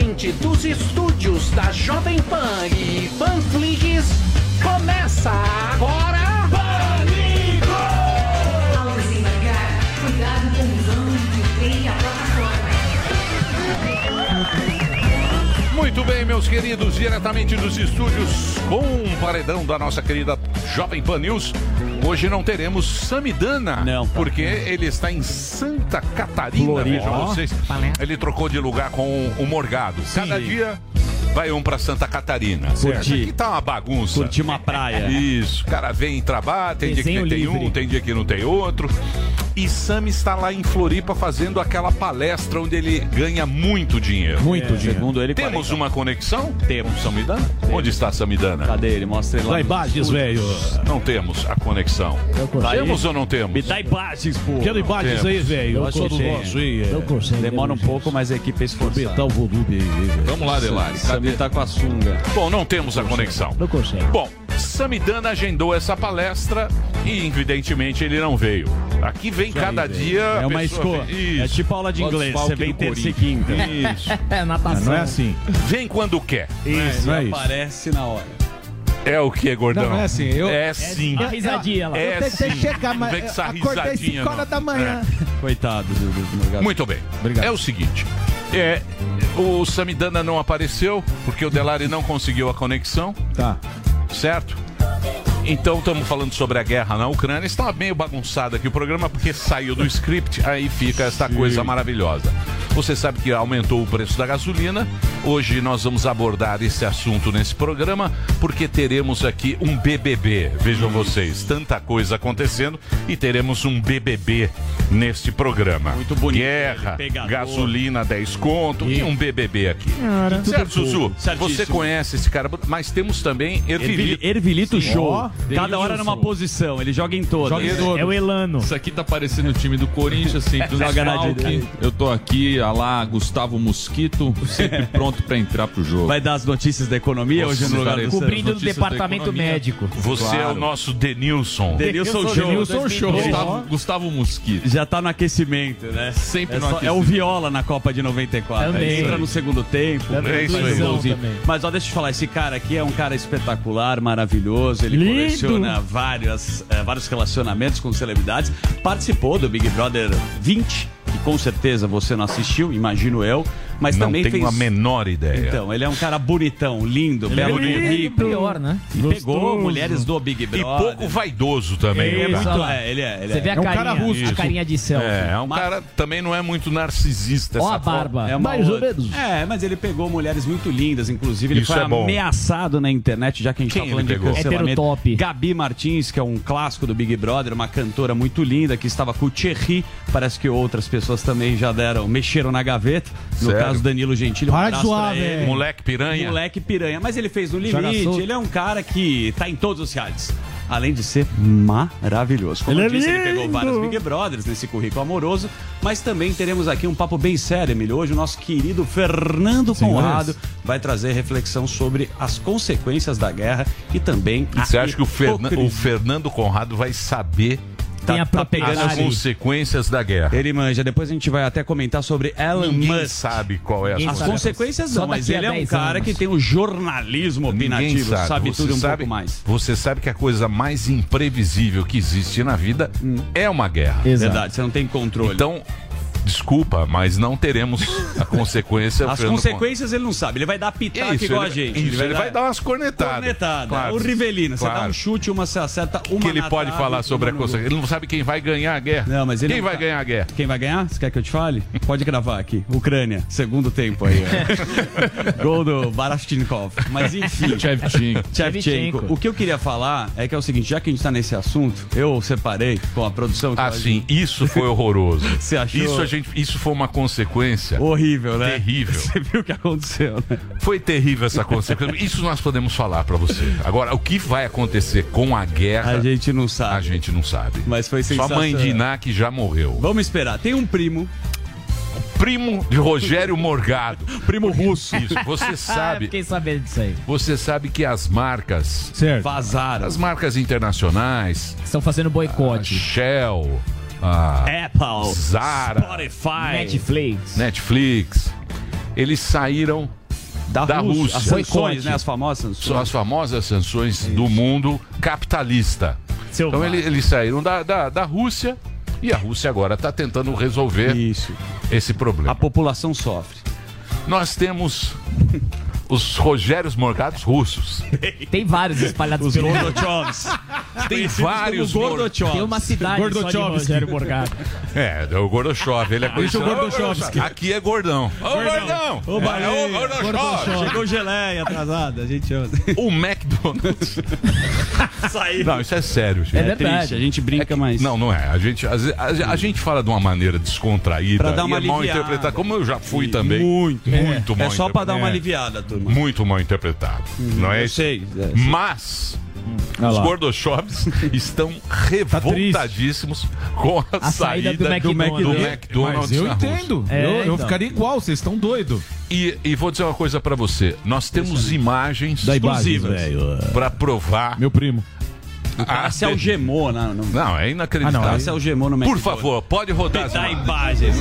diretamente dos estúdios da Jovem Pan e Panflix, começa agora... Ao desembarcar, cuidado com plataforma. Muito bem, meus queridos, diretamente dos estúdios com um paredão da nossa querida Jovem Pan News. Hoje não teremos Samidana, não, porque ele está em Santa Catarina, vejam vocês. Ele trocou de lugar com o Morgado. Cada dia vai um para Santa Catarina. Curtir. Aqui tá uma bagunça. Curtir uma praia. Isso. O cara vem e trabalha, tem Desenho dia que tem livre. um, tem dia que não tem outro. E Sam está lá em Floripa fazendo aquela palestra onde ele ganha muito dinheiro. Muito É, dinheiro. segundo ele, Temos 40. uma conexão? Temos. Samidana? Onde está Samidana? Cadê ele? Mostra ele lá. Dá imagens, estúdios. velho. Não temos a conexão. Tá aí? Temos ou não temos? Me dá imagens, pô. Quero imagens aí, velho. Eu Eu sou do consegue. nosso aí, é. Demora um pouco, mas a equipe é esforçada. Aumentar o volume aí, velho. Vamos lá, Delari. Samir tá com a sunga. Bom, não temos a conexão. Não consegue. Bom, Samidana agendou essa palestra e, evidentemente, ele não veio. Aqui vem cada dia. É uma escola. É tipo aula de inglês. Você vem terça e quinta. Isso. É natação. Não é assim. Vem quando quer. Isso, não é isso. aparece na hora. É o que, gordão? Não, não é assim, eu- É sim. É a risadinha lá. É Eu tentei sim. chegar, mas vem com essa acordei risadinha, cinco horas não. da manhã. É. Coitado do, do, do. Muito bem. É o seguinte. É, o Samidana não apareceu porque o Delari não conseguiu a conexão. Tá. Certo? Então estamos falando sobre a guerra na Ucrânia. Está meio bagunçado aqui o programa porque saiu do script, aí fica essa coisa maravilhosa. Você sabe que aumentou o preço da gasolina. Hoje nós vamos abordar esse assunto nesse programa porque teremos aqui um BBB. Vejam vocês, tanta coisa acontecendo e teremos um BBB neste programa. Muito bonito. Guerra, gasolina 10 conto e um BBB aqui. Cara. certo. Certíssimo. Você conhece esse cara, mas temos também Ervilito. Ervilito. Show. Ó, Cada hora numa posição. Ele joga em todas. Joga em todas. É o Elano. Isso aqui tá parecendo o time do Corinthians, sempre no Joga na. Eu tô aqui, a lá, Gustavo Mosquito, sempre pronto pra entrar pro jogo. Vai dar as notícias da economia hoje no lugar do Cobrindo Santos? Você é o nosso Denilson. Denilson Show. Denilson Show. Gustavo, Gustavo Mosquito. Já tá no aquecimento, né? Sempre é, no só- aquecimento. é o Viola na Copa de 94. Também. Ele entra no segundo tempo. Também. faz É isso aí. um. Mas ó, deixa eu te falar, esse cara aqui é um cara espetacular, maravilhoso. Ele Lindo. coleciona várias, eh, vários relacionamentos com celebridades. Participou do Big Brother 20, que com certeza você não assistiu, imagino eu. Mas Não também tenho fez... a menor ideia. Então, ele é um cara bonitão, lindo, Ele belo é de lindo. rico. Pior, né? E pegou mulheres do Big E Brother. pouco vaidoso também. Ele é né? muito- é, ele é- ele Você é. vê a É um carinha, cara rústico. a carinha de selfie. É, é um cara também não é muito narcisista. Ó a barba. É Mais ou menos. É, mas ele pegou mulheres muito lindas, inclusive ele Isso foi é bom. ameaçado na internet, já que a gente Quem tá falando ele de cancelamento. Heterotop. Gabi Martins, que é um clássico do Big Brother, uma cantora muito linda, que estava com o Thierry. Parece que outras pessoas também já deram, mexeram na gaveta. No Sério? caso, Danilo Gentili. Um abraço zoar, pra ele. Moleque piranha. Moleque piranha. Mas ele fez no limite. Ele é um cara que tá em todos os realities. Além de ser maravilhoso. Como Ele eu é disse, ele pegou vários Big Brothers nesse currículo amoroso. Mas também teremos aqui um papo bem sério, Emílio. Hoje o nosso querido Fernando Conrado vai trazer reflexão sobre as consequências da guerra e também a Você acha que o, Fernan- o Fernando Conrado vai saber Tem a tá pegando as consequências da guerra? Ele manja. Depois a gente vai até comentar sobre Elon Ninguém Musk. sabe qual é a As sabe. consequências Só não, mas ele é um 10 cara anos. que tem o jornalismo Ninguém opinativo, sabe, Você tudo um sabe, pouco mais. Você sabe que a coisa mais imprevisível que existe na vida é uma guerra. Exato. Verdade, você não tem controle. Então, desculpa, mas não teremos a consequência. As consequências ele não sabe. Ele vai dar pitaco Isso, igual ele- a gente. isso, ele vai dar umas cornetadas. Cornetada. Claro. O Rivelino, você dá Claro. um chute, uma você acerta, uma que ele pode falar sobre a gol. Ele não sabe quem vai ganhar a guerra. Não, mas ele quem não vai tá- ganhar a guerra? Quem vai ganhar? Você quer que eu te fale? Pode gravar aqui. Ucrânia, segundo tempo aí. Gol do Barashtinkov. Mas enfim. Shevchenko. Shevchenko. O que eu queria falar é que é o seguinte, já que a gente tá nesse assunto, eu separei com a produção que Assim, isso foi horroroso. Você achou? Isso, a gente, isso foi uma consequência horrível, né? terrível. Você viu o que aconteceu, né? Foi terrível essa consequência. Isso nós podemos falar pra você. Agora, o que vai acontecer com a guerra, A gente não a sabe. gente não sabe. Mas foi Sua mãe sensacional. de Iná que já morreu. Vamos esperar. Tem um primo, Primo de Rogério Morgado. primo russo, Isso, você sabe. fiquei sabendo disso aí. Você sabe que as marcas, Certo. vazaram. as marcas internacionais, Estão fazendo a boicote. Shell, a Apple, Zara, Spotify, Netflix. Netflix, eles saíram Da, da Rússia. Rússia. As sanções, né? As famosas sanções. São as famosas sanções do mundo capitalista. Seu Então ele- eles saíram da, da, da Rússia e a Rússia agora está tentando resolver Isso. esse problema. A população sofre. Nós temos os Rogérios Morgados russos. Tem vários espalhados pelo mundo. Tem vários como Tem uma cidade só de. Rogério Morgado. É, é o Gordochov, ele é conhecido. o Gordochevsky. Aqui é gordão. Ô, gordão! Ô, É, ô, Gordochov! Chegou geleia atrasada, a gente ama. O McDonald's. Saiu. Não, isso é sério, gente. É É verdade. triste, a gente brinca, mas... Não, não é. A gente, a, a- a gente fala de uma maneira descontraída Pra dar uma e é mal aliviada. interpretada, como eu já fui também. Muito. Muito mal É só pra dar uma aliviada, Muito mal interpretado. não é Eu isso? sei. é. Mas os Gordochovs estão revoltadíssimos com a, A saída do do McDonald's. McDonald's Mas eu entendo. É, eu, eu então. ficaria igual, vocês estão doidos. E, e vou dizer uma coisa pra você. Nós temos imagens exclusivas pra provar. Meu primo. O cara a- se algemou, né? Não, Não, é Ah, inacreditável. não, cara se algemou no Por McDonald's. favor, pode rodar as Dá imagens.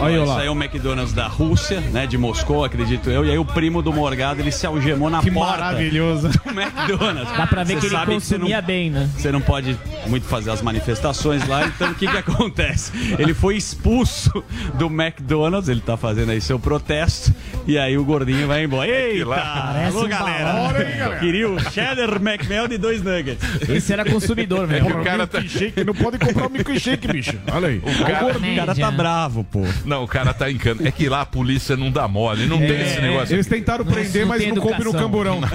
Olha eu Isso lá. aí é o McDonald's da Rússia, né? De Moscou, acredito eu. E aí o primo do Morgado, ele se algemou na Que porta maravilhoso. do McDonald's. Dá pra ver Você que ele consumia não, bem, né? Você não pode muito fazer as manifestações lá, então o que que acontece? Ele foi expulso do McDonald's, ele tá fazendo aí seu protesto, e aí o gordinho vai embora. Eita! Parece Alô, galera! balão, hein, galera? Queria o cheddar McMelt e dois nuggets. Esse era consumidor mesmo. O cara tá... Milkshake, não pode comprar um milkshake, bicho. Olha aí. O cara... O cara tá bravo, pô. Não, o cara tá em cana. É que lá a polícia não dá mole, não tem esse negócio. Eles tentaram prender, não mas não coube no camburão.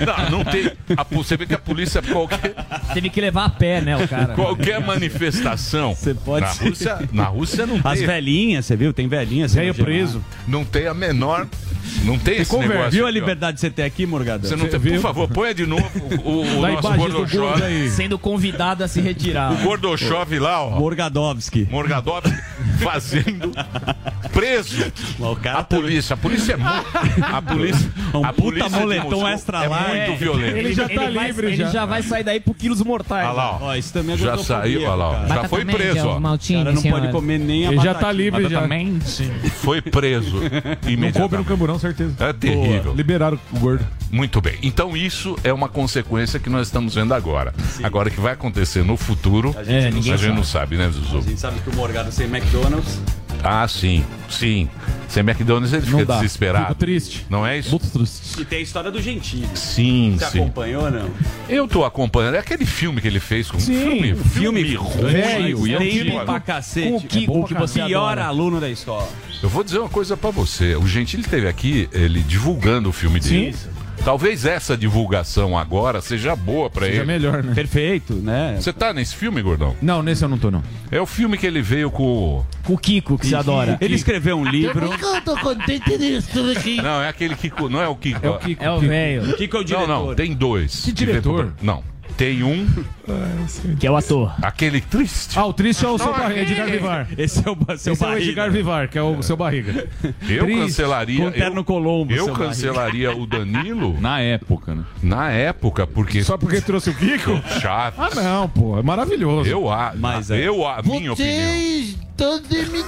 Não, não tem. A, você vê que a polícia, qualquer, Teve que levar a pé, né, o cara. qualquer manifestação. Você pode na ser- Rússia, na Rússia não As tem. velhinhas, você viu? Tem velhinhas. Velho preso. Não tem a menor. Não tem esse conversa. negócio. Viu a liberdade que você tem aqui, Morgadão? Você não tem, viu? por favor, ponha de novo o, o, o nosso imagens do gordo aí. Sendo convidado a se retirar. O Gordochov lá, ó. Morgadovski. Morgadov fazendo preso O cara a polícia. A polícia é muito. A polícia. Um a puta polícia de moletom extra é large. muito violento. Ele já tá vai, livre, ele já. já vai sair daí por quilos mortais. Olha lá, ó. Ó, isso também é Já saiu, olha lá, ó. Já foi preso, ó. O Maltinho, cara não pode comer nem a Ele já tá livre, já. Foi preso Não coube no camburão, certeza. É terrível. Liberaram o gordo. Muito bem. Então isso é uma consequência que nós estamos vendo agora. Agora o que vai acontecer no futuro, a É, ninguém gente não sabe, né, Zuzu? A gente sabe que o Morgado sem McDonald's. Ah, sim, sim. Sem McDonald's ele Não fica dá. desesperado. Fico triste. Não é isso? Muito triste. E tem a história do Gentili. Sim, Você sim. acompanhou ou não? Eu tô acompanhando. É aquele filme que ele fez com Sim, filme, filme ruim. velho, e é um pra cacete. Com o Kiko, É que você. Pior adora. aluno da escola. Eu vou dizer uma coisa pra você. O Gentili esteve aqui, ele divulgando o filme dele. Talvez essa divulgação agora seja boa pra Seja ele. melhor, né? Perfeito, né? Você tá nesse filme, gordão? Não, nesse eu não tô, não. É o filme que ele veio com. Com o Kiko, que você adora. Ele escreveu um livro. Não, é aquele Kiko. Não é o Kiko. É o Kiko. É o velho, Kiko é o Não, diretor. não, tem dois. Que diretor? Não. Tem um, que é o ator. aquele triste. Ah, o triste é o seu barriga, Edgar Vivar. Esse é o seu Esse é o barriga. Edgar Vivar, que é o seu barriga. Eu triste, cancelaria. com terno eu, Colombo, eu seu cancelaria o Danilo Na época, né? na época, porque. Só porque trouxe o Kiko? Chato. Ah, não, pô. É maravilhoso. Eu a, Mas é. eu a minha opinião.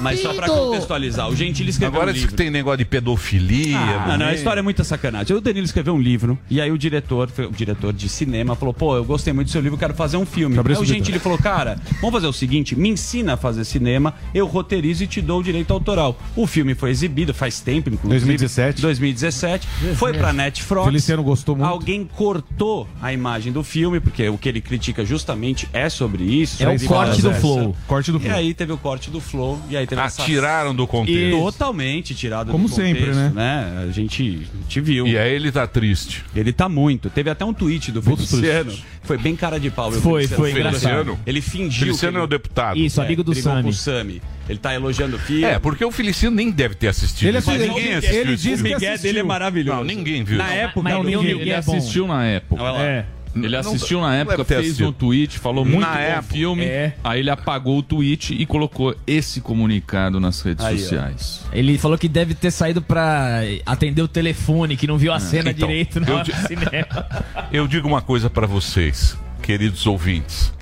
Mas só pra contextualizar, o Gentili escreveu Agora um diz livro. que tem negócio de pedofilia. Ah, não, a né? história é muita sacanagem. O Danilo escreveu um livro, e aí o diretor, o diretor de cinema, falou: pô, eu gostei muito do seu livro, quero fazer um filme. Aí o. Gentili falou: cara, vamos fazer o seguinte: me ensina a fazer cinema, eu roteirizo e te dou o direito autoral. O filme foi exibido faz tempo, inclusive. 2017. 2017. Foi pra Netflix. Feliciano gostou muito. Alguém cortou a imagem do filme, porque o que ele critica justamente é sobre isso. É o corte do essa- flow. Corte do E Flow. aí teve o corte do flow, e aí teve Ah, essa tiraram do contexto. Totalmente tirado Como do sempre, contexto, né? A gente te viu. E aí ele tá triste. Ele tá muito. Teve até um tweet do Feliciano. Foi bem cara de pau. Foi, Feliciano? foi Feliciano? Ele fingiu. Feliciano que é o ele- deputado. Isso, É, amigo do Sami. Sami. Ele tá elogiando o filho. É, porque o Feliciano nem deve ter assistido. Ele assistiu- ninguém ele- assistiu ele diz o Miguel dele é maravilhoso. Não, ninguém viu. Na Não. época, não, ninguém- Ele é bom. assistiu na época. Olha lá. É. Ele Não- assistiu na não época, deve ter fez assistido. um tweet, falou muito Na bom época. filme. É. Aí ele apagou o tweet e colocou esse comunicado nas redes Aí, ó. sociais. Ele falou que deve ter saído pra atender o telefone, que não viu a cena Então, direito na eu hora di- do cinema. Eu digo uma coisa pra vocês, queridos ouvintes.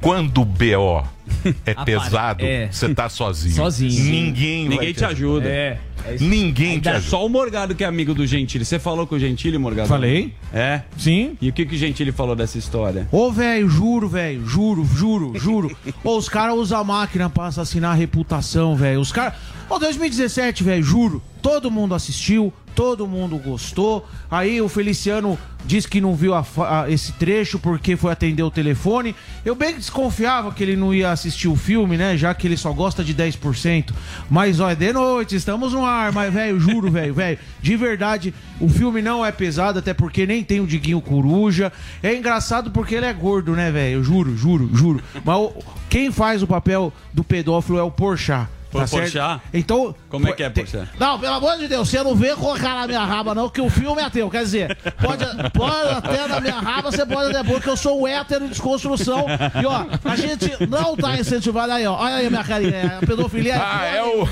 Quando o BO é Apare- pesado, é. você tá sozinho. Sozinho. Ninguém, vai Ninguém te ajuda. É. Ninguém te É ajuda. só o Morgado que é amigo do Gentili. Você falou com o Gentili, Morgado? Falei. É? Sim. E o que, que o Gentili falou dessa história? Ô, velho, juro, velho, juro, juro, juro. Ô, os caras usam a máquina pra assassinar a reputação, velho. Os caras. Ô, 2017, velho, juro. Todo mundo assistiu, todo mundo gostou. Aí o Feliciano disse que não viu a a- esse trecho porque foi atender o telefone. Eu bem desconfiava que ele não ia assistir o filme, né? Já que ele só gosta de 10%. Mas, ó, é de noite, estamos no ar. Mas, velho, juro, velho, velho. De verdade, o filme não é pesado, até porque nem tem o Diguinho Coruja. É engraçado porque ele é gordo, né, velho? Juro, juro, juro. Mas o- quem faz o papel do pedófilo é o Porchat. Pô, Porchat? Então. Como é que é, Porchat? Não, pelo amor de Deus, você não vem colocar na minha raba, não, que o filme é teu. Quer dizer, pode, pode até na minha raba, você pode até pôr que eu sou o hétero em desconstrução. E ó, a gente não tá incentivando aí, ó. Olha aí a minha carinha. é, A pedofilia é. Ah, é o.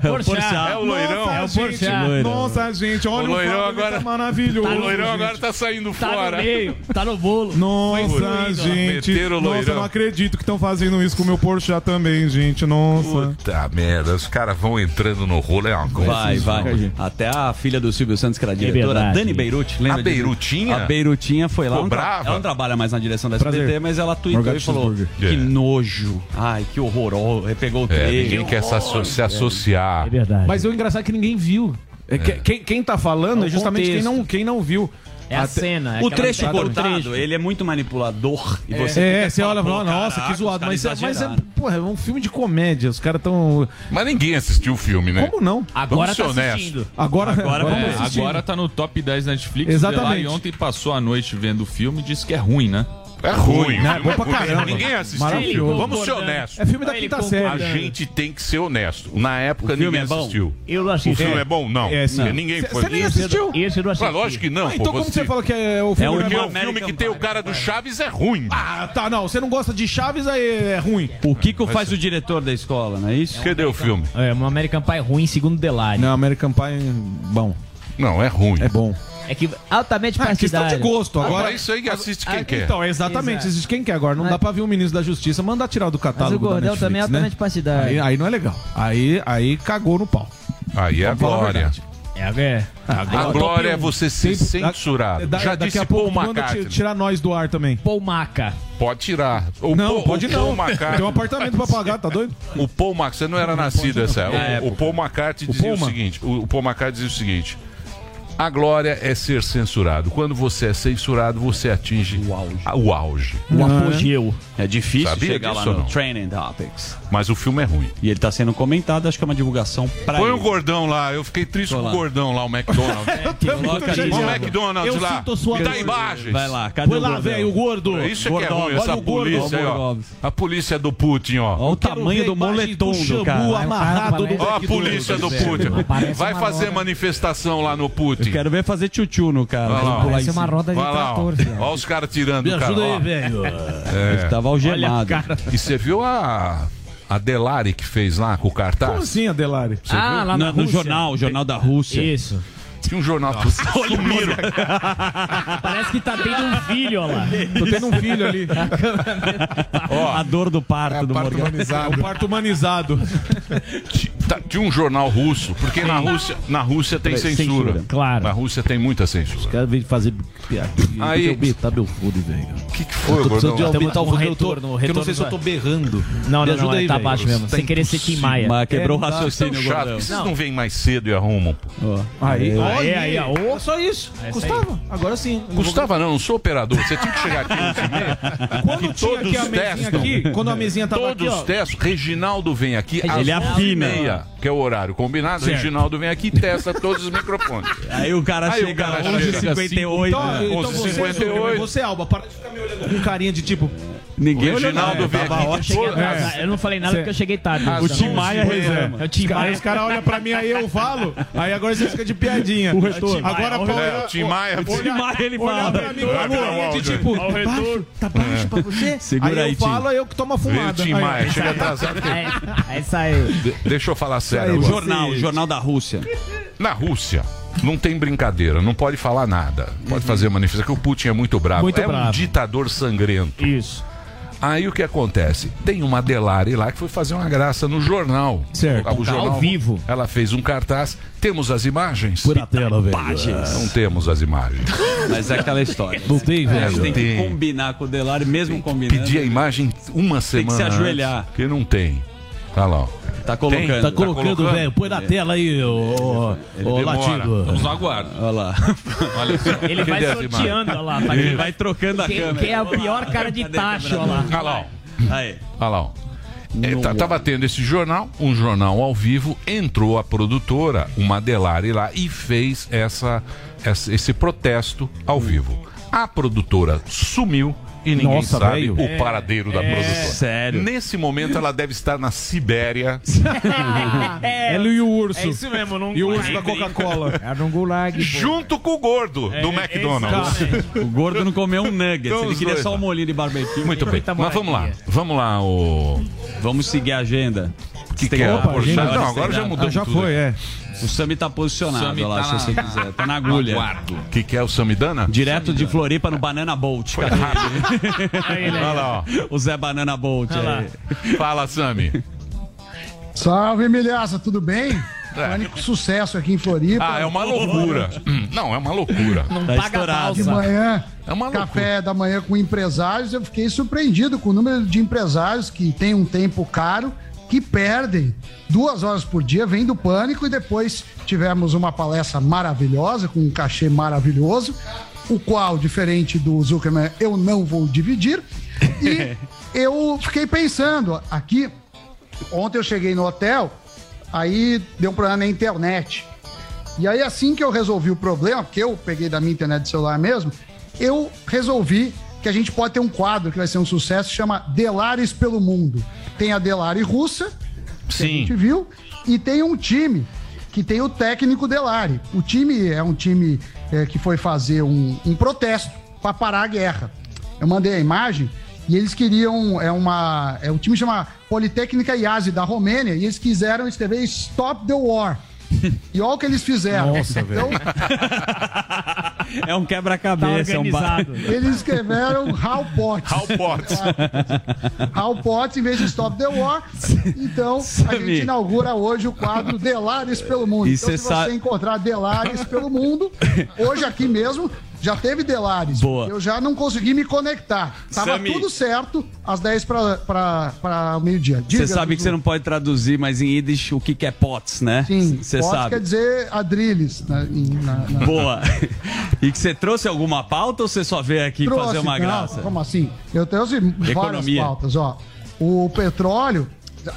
Porchat. É o loirão. Nossa, É o gente, Porchat. Nossa, gente, olha O o, loirão Fábio, agora- Tá maravilhoso. O loirão gente. agora tá saindo Tá no fora. meio, tá no bolo. Nossa, gente. Meteram o Nossa, loirão. eu não acredito que estão fazendo isso com o meu Porchat também, gente. Nossa. Puta merda, os caras vão entrando no rolo, é uma coisa. Vai, vai. Até a filha do Silvio Santos, que era a diretora, verdade. Dani Beirute, lembra A disso? Beirutinha? A Beirutinha foi lá. Ficou tra- brava? Ela não trabalha mais na direção da SBT, Prazer. mas ela tweetou e falou: Cheeseburger. que É. nojo. Ai, que horroroso. Aí pegou o É, trailer. ninguém quer se, asso- se associar. É verdade. Mas o engraçado é que ninguém viu. É que- Quem, quem tá falando É é justamente quem não, quem não viu. É a Até- cena. é O trecho cortado, trecho. ele é muito manipulador. E você é, você olha e fala, fala, "Pô, nossa, caraca, que zoado. Mas, é- mas é, exageraram." porra, é um filme de comédia. Os caras tão. Mas ninguém assistiu o filme, né? Como não? Agora Vamos ser tá assistindo. Agora, Agora vamos É, assistir. agora tá no top 10 Netflix. Exatamente. Lá, e ontem passou a noite vendo o filme e disse que é ruim, né? É ruim, né? né? Bom pra caramba. Ninguém assistiu. Vamos ser honestos. É filme da quinta série. A gente tem que ser honesto. Na época O ninguém é assistiu. Eu não O assisti. filme é bom? Não. É, sim. Ninguém foi. Você nem assistiu? Esse eu não assisti. Mas lógico que não. Ah, então como você fala que é o filme É o não Porque é o filme que tem o cara do Chaves é ruim. Ah, tá, não. Você não gosta de Chaves, aí é ruim. O Kiko faz o diretor da escola, não é isso? Cadê o filme? É, um American Pie ruim, segundo Delari. Não, American Pie, bom. Não, é ruim. É bom. É que altamente Ah, questão de partidário. gosto. Agora é isso aí que assiste quem Ah, quer. Então, exatamente. Exato. Existe quem quer agora. Não Mas- dá pra ver o ministro da Justiça mandar tirar do Mas catálogo o Gordel da Netflix, também é né? altamente partidário. Aí, aí não é legal. Aí, aí cagou no pau. Aí é a Vamos falar a glória. É, é. A glória é você ser Tem- censurado. da- Já daqui disse a pouco Paul McCartney. tirar nós do ar também. Paul Maca. Pode tirar. O Não, Paul- pode o não. Tem um apartamento pra pagar, tá doido? O Paul McCartney, você não era nascido essa época. O, o Paul McCartney O dizia o seguinte: o, o Paul McCartney dizia o seguinte. A glória é ser censurado. Quando você é censurado, você atinge o auge. O auge. O apogeu. É difícil Sabia chegar lá no não? Training Topics. Mas o filme é ruim. E ele tá sendo comentado, acho que é uma divulgação pra Põe ele. o gordão lá. Eu fiquei triste com o gordão lá, o McDonald's. Coloca ali, Põe o. McDonald's Eu lá. sinto sua Me dá imagens. Vai lá, cadê Põe o lá, velho, o gordo. Isso que é ruim, olha essa polícia aí, ó. A polícia do Putin, ó. Olha o tamanho do moletom do cara. amarrado no Ó a polícia do Putin. Vai fazer manifestação lá no Putin. Eu quero ver fazer tchutchu no cara. Parece uma roda de Vai lá, ó. trator. Ó os caras tirando Me o cara. ajuda ó. aí, velho. Ele tava algemado. E você viu a, a Delari que fez lá com o cartaz? Como assim, Adelari? Ah, lá No, na no Rússia. jornal, o jornal da Rússia. Isso. Tinha um jornal. Sumiram. Parece que tá tendo um filho, ó lá. Tô tendo um filho ali. a dor do parto do Morgado. É o parto humanizado. Tá- Tinha um jornal russo, porque na Rússia, na Rússia tem Censura, censura. claro. Na Rússia tem muita censura. Quero vir fazer piadinha. Aí- Eu metar meu fone, velho. O que, que foi, Tô precisando de gordão? aumentar o um fone. eu tô- retorno, Eu não retorno sei se eu tô berrando. Não, Me não, ajuda não, aí, tá baixo mesmo. Tá Sem querer ser Tim Maia. Mas quebrou o É, Tão raciocínio, gordão. vocês não vêm mais cedo e arrumam. Ó. Aí, Aí, olha, aí, ó. É só isso. Custava. Agora sim. Custava não, não sou operador. Você tinha que chegar aqui no Quando que tinha aqui a todos mesinha testam. aqui, quando a mesinha tava Todos aqui, ó. testam. Reginaldo vem aqui às Ele 11 e afina. meia, que é o horário combinado. Certo. Reginaldo vem aqui e testa todos os microfones. Aí o cara Aí o chega cara às chega 11h58. Então, né? então 11h58. você, você, Alba, para de ficar me olhando com carinha de tipo. Ninguém O Reginaldo Tava ótimo. Atrasado. Eu não falei nada porque eu cheguei tarde. Ah, O. Tim Maia reclama. É o Os caras caras olham pra mim, aí eu falo. Aí agora você fica de piadinha. O retorno. Agora pra É, o Tim Maia. O Tim Maia ele fala. pra mim com a carinha de tipo. Tá baixo, tá baixo pra você? Segura aí aí, eu Tim. falo, aí eu que tomo a o fumada. Tim Aí, Maia, chega atrasado. Aí, aí saiu. De- Deixa eu falar sério O jornal, o jornal da Rússia. Na Rússia, não tem brincadeira, não pode falar nada. Pode fazer manifestação, que o Putin é muito bravo. Muito é um bravo. ditador sangrento. Isso. Aí o que acontece? Tem uma Delari lá que foi fazer uma graça no jornal. Certo. O jornal, Ao vivo. Ela fez um cartaz. Temos as imagens? Por a tela, velho. Não temos as imagens. Mas é aquela história. Não tem, A velho. gente tem que Tem. combinar com o Delari, mesmo combinando. Pedir a imagem uma Tem que semana. se ajoelhar. antes, Porque não tem. Tá lá. ó. Tá colocando. Tá colocando, colocando? velho. Põe na tela aí, ô, ô. Latido. Vamos no aguardo. Olha lá. Olha só. Ele vai Cadê sorteando, olha lá. Tá Ele vai trocando a quem, câmera. quem é a pior cara de Cadê tacho, olha lá. Olha lá. ó. Aí. Olha lá. É, tá- tava tendo esse jornal, um jornal ao vivo, entrou a produtora, uma Delari lá, e fez essa, essa- esse protesto ao vivo. A produtora sumiu e ninguém Nossa, sabe velho. o paradeiro da produtora. Sério. Nesse momento ela deve estar na Sibéria. É, Ela e o urso. é isso mesmo, não E o urso da Coca-Cola. Era um gulag. junto com o gordo do McDonald's. O gordo não comeu um nugget. Então, Ele queria dois só um molinho de barbecue. Muito bem. Mas vamos lá. Vamos lá, o. Vamos seguir a agenda. que, tem que é? que- Opa, não, agora já mudou Ah, já tudo. foi, é. O Sami tá posicionado Sami lá, tá se na- você quiser. Tá na agulha. Aguardo. O que, que é o Samidana? Direto de Floripa no Banana Bolt. Ele? Olha lá, O Zé Banana Bolt. Ó. Fala, Sami. Salve, milhaça, tudo bem? É. Pânico sucesso aqui em Floripa. Ah, é uma loucura. Hum, Não, é uma loucura. Não Tá paga estourado. De manhã, É uma café da manhã com empresários, eu fiquei surpreendido com o número de empresários que têm um tempo caro, que perdem duas horas por dia, vem do pânico e depois tivemos uma palestra maravilhosa, com um cachê maravilhoso, o qual, diferente do Zuckerman, eu não vou dividir. E eu fiquei pensando aqui, ontem eu cheguei no hotel, aí deu um problema na internet. E aí, assim que eu resolvi o problema, porque eu peguei da minha internet de celular mesmo, eu resolvi que a gente pode ter um quadro que vai ser um sucesso, chama Delares pelo Mundo. Tem a Delari russa, que a gente Sim. viu, e tem um time que tem o técnico Delari. O time é um time é, que foi fazer um, um protesto para parar a guerra. Eu mandei a imagem e eles queriam é uma é o time chama Politécnica Iasi da Romênia e eles quiseram escrever Stop the War. E olha o que eles fizeram. Nossa, então, É um Tá quebra-cabeça. é um ba- organizado. eles escreveram How Potts. How Potts. How Potts em vez de Stop the War. Então, a gente inaugura hoje o quadro Delares pelo Mundo. E então, se sabe- você encontrar Delares pelo Mundo, hoje aqui mesmo já teve Delares. Boa. Eu já não consegui me conectar. Tava Samir. tudo certo às 10 para o meio-dia. Você sabe que você não pode traduzir, mas em Yiddish o que, que é pots, né? Sim, Você sabe. quer dizer adrilles. né, em- na- na- Boa. E que você trouxe alguma pauta ou você só veio aqui Trouxe, fazer uma não, graça? Como assim? Eu trouxe várias Economia. pautas, ó. O petróleo,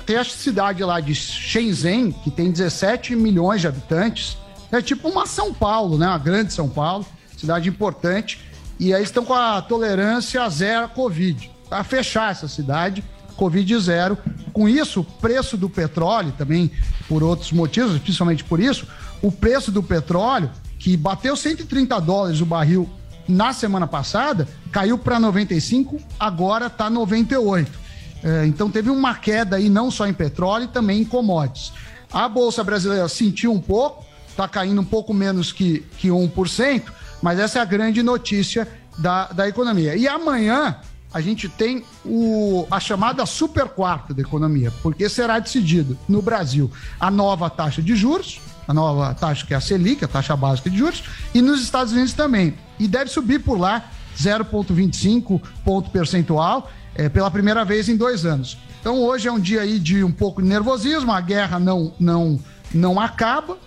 tem a cidade lá de Shenzhen, que tem 17 milhões de habitantes. É tipo uma São Paulo, né? Uma grande São Paulo, cidade importante. E aí estão com a tolerância zero à Covid. Para fechar essa cidade, Covid zero. Com isso, o preço do petróleo, também por outros motivos, principalmente por isso, o preço do petróleo, que bateu 130 dólares o barril na semana passada, caiu para 95, agora está 98. É, então teve uma queda aí não só em petróleo, também em commodities. A Bolsa Brasileira sentiu um pouco, está caindo um pouco menos que, que 1%, mas essa é a grande notícia da, da economia. E amanhã a gente tem o, a chamada super quarta da economia, porque será decidido no Brasil a nova taxa de juros, a nova taxa que é a Selic, a taxa básica de juros, e nos Estados Unidos também. E deve subir por lá 0,25 ponto percentual eh, pela primeira vez em dois anos. Então hoje é um dia aí de um pouco de nervosismo, a guerra não, não, não acaba.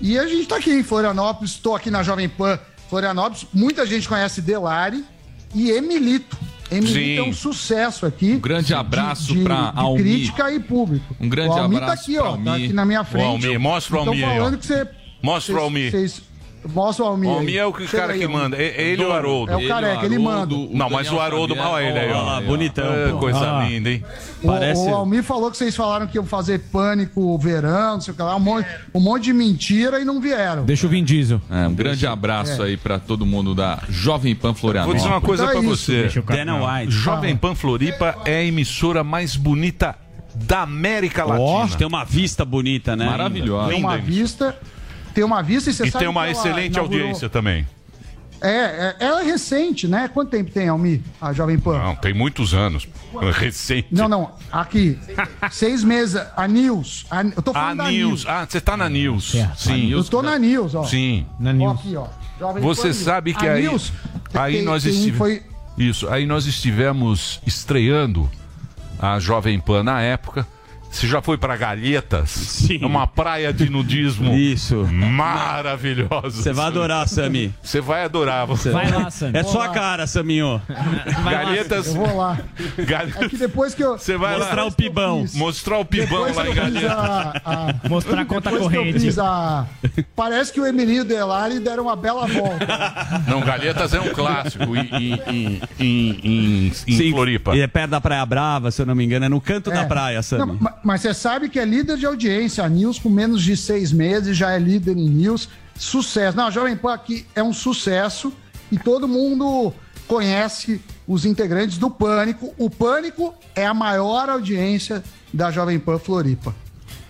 E a gente está aqui em Florianópolis, estou aqui na Jovem Pan Florianópolis. Muita gente conhece Delari e Emilito. Emilito Sim. é um sucesso aqui. Um grande abraço de, pra de Almi. crítica e público. Um grande o Almi abraço tá aqui, ó, Almi. tá aqui na minha O frente. Mostra o Então Almi aí, ó. falando que você Mostra o vocês- Almi. vocês- Mostra o Almi. O aí. Almi é o que- cara aí, que manda. É- ele e o Haroldo. É o Ele, careca, ele manda. o Não, mas o Haroldo, Xavier. olha ele aí, Olha ó. lá, bonitão. É, coisa Ah. linda, hein? O- Parece- O, Almir falou que vocês falaram que iam fazer pânico verão, não sei o que lá, um monte, um monte de mentira e não vieram. Deixa o Vin Diesel. É, um grande abraço aí pra todo mundo da Jovem Pan Florianópolis. Vou dizer uma coisa Então é pra você. O. Jovem Pan Floripa é a emissora mais bonita da América Latina. Tem uma vista bonita, né? Maravilhosa. Tem uma Linda, vista, tem uma vista e você E sabe tem uma excelente inaugurou- audiência também. É, é, ela é recente, né? Quanto tempo tem, Almi, a Jovem Pan? Não, tem muitos anos. Recente. Não, não, aqui. Seis meses, a News. a- eu tô A falando da News. Ah, você tá na News. Sim. Eu tô na News, ó. Sim. Na Ó, News. aqui, ó. Jovem Você Pan News. sabe que A aí. News, Aí quem- nós estivemos. foi Isso, aí nós estivemos estreando a Jovem Pan na época. Você já foi pra Galhetas? Sim. É uma praia de nudismo Isso. maravilhosa. Você vai adorar, Sami. Você vai adorar. Você Vai lá, Sam. É sua cara, Saminho. Galhetas. Eu vou lá. Gal- É que depois que eu. Você vai Mostrar lá o pibão. mostrar o pibão Depois lá que em Galhetas. a, a- Mostrar a conta depois que eu corrente. fiz a- Parece que o Emílio Delari deram uma bela volta. Não, Galhetas é um clássico em, em, em, em, em- em Sim, Floripa. E é perto da Praia Brava, se eu não me engano. É no canto da É. praia, Não, Sami. Ma- mas você sabe que é líder de audiência. A News, com menos de seis meses, já é líder em News. Sucesso. Não, a Jovem Pan aqui é um sucesso e todo mundo conhece os integrantes do Pânico. O Pânico é a maior audiência da Jovem Pan Floripa.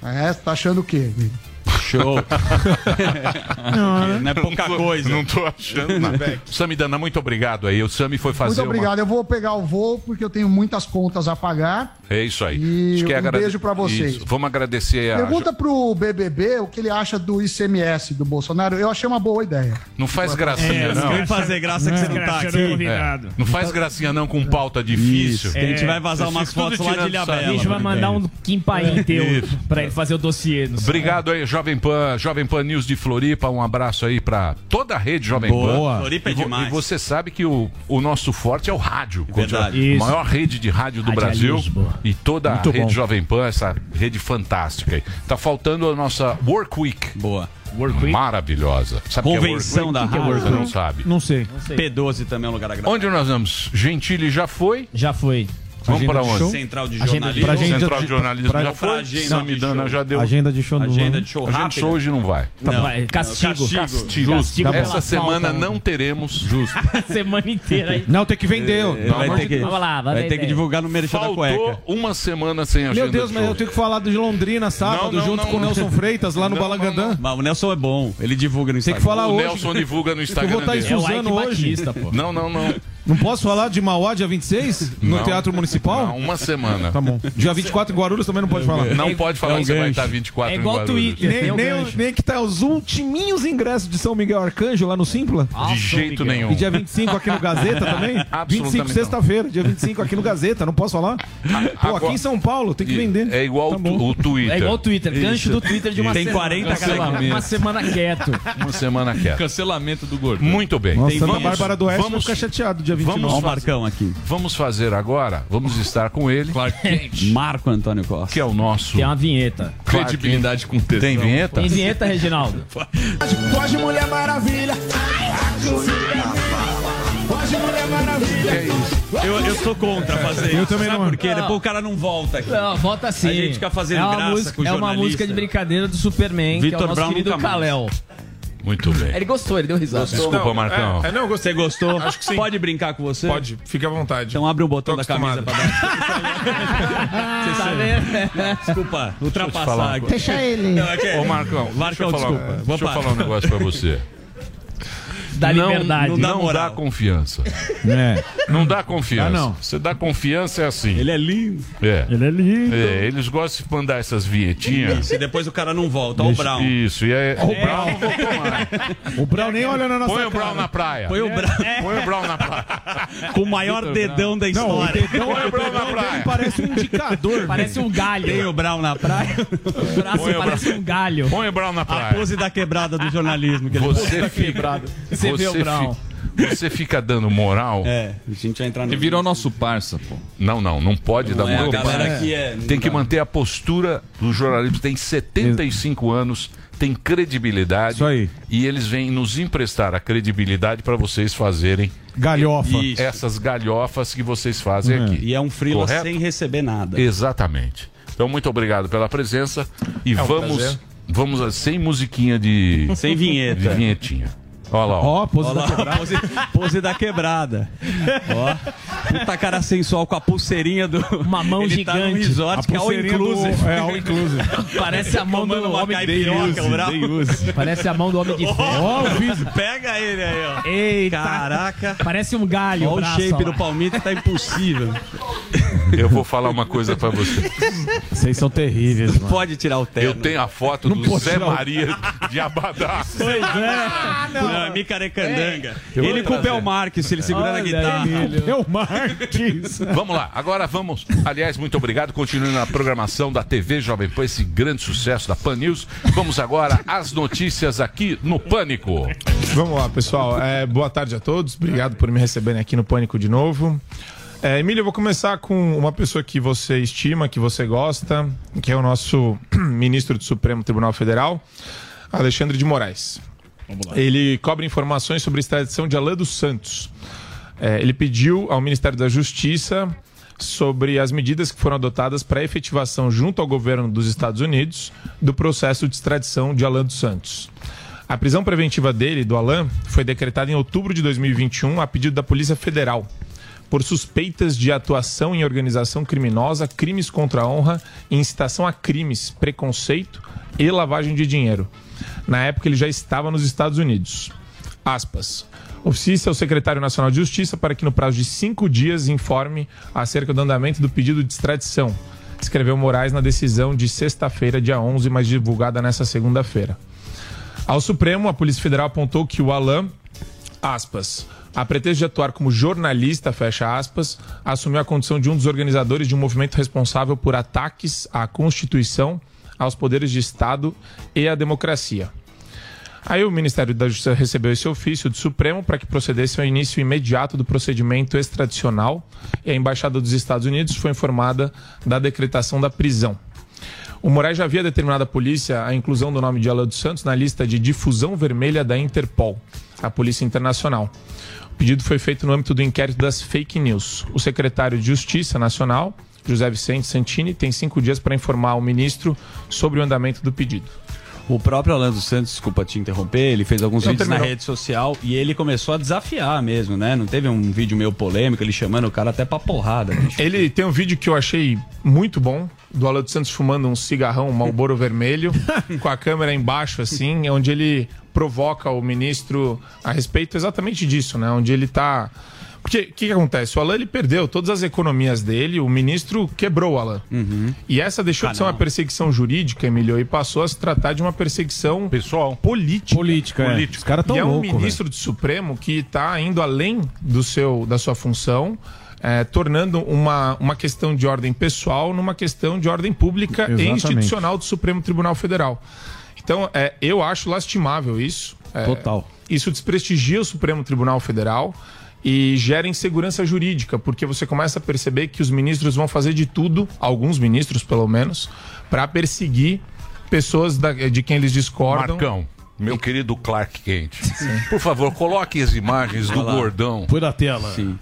É, tá achando o quê? amigo? Show. não, é pouca Não tô- coisa. Não tô achando nada. Samidana, muito obrigado aí. O Sami foi fazer Muito obrigado. Eu vou pegar o voo porque eu tenho muitas contas a pagar. É isso aí. E é um agrade- beijo pra vocês. Isso. Vamos agradecer a... Pergunta pro BBB o que ele acha do ICMS do Bolsonaro. Eu achei uma boa ideia. Não faz gracinha, Não não. vem fazer graça que você não tá aqui. É. Não faz gracinha não com pauta difícil. Isso, que a gente vai vazar umas fotos lá de tirando Ilha sarro. A gente vai mandar um Kimpaim teu Isso. pra ele fazer o dossiê. Obrigado aí, Jovem Pan, Jovem Pan News de Floripa. Um abraço aí pra toda a rede Jovem Boa. Pan. Floripa é demais. E você sabe que o, o nosso forte é o rádio. verdade. A maior rede de rádio do Brasil. E toda a Muito rede bom. Jovem Pan, essa rede fantástica aí. Tá faltando a nossa Work Week. Boa. Work Week. Maravilhosa. Sabe o que é Convenção Work da Week? rádio. Você não sabe. Não sei. P12 também é um lugar agradável. Onde nós vamos? Gentili já foi. Já foi. Vamos Agenda para de onde? show? Central de Agenda- jornalismo. pra gente- Central de Jornalismo pra- já pra foi. agenda Samidana de já deu. Agenda de show do Agenda de show A gente rápido. show hoje não vai. Não. Vai, castigo. Castigo. Castigo. Castigo Essa semana falta. não teremos. Justo. A semana inteira aí. Não, tem que vender. Não, vai não, ter que, Vamos lá, vai vai ter que divulgar no merchan da cueca. Faltou uma semana sem agenda Meu Deus, de mas show. eu tenho que falar de Londrina sábado, Não, não, junto não, com o não. Nelson Freitas lá no Não, Balangandã. não, Mas o Nelson é bom, ele divulga no Tem Instagram. que falar O hoje. Nelson divulga no Eu Instagram vou estar dele. É o Suzano hoje. Não, não, não. Não posso falar de Mauá, dia 26? No Não. Teatro Municipal? Não, uma semana. Tá bom. Dia 24 em Guarulhos também não pode falar. Não pode falar É um que você vai gancho. estar 24 É em igual Guarulhos. Twitter. Nem, Tem nem, gancho. nem que tá os ultiminhos ingressos de São Miguel Arcanjo lá no Simpla. De jeito nenhum. E dia 25 aqui no Gazeta também? 25 Absolutamente não. sexta-feira, dia 25 aqui no Gazeta, não posso falar? Pô, Agora- aqui em São Paulo, tem que vender. É igual Tá o o Twitter. É igual o Twitter, gancho do Twitter de uma Tem semana. 40 Cancela- segmentos. Uma semana quieto. Uma semana quieta. Cancelamento do gordo. Muito bem. Nossa, Tem- Santa Bárbara do Oeste vamos, ficar chateado dia 29. vamos fazer- Marcão aqui. vamos fazer agora, vamos estar com ele, Clark Kent. Marco Antônio Costa. que é o nosso... Tem uma vinheta. Clark Credibilidade com tesão. Tem vinheta? Tem vinheta, Reginaldo? Pode Mulher Maravilha. Pode Mulher Maravilha. Que é isso? Eu, eu sou contra fazer isso. Eu também Sabe não. por quê? Não. Depois o cara não volta aqui. Não, volta assim. A gente fica fazendo é graça música, com o É uma música de brincadeira do Superman, que é o Vitor nosso Brown querido mais. Muito bem. Ele gostou, ele deu risada. Desculpa, Marcão. É, é, não, Você gostei. gostou? Acho que sim. Pode brincar com você? Pode, fique à vontade. Então abre o botão Tô da camisa pra dar. Tá vendo? Desculpa, ultrapassar. Deixa ele. Não, é que- Ô, Marcão, deixa Marcão, eu falar, desculpa. Vou deixa eu falar um negócio pra você. Da não, liberdade. Não, dá dá, moral. confiança. É. Não dá confiança. Ah, não. Você dá confiança é assim. Ele é lindo. É. Ele é lindo. É, eles gostam de mandar essas vinhetinhas. E depois o cara não volta. Olha o Brown. Isso, e aí, o Brown não voltou mais. O Brown nem olha na nossa Põe o. Brown na praia. Põe o Brown Põe o Brown na praia. com o maior dedão da Não, o história. dedão, Põe o Brown na praia. parece um indicador. Parece um galho. Tem o Brown na praia. O braço Põe o parece um galho. Põe o Brown na A praia. pose da quebrada do jornalismo. Você fica, Você vê o fi- Brown. você fica dando moral. É, a gente vai entrar no. Ele virou nosso parça, pô. Não, não, não pode dar É, a moral. é. Tem que manter a postura do jornalismo. Tem 75 anos, tem credibilidade. Isso aí. E eles vêm nos emprestar a credibilidade para vocês fazerem Galhofa. Isso. essas galhofas que vocês fazem aqui. E é um freela Correto? sem receber nada. Exatamente. Então, muito obrigado pela presença. E um vamos, prazer. vamos sem musiquinha de, Sem de vinheta. vinhetinha. Olha lá. Ó, pose, da quebrada. Pose, pose da quebrada. Ó, puta cara sensual com a pulseirinha do. Uma mão Ele tá gigante. resort A que é all pulseirinha do- inclusive. é, all inclusive. Parece a mão do homem day use. Parece a mão do homem de ferro. Ó, o Pega ele aí, ó. Eita. Caraca. Parece um galho. Ó, o braço, shape ó do lá. Palmito tá impossível. Eu vou falar uma coisa pra você. Vocês são terríveis, mano. Pode tirar o terno. Eu tenho a foto Não do Zé tirar o- Maria de Abadá. Pois é. Não, é Micarecandanga. Eu Ele com o trazer. Bel Marques, ele segurando a guitarra. ele, Bel Marques. Vamos lá, agora vamos. Aliás, muito obrigado. Continue na programação da TV Jovem Pan, esse grande sucesso da Pan News. Vamos agora às notícias aqui no Pânico. Vamos lá, pessoal. É, boa tarde a todos. Obrigado por me receberem aqui no Pânico de novo. É, Emílio, eu vou começar com uma pessoa que você estima, que você gosta, que é o nosso ministro do Supremo Tribunal Federal, Alexandre de Moraes. Ele cobre informações sobre a extradição de Alain dos Santos. É, ele pediu ao Ministério da Justiça sobre as medidas que foram adotadas para a efetivação junto ao governo dos Estados Unidos do processo de extradição de Alain dos Santos. A prisão preventiva dele, do Alain, foi decretada em outubro de 2021 a pedido da Polícia Federal por suspeitas de atuação em organização criminosa, crimes contra a honra, incitação a crimes, preconceito e lavagem de dinheiro. Na época ele já estava nos Estados Unidos. Aspas. Oficia ao secretário nacional de Justiça para que no prazo de cinco dias informe acerca do andamento do pedido de extradição. Escreveu Moraes na decisão de sexta-feira, dia 11, mas divulgada nessa segunda-feira. Ao Supremo, a Polícia Federal apontou que o Alain, aspas, a pretexto de atuar como jornalista, fecha aspas, assumiu a condição de um dos organizadores de um movimento responsável por ataques à Constituição, aos poderes de Estado e à democracia. Aí o Ministério da Justiça recebeu esse ofício do Supremo para que procedesse ao início imediato do procedimento extradicional e a Embaixada dos Estados Unidos foi informada da decretação da prisão. O Moraes já havia determinado à polícia a inclusão do nome de Alain dos Santos na lista de difusão vermelha da Interpol, a Polícia Internacional. O pedido foi feito no âmbito do inquérito das fake news. O secretário de Justiça Nacional, José Vicente Santini, tem cinco dias para informar ao ministro sobre o andamento do pedido. O próprio Orlando Santos, desculpa te interromper, ele fez alguns Não, vídeos na terminou. rede social e ele começou a desafiar mesmo, né? Não teve um vídeo meio polêmico, ele chamando o cara até pra porrada. bicho. Ele tem um vídeo que eu achei muito bom, do Alain dos Santos fumando um cigarrão, um Marlboro vermelho, com a câmera embaixo, assim, onde ele provoca o ministro a respeito exatamente disso, né? Onde ele tá. Porque o que, que acontece? O Alain ele perdeu todas as economias dele, o ministro quebrou o Alain. E essa deixou de ser uma perseguição jurídica, Emílio, e passou a se tratar de uma perseguição pessoal política. Política, é. Política. Os caras tão e é um ministro do Supremo que está indo além do seu, da sua função, é, tornando uma, uma questão de ordem pessoal numa questão de ordem pública e Exatamente. institucional do Supremo Tribunal Federal. Então, é, eu acho lastimável isso. É, Total. Isso desprestigia o Supremo Tribunal Federal e gera insegurança jurídica, porque você começa a perceber que os ministros vão fazer de tudo, alguns ministros pelo menos, para perseguir pessoas da- de quem eles discordam. Marcão, meu querido Clark Kent. Por favor, coloque as imagens do gordão. Põe na tela. Sim.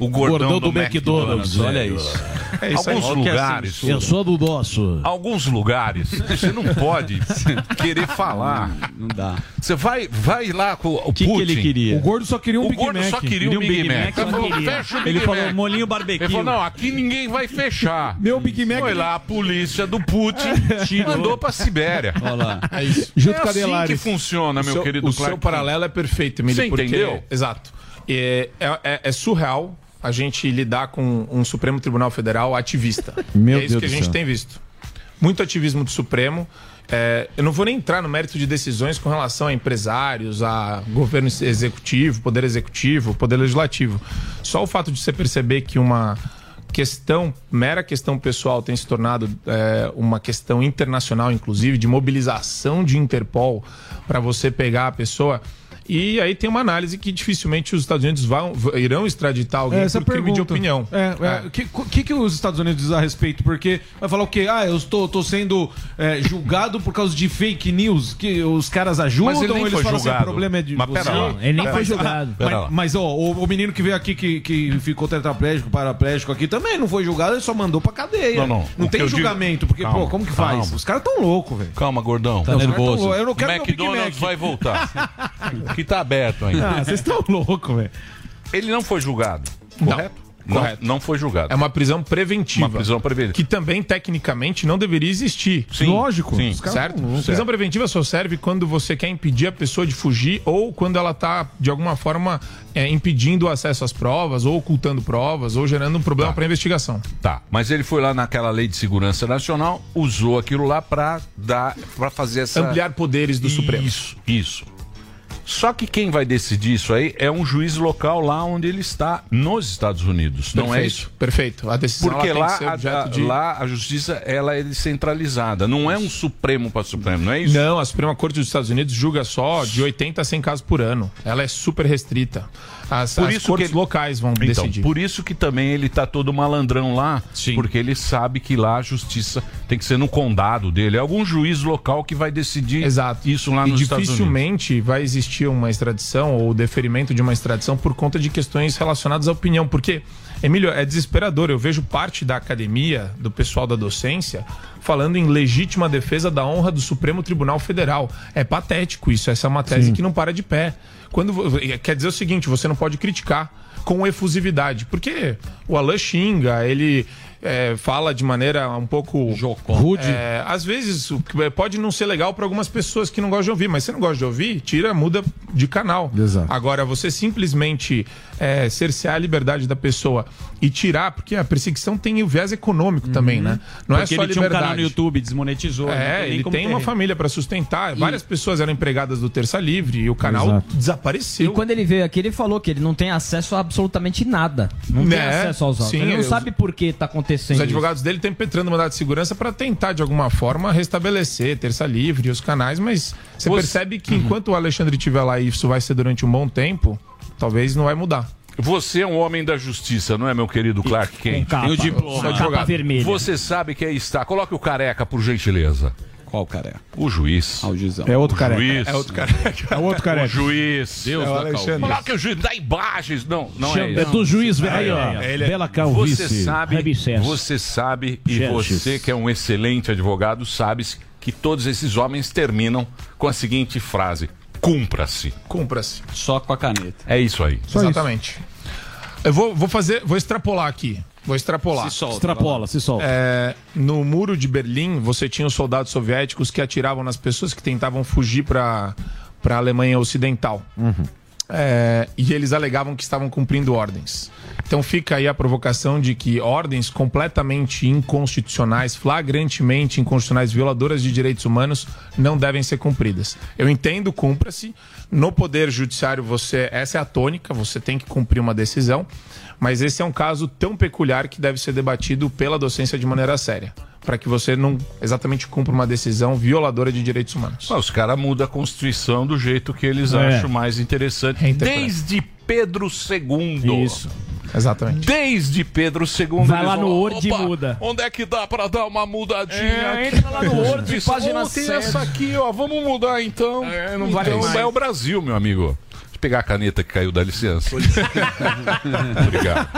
O gordão, Gordão do, do McDonald's. McDonald's, olha isso. É isso aí. Alguns que lugares. Eu sou do nosso. Alguns lugares você não pode querer falar. Não dá. Você vai, vai lá com o que Putin. ele queria? O gordo só queria um O Big gordo Mac. só queria um Big, Mac. Ele falou, queria. fecha o Big Ele Mac. falou, molinho barbecue. Ele falou, não, aqui ninguém vai fechar. Meu Big Mac. Foi lá a polícia do Putin, mandou pra Sibéria. Olha lá. É isso. Junto é com a assim Delares. que funciona, meu seu, querido o Clark seu paralelo é perfeito, Emílio. Você porque- entendeu? Exato. É, é- é- é surreal a gente lidar com um Supremo Tribunal Federal ativista. Meu é isso Deus que a gente céu. tem visto. Muito ativismo do Supremo. É, eu não vou nem entrar no mérito de decisões com relação a empresários, a governo executivo, poder executivo, poder legislativo. Só o fato de você perceber que uma questão, mera questão pessoal, tem se tornado é, uma questão internacional, inclusive, de mobilização de Interpol para você pegar a pessoa. E aí tem uma análise que dificilmente os Estados Unidos vão, irão extraditar alguém É, essa por crime de opinião. É, é, O que, que, que os Estados Unidos dizem a respeito? Porque vai falar o quê? Ah, eu estou, tô sendo é, julgado por causa de fake news, que os caras ajudam, Mas ele nem eles foi falam assim, o julgado. problema é de Mas você. pera lá. Ele nem Pera foi lá. julgado. Mas, mas, ó, o, o menino que veio aqui que, que ficou tetraplégico, paraplégico aqui também não foi julgado, ele só mandou pra cadeia. Não, não. Não O tem eu digo- julgamento, porque, Calma, pô, como que faz? calma. Os caras tão loucos, velho. Calma, gordão. Tá tão nervoso. loucos. Eu não quero meu Big McDonald's Mac. vai voltar. que tá aberto ainda. Ah, vocês estão loucos, velho. Ele não foi julgado, correto? Não, correto. não foi julgado. É uma prisão preventiva. Uma prisão preventiva. Que também, tecnicamente, não deveria existir. Sim, Lógico. sim. Os caras- certo? Certo. Prisão preventiva só serve quando você quer impedir a pessoa de fugir ou quando ela está, de alguma forma, é, impedindo o acesso às provas, ou ocultando provas, ou gerando um problema para a investigação. Tá, mas ele foi lá naquela lei de segurança nacional, usou aquilo lá pra dar, para fazer essa Ampliar poderes do Supremo. Isso, isso. Só que quem vai decidir isso aí é um juiz local lá onde ele está, nos Estados Unidos, não é Perfeito, isso? Perfeito. A decisão Porque lá, a, objeto a- de... lá a justiça ela é descentralizada, não é um Supremo para Supremo, não é isso? Não, a Suprema Corte dos Estados Unidos julga só de 80 a 100 casos por ano. Ela é super restrita. As, Por as isso cortes que ele- locais vão Então, decidir. por isso que também ele tá todo malandrão lá, porque ele sabe que lá a justiça tem que ser no condado dele, é algum juiz local que vai decidir Exato. isso lá e nos Estados Unidos. dificilmente vai existir uma extradição ou deferimento de uma extradição por conta de questões relacionadas à opinião. Porque, Emílio, é desesperador. Eu vejo parte da academia, do pessoal da docência, falando em legítima defesa da honra do Supremo Tribunal Federal. É patético isso. Essa é uma tese Sim. que não para de pé. Quando quer dizer o seguinte, você não pode criticar com efusividade, porque o Alain xinga, ele é, fala de maneira um pouco Rude. É, às vezes que- pode não ser legal para algumas pessoas que não gostam de ouvir, mas você não gosta de ouvir, tira, muda de canal. Exato. Agora, você simplesmente é, cercear a liberdade da pessoa e tirar, porque a perseguição tem o viés econômico também, né? Não Uhum. Porque é só ele tinha um liberdade. canal no YouTube, desmonetizou. É, nem ele tem ter. uma família para sustentar. Várias pessoas eram empregadas do Terça Livre e o canal Exato. desapareceu. E quando ele veio aqui, ele falou que ele não tem acesso a absolutamente nada. Não tem Né? acesso aos. Sim, ele não os- sabe por que tá acontecendo Os advogados dele estão impetrando mandado de segurança para tentar, de alguma forma, restabelecer Terça Livre e os canais, mas você, Você- percebe que enquanto o Alexandre estiver lá e isso vai ser durante um bom tempo, talvez não vai mudar. Você é um homem da justiça, não é, meu querido Clark Kent? capa. Tem o diploma. Sou Capa advogado. vermelha. Você sabe que aí está. Coloque o careca, por gentileza. Qual careca? O juiz. Ah, o juizão. É outro O careca. juiz. É outro careca. É outro careca. O juiz. Deus É o Alexandre. o juiz. Dá imagens. Não, não Chama- é é isso. do juiz, velho. Aí, ó. é, é- Bela calvície. Você sabe, você sabe e você que é um excelente advogado sabe que todos esses homens terminam com a seguinte frase: cumpra-se. Cumpra-se. Só com a caneta. É isso aí. Exatamente. Eu vou, vou fazer, vou extrapolar aqui. Vou extrapolar. Se solta, Extrapola, se solta. É, no muro de Berlim, você tinha os soldados soviéticos que atiravam nas pessoas que tentavam fugir para a Alemanha Ocidental. É, e eles alegavam que estavam cumprindo ordens. Então fica aí a provocação de que ordens completamente inconstitucionais, flagrantemente inconstitucionais, violadoras de direitos humanos, não devem ser cumpridas. Eu entendo, cumpra-se. No Poder Judiciário, você essa é a tônica, você tem que cumprir uma decisão, mas esse é um caso tão peculiar que deve ser debatido pela docência de maneira séria, para que você não exatamente cumpra uma decisão violadora de direitos humanos. Ah, Os caras mudam a Constituição do jeito que eles É. acham mais interessante. Reinterpreta. Desde Pedro II. Isso. Exatamente. Desde Pedro II. Vai lá no Word e "Opa, muda." Onde é que dá pra dar uma mudadinha? É, aqui?" entra lá no Word, página "Oh, tem sete. essa aqui, ó. Vamos mudar então. É, não vale mais. É o Brasil, meu amigo. Pegar a caneta que caiu, dá licença. Obrigado.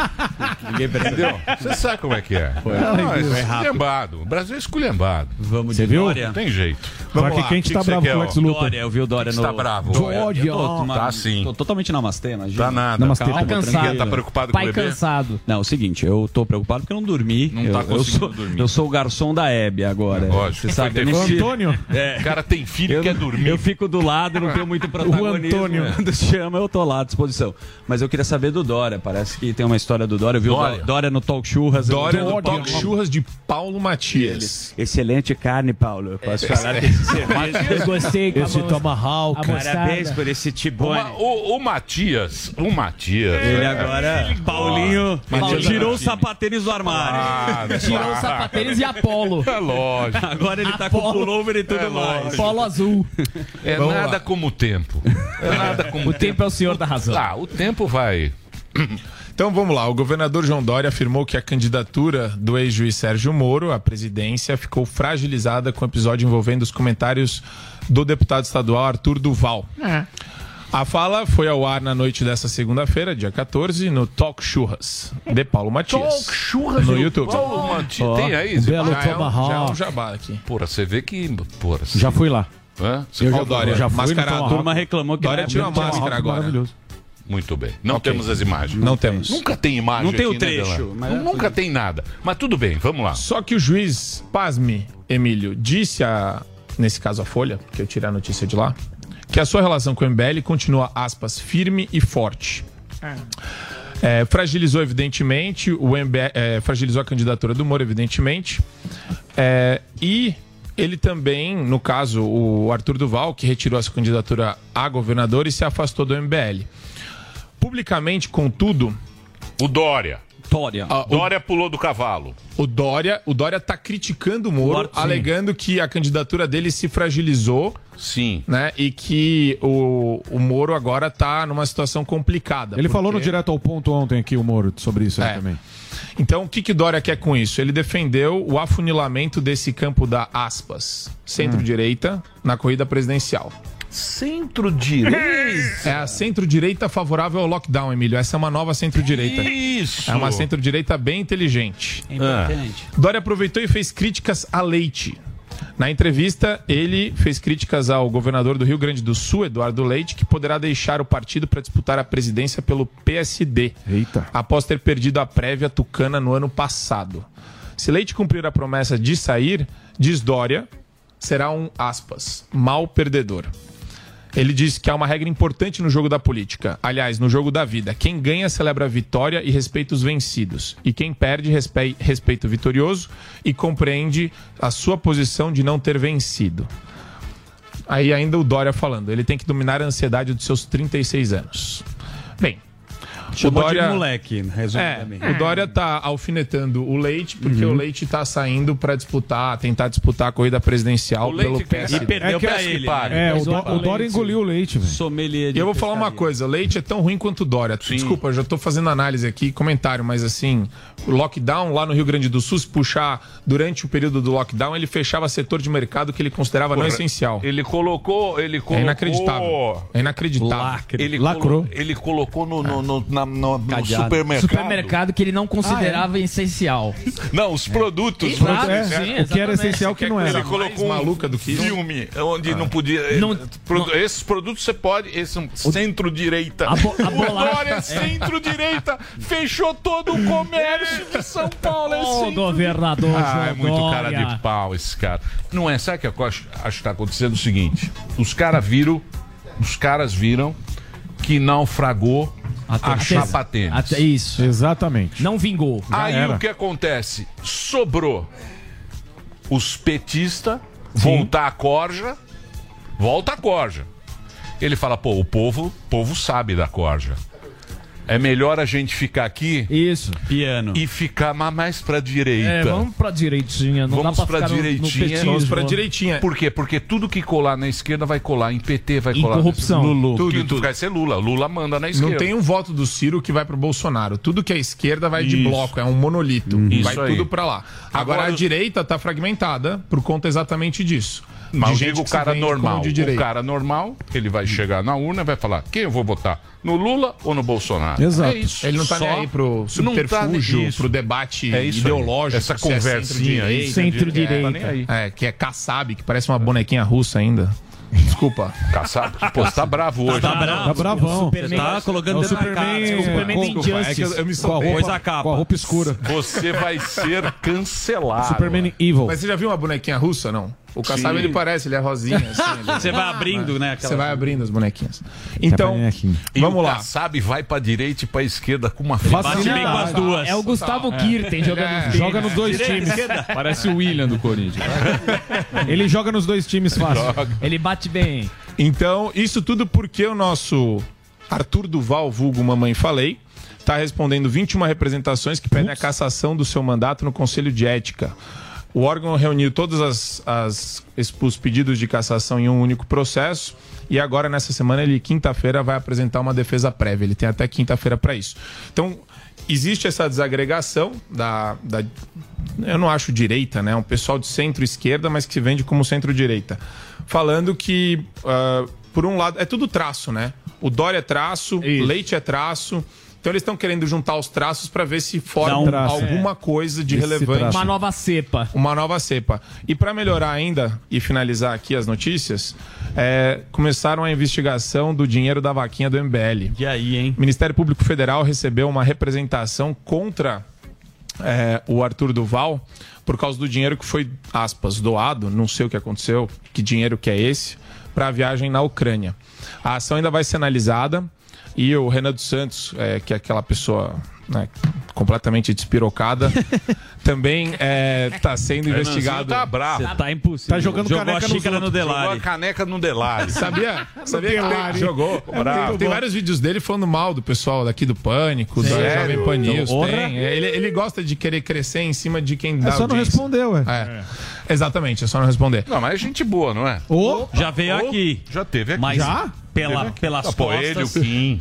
Ninguém Entendeu? Você sabe como é que é. Foi. Não, é esculhambado. O Brasil é esculhambado. Vamos Você de viu? Dória? Não tem jeito. Vamos Clark lá. O que tá que bravo com o? Lex Luthor. Dória, eu vi o Dória Você no... tá bravo. Dória. Tá sim. tô totalmente namastê, imagina. Tá nada. Namastê, Calma, tá cansado. Tá preocupado com o Pai bebê? cansado. Não, é o seguinte, eu tô preocupado porque eu não dormi. Não eu, tá eu conseguindo sou, dormir. Eu sou o garçom da Hebe agora. Lógico. Você sabe, fico- Antônio? É. O cara tem filho e quer dormir. eu fico do lado, não tenho muito protagonismo. Antônio. Quando chama, eu tô lá à disposição. Mas eu queria saber do Dória. Parece que tem uma história do Dória. Eu vi Dória. Dória no Talk Churras. Dória Dória. Talk Churras de Paulo Matias. Excelente carne, Paulo. Eu posso falar desse cerveja. Eu gostei Esse tomahawk. Parabéns por esse tibone. O- o Matias, o Matias. Ele é- agora, Paulinho, Matias tirou os sapatênis do armário. Ah, Tirou os claro. sapatênis e Apolo. É lógico. Agora ele tá com Apolo. pullover e tudo É mais. Polo azul. É Vamos nada lá. como o tempo. É nada como O tempo é o senhor da razão. Ah, o tempo vai. Então vamos lá, o governador João Dória afirmou que a candidatura do ex-juiz Sérgio Moro à presidência ficou fragilizada com o episódio envolvendo os comentários do deputado estadual Arthur Duval. A fala foi ao ar na noite dessa segunda-feira, dia 14, no Talk Churras, de Paulo Matias. Talk Churras no YouTube. Paulo Matias. Tem aí, um Zé? belo Já é, um, já é um jabá aqui. Porra, você vê que. Porra, Já fui lá. Hã? Eu já- Dória? eu já fui no Mascarado. Tom Turma reclamou que Dória ele tirou a era máscara agora. maravilhoso. Muito bem. Não Ok. temos as imagens. Não temos. Nunca tem imagem Não tem o aqui, né, trecho, Delano? mas é Nunca tem nada. Mas tudo bem, vamos lá. Só que o juiz, pasme, Emílio, disse a, nesse caso a Folha, que eu tirei a notícia de lá, que a sua relação com o MBL continua, aspas, firme e forte. É, fragilizou, evidentemente, o MBL, é, fragilizou a candidatura do Moro, evidentemente. É, e ele também, no caso, o Arthur Duval, que retirou a sua candidatura a governador e se afastou do MBL. Publicamente, contudo. O Dória. Dória. Dória pulou do cavalo. O Dória, o Dória tá criticando o Moro, alegando que a candidatura dele se fragilizou. Sim. Né? E que o, o Moro agora tá numa situação complicada. Ele falou no porque- direto ao ponto ontem aqui, o Moro, sobre isso aí É. também. Então, o que, que Dória quer com isso? Ele defendeu o afunilamento desse campo da aspas, centro-direita, na corrida presidencial. Centro-direita? É a centro-direita favorável ao lockdown, Emílio. Essa é uma nova centro-direita. Isso! É uma centro-direita bem inteligente. É importante. Dória aproveitou e fez críticas a Leite. Na entrevista, ele fez críticas ao governador do Rio Grande do Sul, Eduardo Leite, que poderá deixar o partido para disputar a presidência pelo PSD. Eita. Após ter perdido a prévia tucana no ano passado. Se Leite cumprir a promessa de sair, diz Dória, será um, aspas, mal perdedor. Ele disse que há uma regra importante no jogo da política. Aliás, no jogo da vida. Quem ganha celebra a vitória e respeita os vencidos. E quem perde respe- respeita o vitorioso e compreende a sua posição de não ter vencido. Aí ainda o Dória falando. Ele tem que dominar a ansiedade dos seus 36 anos. Bem, Chamou de moleque, é, resumidamente. o Dória tá alfinetando o Leite, porque o Leite tá saindo para disputar, tentar disputar a corrida presidencial O Leite pelo PSD. E perdeu É pra ele. pare. É, o, Dó- o Dória engoliu o leite, velho. E eu vou falar uma coisa, Leite é tão ruim quanto o Dória. Desculpa, eu já tô fazendo análise aqui, comentário, mas assim, o lockdown lá no Rio Grande do Sul, se puxar durante o período do lockdown, ele fechava setor de mercado que ele considerava não Porra, essencial. Ele colocou. Ele colocou É inacreditável. É inacreditável. Ele, Lacrou. colo- ele colocou no, no, no, na- no- no supermercado. Supermercado que ele não considerava essencial. Não, os produtos. Exato, produtos, É, sim, o que era essencial que não Ele era. colocou um maluca do que filme onde não podia. Não- Produ- Esses produtos você pode. Esse é um centro-direita. A bo- O Dória, centro-direita, fechou todo o comércio de São Paulo. É Ô, centro- governador Ah, é muito cara de pau esse cara. Não é? Sabe o que eu acho, acho que tá acontecendo o seguinte? Os caras viram. Os caras viram que naufragou a chapa tênis. Até isso. Exatamente. Não vingou. Aí era. o que acontece? Sobrou os petistas, voltar a corja, volta a corja. Ele fala, pô, o povo, o povo sabe da corja. É melhor a gente ficar aqui Isso. Piano. e ficar ma- mais pra direita. É, vamos pra direitinha. Não Vamos dá pra pra ficar no- no direitinha. Vamos pra direitinha. Por quê? Porque tudo que colar na esquerda vai colar em PT, vai Em colar corrupção. Lulu. Tudo, Tudo, tudo. vai ser Lula. Lula manda na esquerda. Não tem um voto do Ciro que vai pro Bolsonaro. Tudo que é esquerda vai de Isso. bloco, é um monolito. Isso vai aí. tudo pra lá. Agora, Agora- a direita tá fragmentada por conta exatamente disso. Mas De gente o cara normal. de O cara normal, ele vai chegar na urna e vai falar: quem eu vou votar? No Lula ou no Bolsonaro? Exato. É isso. Ele não tá Só- nem aí pro Não subterfúgio, tá pro debate É isso aí. ideológico. Essa é conversinha aí. centro-direita, Centro-direita. Tá nem aí. É, que é Kassab, que parece uma bonequinha russa ainda. Desculpa. Caçado. Pô, você tá bravo hoje. Tá bravo. Tá bravão. Você tá colocando É. Superman, desculpa. Superman do é Injustice. que eu, eu me Com a soltei. roupa- Pôs a capa. Com a roupa escura. Você vai ser cancelado. Superman Evil. Mas você já viu uma bonequinha russa, não? O Kassab, ele parece, ele é rosinha. Assim, ele- Você vai abrindo, né? aquela- Você vai abrindo as bonequinhas. Então. E vamos o lá. Kassab vai pra direita e pra esquerda com uma Bate bem com as duas. É o Gustavo Kirten jogando É. no Joga nos dois times. Parece o William do Corinthians. Ele joga nos dois times fácil. Ele bate bem. Então, isso tudo porque o nosso Arthur Duval, vulgo Mamãe Falei, está respondendo 21 representações que pedem a cassação do seu mandato no Conselho de Ética. O órgão reuniu todos as, as- os pedidos de cassação em um único processo e agora, nessa semana, ele, quinta-feira, vai apresentar uma defesa prévia. Ele tem até quinta-feira para isso. Então, existe essa desagregação da, da- eu não acho direita, né? Um pessoal de centro-esquerda, mas que se vende como centro-direita. Falando que, ah, por um lado, é tudo traço, né? O Dória é traço, Isso. Leite é traço, Então eles estão querendo juntar os traços para ver se forma um traço. alguma É. coisa de Esse relevante. traço. Uma nova cepa. Uma nova cepa. E para melhorar ainda e finalizar aqui as notícias, é, começaram a investigação do dinheiro da vaquinha do MBL. E aí, hein? O Ministério Público Federal recebeu uma representação contra é, o Arthur Duval por causa do dinheiro que foi, aspas, doado, não sei o que aconteceu, que dinheiro que é esse, para a viagem na Ucrânia. A ação ainda vai ser analisada e o Renan dos Santos, é, que é aquela pessoa né, completamente despirocada, também está sendo Renanzinho investigado. tá bravo. Você tá impossível. Tá jogando Jogou caneca a xícara no outros. Delari. Jogou a caneca no Delari. Sabia? Sabia que Delari. tem, jogou? É bravo. Tem, vários vídeos dele falando mal do pessoal daqui do Pânico, Sério? Jovem Pan News. Porra. Tem. Ele, ele gosta de querer crescer em cima de quem dá É só não audiência. responder, ué. É. Exatamente, é só não responder. Não, mas é gente boa, não é? Já veio Ô, aqui. Já teve aqui. Mas Já? pela, pelas Ah, pô, costas. ele, o Kim.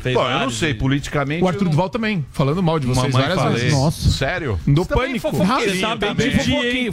Fez Bom, eu não vários sei, politicamente. O Arthur Duval também, falando mal de vocês Mamãe várias falei. vezes. Nossa. Sério? Pânico. é fofoqueirinho Você sabe também. de fofoquinho, Fofoqueirinho.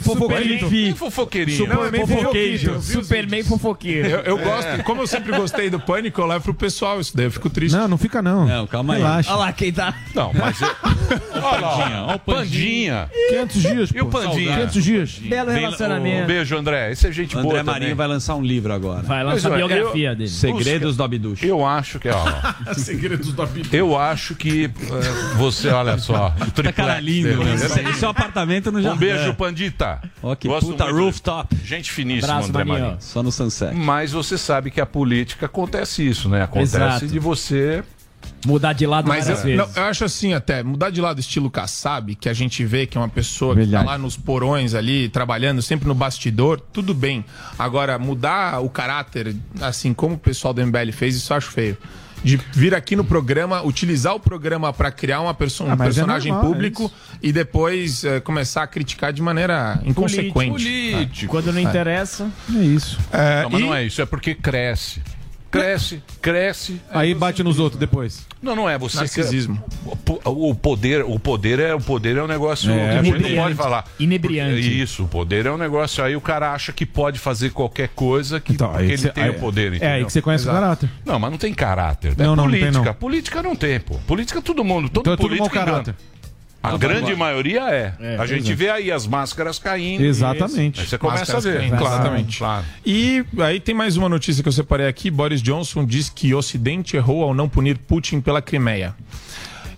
fofoqueirinho. Que fofoqueirinho? Superman fofoqueiro. Superman fofoqueiro. Eu, eu gosto, como eu sempre gostei do Pânico, eu levo pro pessoal isso daí, eu fico triste. Não, não fica não. Não, calma aí. Relaxa. Olha lá quem tá. Não, mas. eu- Olha lá, ó, o Pandinha. 500 dias, E o pô. Pandinha? 500 dias. Belo Vem- relacionamento. Um beijo, André. Esse é gente André boa Marinho também. vai lançar um livro agora. Vai lançar a olha, biografia dele. Segredos do Abduch. Eu acho que, ó. Segredos do Abduch. Eu acho que eh, você, olha só, o Tá cara lindo, né? Esse, é um apartamento no Um jardim. beijo, Pandita. Ó, que Gosto puta muito. rooftop. Gente finíssima, Abraço, André Marinho. Marinho. Só no sunset. Mas você sabe que a política acontece isso, né? Acontece Exato. de você. Mudar de lado Mas várias eu, vezes. não, eu acho assim até, mudar de lado estilo Kassab, que a gente vê que é uma pessoa que Verdade. tá lá nos porões ali, trabalhando sempre no bastidor, tudo bem. Agora, mudar o caráter, assim como o pessoal do MBL fez, isso eu acho feio. De vir aqui no programa, utilizar o programa para criar uma perso um Ah, mas é personagem normal, é público e depois eh, começar a criticar de maneira inconsequente. Político. Quando não interessa. É isso. É, Não, mas e- não é isso, é porque cresce. Cresce, cresce. Aí bate nos outros depois. Não, não é você. Narcisismo. O, poder, o poder é o poder é um negócio É, que a gente não inebriante. pode falar. Inebriante. Isso, o poder é um negócio aí o cara acha que pode fazer qualquer coisa que Então, ele cê- tem aí- o poder, É entendeu? aí que você conhece Exato. o caráter. Não, mas não tem caráter. É Não, não, não tem, política. não. Política não tem, pô. Política todo mundo, todo Então é tudo político mau engana. A grande maioria é. a gente vê aí as máscaras caindo. Exatamente. Aí você começa Máscaras a ver. caindo, Claro, exatamente. claro. E aí tem mais uma notícia que eu separei aqui. Boris Johnson diz que o Ocidente errou ao não punir Putin pela Crimeia.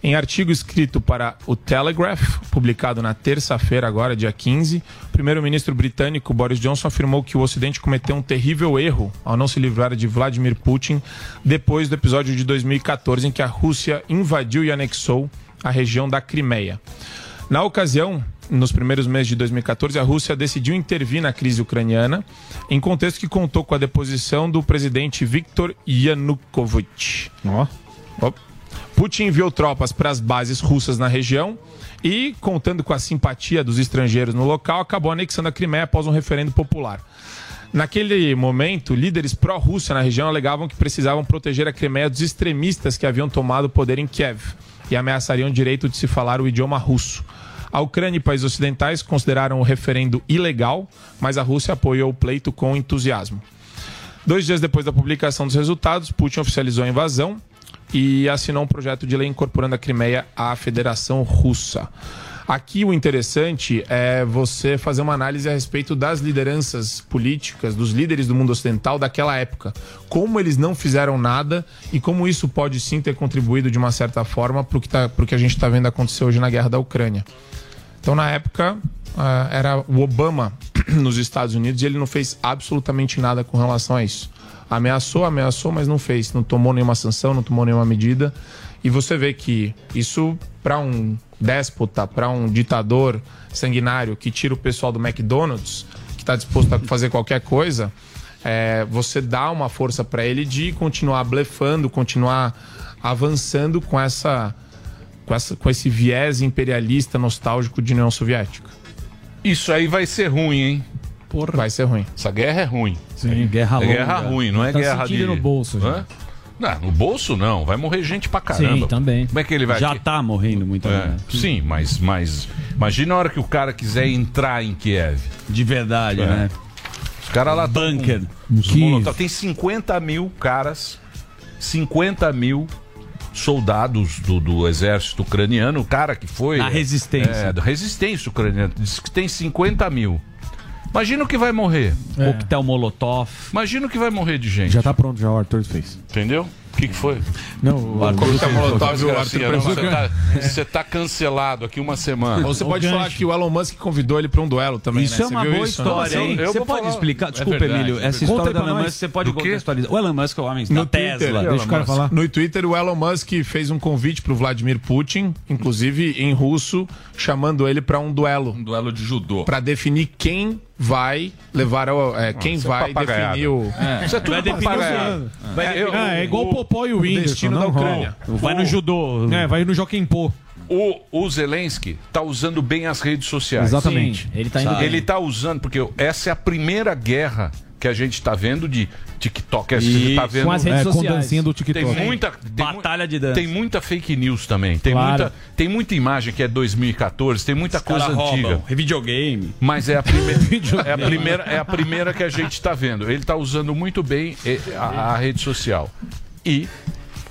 Em artigo escrito para o Telegraph, publicado na terça-feira, agora, dia 15, o primeiro-ministro britânico Boris Johnson afirmou que o Ocidente cometeu um terrível erro ao não se livrar de Vladimir Putin depois do episódio de 2014 em que a Rússia invadiu e anexou a região da Crimeia. Na ocasião, nos primeiros meses de 2014, a Rússia decidiu intervir na crise ucraniana, em contexto que contou com a deposição do presidente Viktor Yanukovych. Ó. Putin enviou tropas para as bases russas na região e, contando com a simpatia dos estrangeiros no local, acabou anexando a Crimeia após um referendo popular. Naquele momento, líderes pró-Rússia na região alegavam que precisavam proteger a Crimeia dos extremistas que haviam tomado o poder em Kiev e ameaçariam o direito de se falar o idioma russo. A Ucrânia e países ocidentais consideraram o referendo ilegal, mas a Rússia apoiou o pleito com entusiasmo. Dois dias depois da publicação dos resultados, Putin oficializou a invasão e assinou um projeto de lei incorporando a Crimeia à Federação Russa. Aqui o interessante é você fazer uma análise a respeito das lideranças políticas, dos líderes do mundo ocidental daquela época. Como eles não fizeram nada e como isso pode sim ter contribuído de uma certa forma para o que, tá, que a gente está vendo acontecer hoje na guerra da Ucrânia. Então, na época, ah, era o Obama nos Estados Unidos e ele não fez absolutamente nada com relação a isso. Ameaçou, ameaçou, mas não fez. Não tomou nenhuma sanção, não tomou nenhuma medida. E você vê que isso, para um déspota, para um ditador sanguinário que tira o pessoal do McDonald's, que está disposto a fazer qualquer coisa, é, você dá uma força para ele de continuar blefando, continuar avançando com essa com, essa, com esse viés imperialista nostálgico de União Soviética. Isso aí vai ser ruim, hein? Porra. Vai ser ruim. Essa guerra é ruim. Sim, guerra É guerra ruim, não é Tá guerra de... no bolso, já. Hã? Não, no bolso não. Vai morrer gente pra caramba. Sim, também. Como é que ele vai... Já tá morrendo muita É, gente. sim, mas, mas imagina a hora que o cara quiser entrar em Kiev. De verdade, É. né? Os caras lá Bunker. molotov. Tem 50 mil caras, 50 mil soldados do, do exército ucraniano, o cara que foi. Na resistência. É, da resistência ucraniana. Diz que tem 50 mil. Imagina o que vai morrer. Coquetel Molotov. Imagina o que vai morrer de gente. Já tá pronto, já o Arthur fez. Entendeu? O que, que foi? Não, o Arthur Arthur tá fez. molotov, o Arthur preparou. Você tá, você tá cancelado aqui uma semana. Ou você pode falar que o Elon Musk convidou ele pra um duelo também, Isso né? é uma viu boa isso, história, hein? Eu Você vou pode falar. explicar? É Desculpa, verdade, Emílio. é Essa história do Elon. Musk, você pode contextualizar. O Elon Musk é o homem da No Tesla. Twitter, Deixa o cara falar. No Twitter, o Elon Musk fez um convite pro Vladimir Putin, inclusive em russo, chamando ele pra um duelo. Um duelo de judô. Pra definir quem vai levar ao, é, quem isso é vai papagaiada. definir o É. Isso é tudo vai definir papagaiada. o- Vai É, eu- ah, é igual o Popó e o o Whindersson. destino da Ucrânia. Vai no judô. É, vai no Joaquim Pô. O, o Zelensky tá usando bem as redes sociais. Exatamente. Sim, ele tá indo. Ele tá usando, porque essa é a primeira guerra que a gente tá vendo de TikTok. que A gente tá vendo. Com as redes É, com sociais. dancinha do Tem TikTok. muita. Tem Batalha de dança. Tem muita fake news também. Tem, Claro. muita, tem muita imagem que é 2014, tem muita coisa Cara antiga. roubam. Videogame. Mas é a, primeira, é, a primeira, é a primeira que a gente está vendo. Ele está usando muito bem eh, a, a rede social. E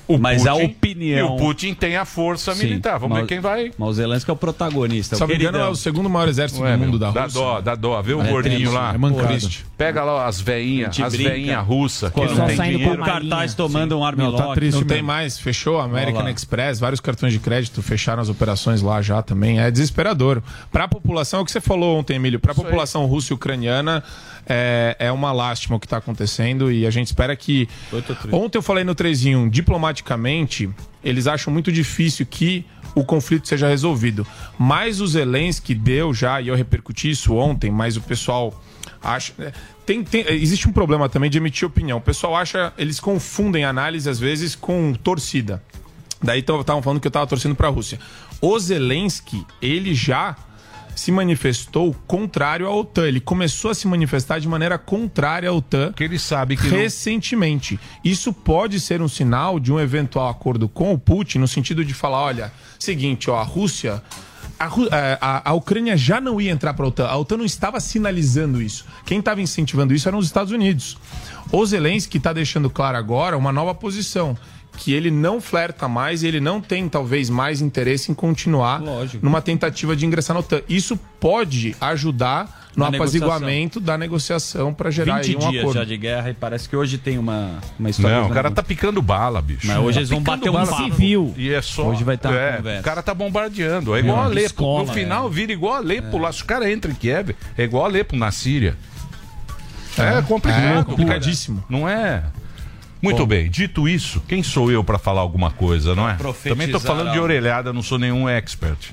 o Mas a Putin- opinião- E o Putin tem a força Sim, militar. Vamos mas- ver quem vai. Mas o Zelensky é o protagonista. Se não me engano, é o segundo maior exército Ué, do mundo meu, da dá Rússia. dó, dá dó. Vê o É gordinho lá. é mancado. Pega lá as veinhas, as veinhas russas, que O não pessoal tem saindo dinheiro. com O cartaz tomando um Não, armlock. tá triste Não tem mais, fechou a American. Express, vários cartões de crédito fecharam as operações lá já também. É desesperador. Para a população, é o que você falou ontem, Emílio, para a população russa e ucraniana, é, é uma lástima o que está acontecendo e a gente espera que. Ontem eu falei no 3 em 1, diplomaticamente, eles acham muito difícil que o conflito seja resolvido. Mas o Zelensky deu já, e eu repercuti isso ontem, mas o pessoal acha. é, Tem, tem- existe um problema também de emitir opinião. O pessoal acha, eles confundem análise às vezes com torcida. Daí estavam falando que eu estava torcendo para a Rússia. O Zelensky, ele já se manifestou contrário à OTAN. Ele começou a se manifestar de maneira contrária à OTAN Porque ele sabe que. não- recentemente. Isso pode ser um sinal de um eventual acordo com o Putin, no sentido de falar: olha, seguinte, ó, a Rússia. A, é, a- a Ucrânia já não ia entrar para a OTAN. A OTAN não estava sinalizando isso. Quem estava incentivando isso eram os Estados Unidos. O Zelensky está deixando claro agora uma nova posição. Que ele não flerta mais e ele não tem, talvez, mais interesse em continuar Lógico. numa tentativa de ingressar na OTAN. Isso pode ajudar no Na negociação. apaziguamento da negociação para gerar 20 aí um dias acordo. já de guerra e parece que hoje tem uma, uma história. Não, o cara tá picando bala, bicho. Mas hoje Tá eles vão picando bater um. Civil. E é só. Hoje vai tá uma é, conversa. O cara tá bombardeando. É igual a Alepo. escola, no final vira igual a Alepo lá. Se o cara entra em Kiev, é igual a Alepo na Síria. É, complicado. É complicadíssimo. Não é? Muito bem, dito isso, quem sou eu pra falar alguma coisa, não é? Também tô falando de orelhada, não sou nenhum expert.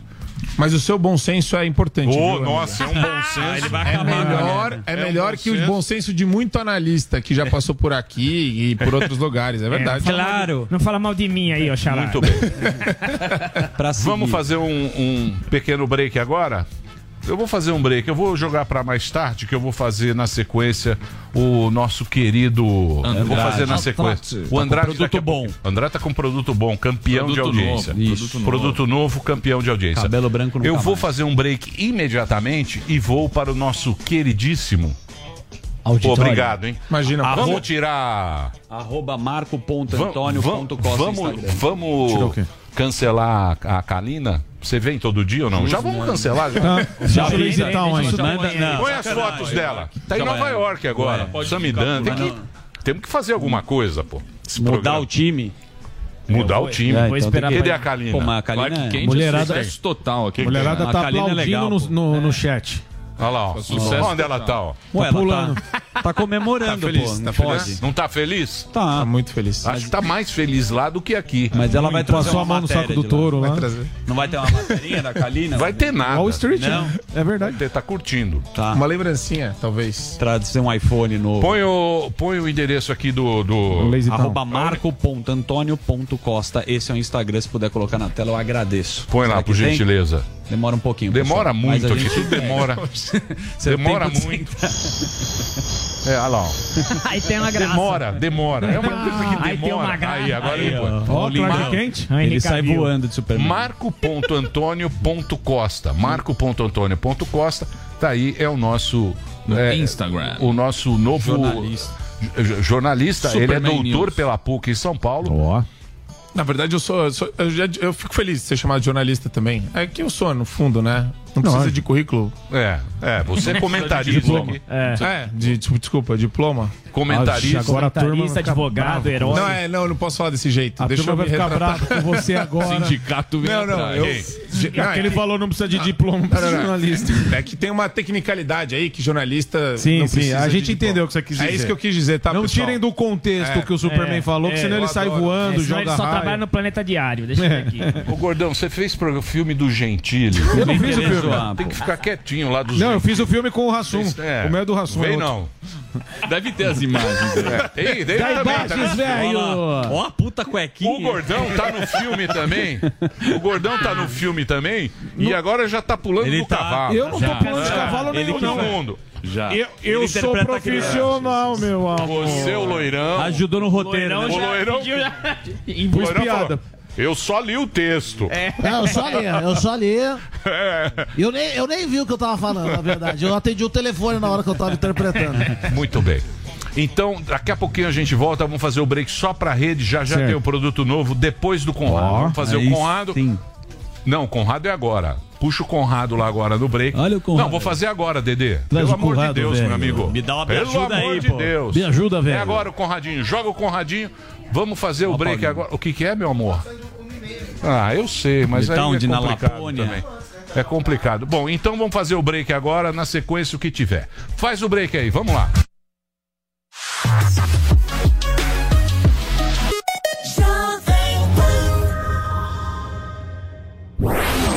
Mas o seu bom senso é importante. Ô, viu, nossa, é um bom senso. Ele vai É acabar. melhor, é É um melhor bom que o senso. bom senso de muito analista que já passou por aqui e por outros lugares, é verdade. Claro. Não fala mal de mim aí, ó, Xará. Muito bem. Vamos fazer um, um pequeno break agora? Eu vou fazer um break, eu vou jogar pra mais tarde, que eu vou fazer na sequência o nosso querido. Eu vou fazer na sequência. O Andrade produto daqui a bom. André tá com produto bom, campeão de Produto audiência. novo, Isso. produto novo. Produto novo, campeão de audiência. Cabelo branco Eu vou mais. fazer um break imediatamente e vou para o nosso queridíssimo. Auditório. Obrigado, hein? Imagina, Vamos tirar. Arroba Vamos, marco.antônio.costa vamos, vamos quê? cancelar a Kalina? Você vem todo dia ou não? Já vamos cancelar. Já. Já fez e tal, hein? Não. Põe as fotos dela. Tá em Calma Nova. York agora. Pode Samidana. Tem que, temos que fazer alguma coisa, pô. Mudar programa. o time. Mudar o time. É, Vou então esperar que- Cadê a Pô, Kalina? mas a Kalina é- Mulherada- é sucesso total aqui. Mulherada A tá Kalina é aplaudindo legal, no, pô. no, no chat. Olha lá, ó. Sucesso Onde ela tá, ó? Ué, ela pulando. tá, tá comemorando, Tá feliz, pô. tá Não feliz. pode. Não tá feliz? Tá. Tá muito feliz. Acho que tá mais feliz lá do que aqui. Mas ela vai trazer Passou uma a mão no saco do lá. touro lá. Não vai ter uma materinha da Kalina? Vai ter nada. Wall Street, Não. né? É verdade. Você tá curtindo. Tá. Uma lembrancinha, talvez. Trazer um iPhone novo. Põe o, põe o endereço aqui do. do... Arroba marco.antônio.costa. Esse é o Instagram, se puder colocar na tela, eu agradeço. Põe lá, Será por que tem? Demora um pouquinho. Demora pessoal. Mas muito a aqui, tudo demora. Você demora muito. É, olha lá, ó. Aí tem uma graça. Demora, demora. É uma coisa que demora. Aí tem uma graça. Aí, agora Aí, ele põe. Ó, Lindão. Clark Kent. Ele ele sai voando de Superman. marco.antônio.costa. Marco.antônio.costa. Tá aí, é o nosso. é, Instagram. O nosso novo Jornalista. j- jornalista. ele é Superman doutor News. pela PUC em São Paulo. Ó. Na verdade, eu sou. eu sou- eu, já- eu fico feliz de ser chamado de jornalista também. É que eu sou, no fundo, né? Não precisa Não, de currículo. É, é, você é comentarista Diploma. aqui. É, de, tipo, desculpa, diploma. Comentarista. Agora a turma advogado, herói. Não, é, não, eu não posso falar desse jeito. A Deixa turma eu vai me ficar retratar. brava com você agora. Sindicato Não, não, eu. É que ele é- falou não precisa de diploma, não, de não. jornalista. É que tem uma tecnicalidade aí que jornalista. Sim, não sim, a gente diploma. entendeu o que você quis É dizer. isso que eu quis dizer, tá, Não pessoal? tirem do contexto É. que o Superman É, falou, que é, senão ele sai adoro. voando, É, joga ele só trabalha raio. no Planeta Diário. Deixa eu ver aqui. Ô, Gordão, você fez pro filme do Gentili. Eu não fiz o filme. Tem que ficar quietinho lá dos Não, eu fiz o filme com o Rassum. É. O meu é do Rassum. Vem é não. Deve ter as imagens. né? É, tem, tem imagens, tá velho. Ó, a puta cuequinha. O Gordão tá no filme também. O Gordão tá no filme também. E agora já tá pulando Ele no tá- cavalo. Eu não tô pulando de cavalo Ele nenhum, todo não. mundo. Já. Eu, eu Ele sou interpreta profissional, meu amor. Você, o loirão. Ajudou no roteiro. Loirão né? O já loirão- pediu já. o loirão piada. falou, Eu só li o texto. É. É, eu só li, eu só li. É. Eu nem, eu nem vi o que eu tava falando, na verdade. Eu atendi o telefone na hora que eu tava interpretando. Muito bem. Então, daqui a pouquinho a gente volta, vamos fazer o break só pra rede. Já já Certo. tem o produto novo depois do Conrado. Ó, vamos fazer aí o Conrado. sim. Não, o Conrado é agora. Puxa o Conrado lá agora no break. Olha o Conrado. Não, vou fazer agora, Dedê. Traz Pelo amor Conrado, de Deus, velho. meu amigo. Me dá uma Pelo ajuda amor aí, de pô. Deus. Me ajuda, velho. É agora o Conradinho. Joga o Conradinho. Vamos fazer o break agora. O que, que é, meu amor? Ah, eu sei, mas tá aí é complicado também. É complicado. Bom, então vamos fazer o break agora, na sequência o que tiver. Faz o break aí, vamos lá.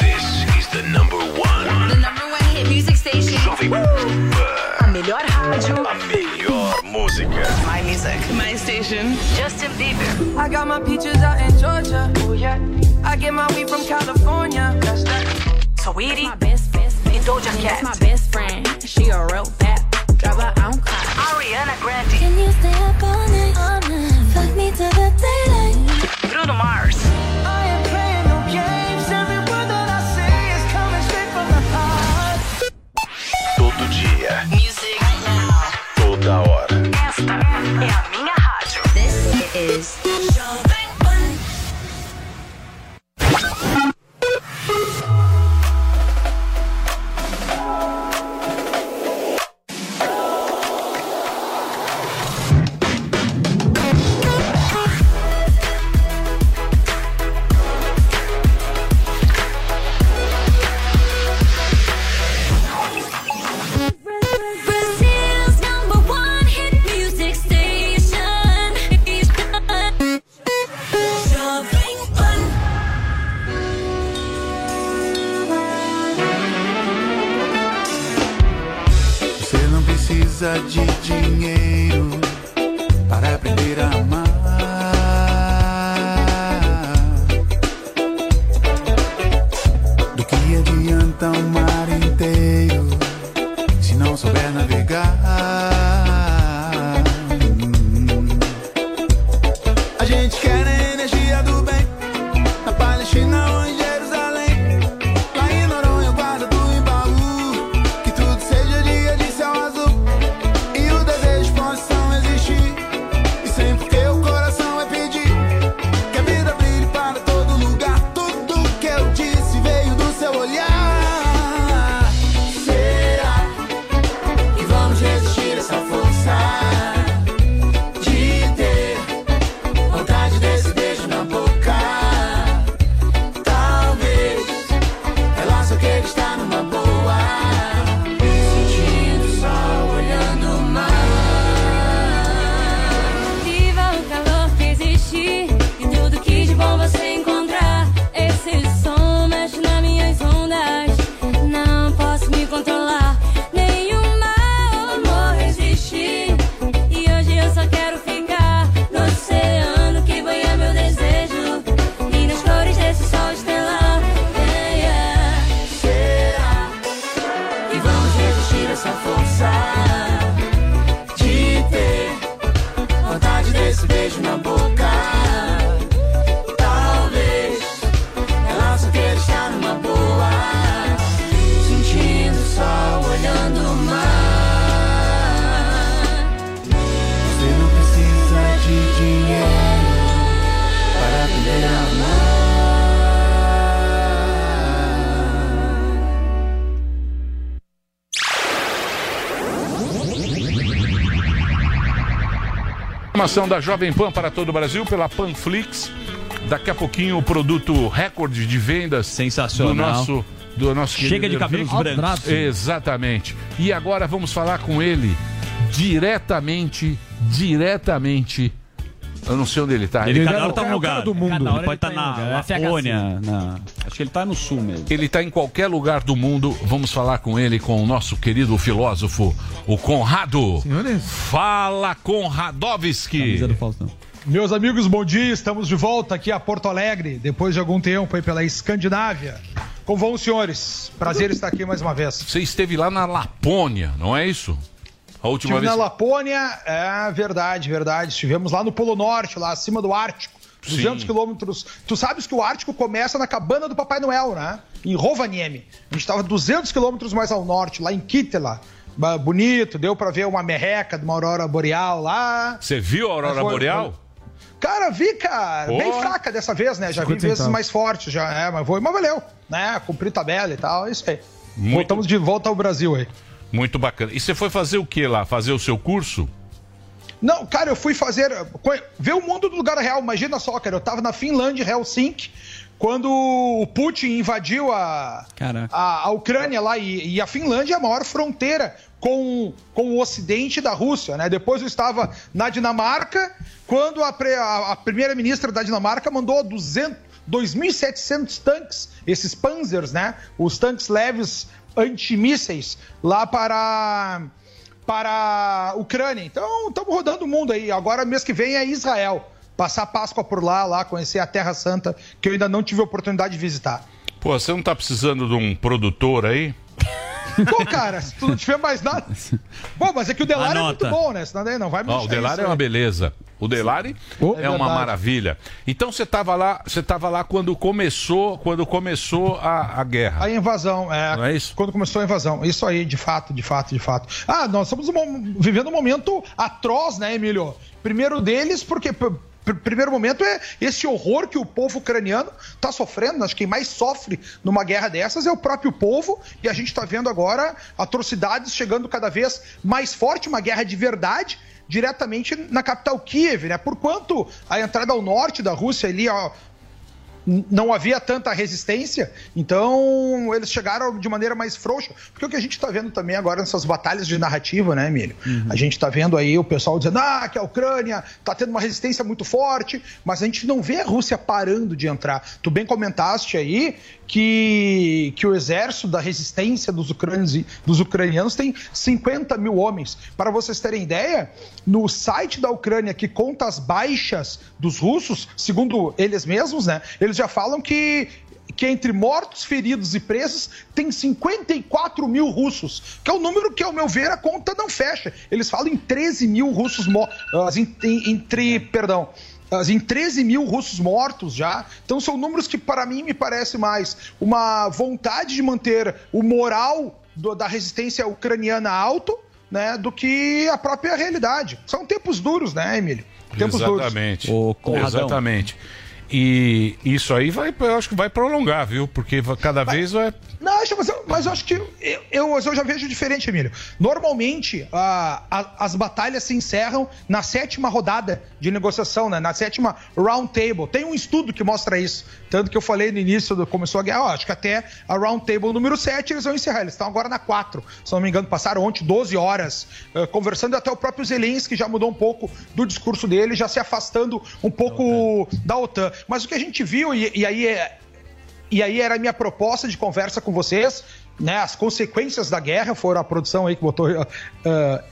This is the number one. The number one hit music station. Jovem Pan. A melhor rádio. A melhor música. My music. My station. Justin Bieber. I got my peaches out in Georgia. Oh yeah. I get my weed from California. That's that. Saweetie. My best, best, best. And Doja Cat. my best friend. She a real bad. Drive her own car. Ariana Grande. Can you stay up all night? Informação da Jovem Pan para todo o Brasil pela Panflix. Daqui a pouquinho o produto recorde de vendas Sensacional. do nosso do nosso Chega de cabelos Ervic. brancos. Exatamente. E agora vamos falar com ele diretamente, diretamente. Eu não sei onde ele tá. Ele, Ele, cada hora tá num lugar. do mundo. Cada ele pode estar tá na lugar. Lapônia. Na... Acho que ele tá no sul mesmo. Ele está em qualquer lugar do mundo. Vamos falar com ele, com o nosso querido filósofo, o Conrado. Fala, Conradovski. Meus amigos, bom dia. Estamos de volta aqui a Porto Alegre, depois de algum tempo aí pela Escandinávia. Como vão os senhores? Prazer estar aqui mais uma vez. Você esteve lá na Lapônia, não é isso? A última Estive vez. na Lapônia, é verdade, verdade. Estivemos lá no Polo Norte, lá acima do Ártico. 200 Sim. quilômetros. Tu sabes que o Ártico começa na cabana do Papai Noel, né? Em Rovaniemi. A gente estava 200 quilômetros mais ao norte, lá em Kitela. Bonito, deu pra ver uma merreca de uma aurora boreal lá. Você viu a Aurora foi- Boreal? Cara, vi, cara. Pô. Bem fraca dessa vez, né? Já vi 50 vezes centavos. mais fortes, já. É, mas, foi, mas valeu, né? Cumpri tabela e tal, é isso aí. Muito- Voltamos de volta ao Brasil aí. Muito bacana. E você foi fazer o que lá? Fazer o seu curso? Não, cara, eu fui fazer. co- Ver o mundo do lugar real. Imagina só, cara. Eu tava na Finlândia, Helsinki, quando o Putin invadiu a, a, a Ucrânia lá. E, e a Finlândia é a maior fronteira com, com o ocidente da Rússia, né? Depois eu estava na Dinamarca, quando a, pre- a- a primeira-ministra da Dinamarca mandou 200. 2.700 tanques, esses Panzers, né? Os tanques leves antimísseis lá para para a Ucrânia. Então, estamos rodando o mundo aí. Agora, mês que vem é Israel. Passar a Páscoa por lá, lá, conhecer a Terra Santa, que eu ainda não tive a oportunidade de visitar. Pô, você não tá precisando de um produtor aí? Pô, cara, se tu não tiver mais nada. Bom, mas é que o Delari é muito bom, né? Senão daí não vai me Ó, o Delari isso é uma beleza. O Delari É é, uma maravilha. Então você tava lá, você tava lá quando começou, quando começou a, a guerra. A invasão, é. Não é isso? Quando começou a invasão. Isso aí, de fato, de fato, de fato. Ah, nós estamos um- vivendo um momento atroz, né, Emílio? Primeiro deles, porque. Primeiro momento é esse horror que o povo ucraniano está sofrendo. Acho que quem mais sofre numa guerra dessas é o próprio povo. E a gente está vendo agora atrocidades chegando cada vez mais forte, uma guerra de verdade, diretamente na capital Kiev, né? Por quanto a entrada ao norte da Rússia ali, ó, não havia tanta resistência, então eles chegaram de maneira mais frouxa. Porque o que a gente está vendo também agora nessas batalhas de narrativa, né, Emílio? A gente está vendo aí o pessoal dizendo ah, que a Ucrânia está tendo uma resistência muito forte, mas a gente não vê a Rússia parando de entrar. Tu bem comentaste aí que, que o exército da resistência dos ucranianos, dos ucranianos tem 50 mil homens. Para vocês terem ideia, no site da Ucrânia que conta as baixas dos russos, segundo eles mesmos, né? Eles já falam que que entre mortos, feridos e presos tem 54 mil russos, que é o número que, ao meu ver, a conta não fecha. Eles falam em 13 mil russos mortos, entre, perdão, em 13 mil russos mortos já. Então são números que, para mim, me parece mais uma vontade de manter o moral do- da resistência ucraniana alto, né, do que a própria realidade. São tempos duros, né, Emílio? Tempos Exatamente. duros. Exatamente. E isso aí vai, eu acho que vai prolongar, viu? Porque cada vez vai. Não, acho- mas, eu, mas eu acho que eu, eu, mas eu já vejo diferente, Emílio. Normalmente, a- a- as batalhas se encerram na sétima rodada de negociação, né? na sétima round table. Tem um estudo que mostra isso. Tanto que eu falei no início, do, começou a guerra, ó, acho que até a round table número 7 eles vão encerrar. Eles estão agora na 4. Se não me engano, passaram ontem 12 horas eh, conversando. Até o próprio Zelensky já mudou um pouco do discurso dele, já se afastando um pouco da OTAN. Mas o que a gente viu, e, e aí é, e aí era a minha proposta de conversa com vocês, né? As consequências da guerra foram a produção aí que botou. ah,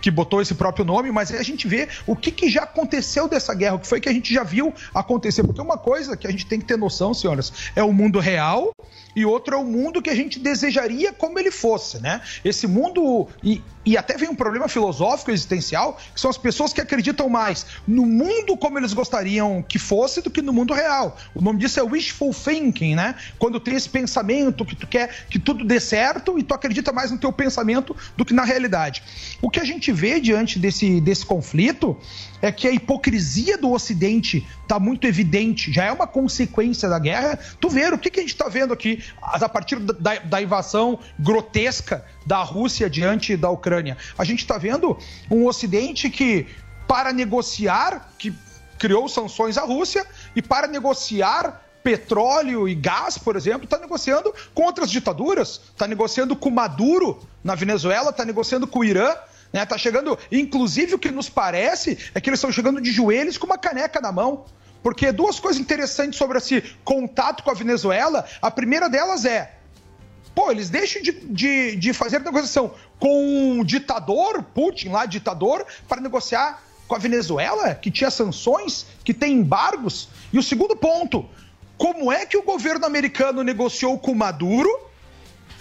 que botou esse próprio nome, mas a gente vê o que, que já aconteceu dessa guerra, o que foi que a gente já viu acontecer. Porque uma coisa que a gente tem que ter noção, senhoras, é o mundo real e outro é o mundo que a gente desejaria como ele fosse, né? Esse mundo. E, e até vem um problema filosófico existencial, que são as pessoas que acreditam mais no mundo como eles gostariam que fosse do que no mundo real. O nome disso é wishful thinking, né? Quando tem esse pensamento que tu quer que tudo dê certo e tu acredita mais no teu pensamento do que na realidade. O que a gente vê diante desse, desse conflito é que a hipocrisia do Ocidente está muito evidente, já é uma consequência da guerra. Tu vê, o que, que a gente está vendo aqui a partir da, da invasão grotesca da Rússia diante da Ucrânia? A gente está vendo um Ocidente que para negociar, que criou sanções à Rússia, e para negociar petróleo e gás, por exemplo, está negociando com outras ditaduras, está negociando com Maduro na Venezuela, está negociando com o Irã, né? Tá chegando, inclusive o que nos parece é que eles estão chegando de joelhos com uma caneca na mão. Porque duas coisas interessantes sobre esse contato com a Venezuela, a primeira delas é Pô, eles deixam de, de, de fazer negociação com o ditador, Putin lá, ditador, para negociar com a Venezuela, que tinha sanções, que tem embargos. E o segundo ponto, como é que o governo americano negociou com Maduro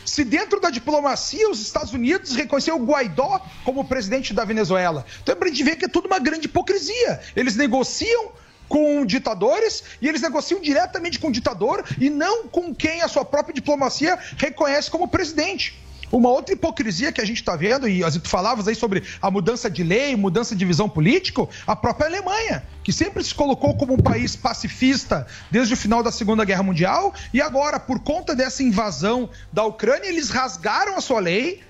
se dentro da diplomacia os Estados Unidos reconheceu o Guaidó como presidente da Venezuela? Então é pra gente ver que é tudo uma grande hipocrisia. Eles negociam com ditadores e eles negociam diretamente com o ditador e não com quem a sua própria diplomacia reconhece como presidente. Uma outra hipocrisia que a gente está vendo, e tu falavas aí sobre a mudança de lei, mudança de visão político, a própria Alemanha, que sempre se colocou como um país pacifista desde o final da Segunda Guerra Mundial, e agora, por conta dessa invasão da Ucrânia, eles rasgaram a sua lei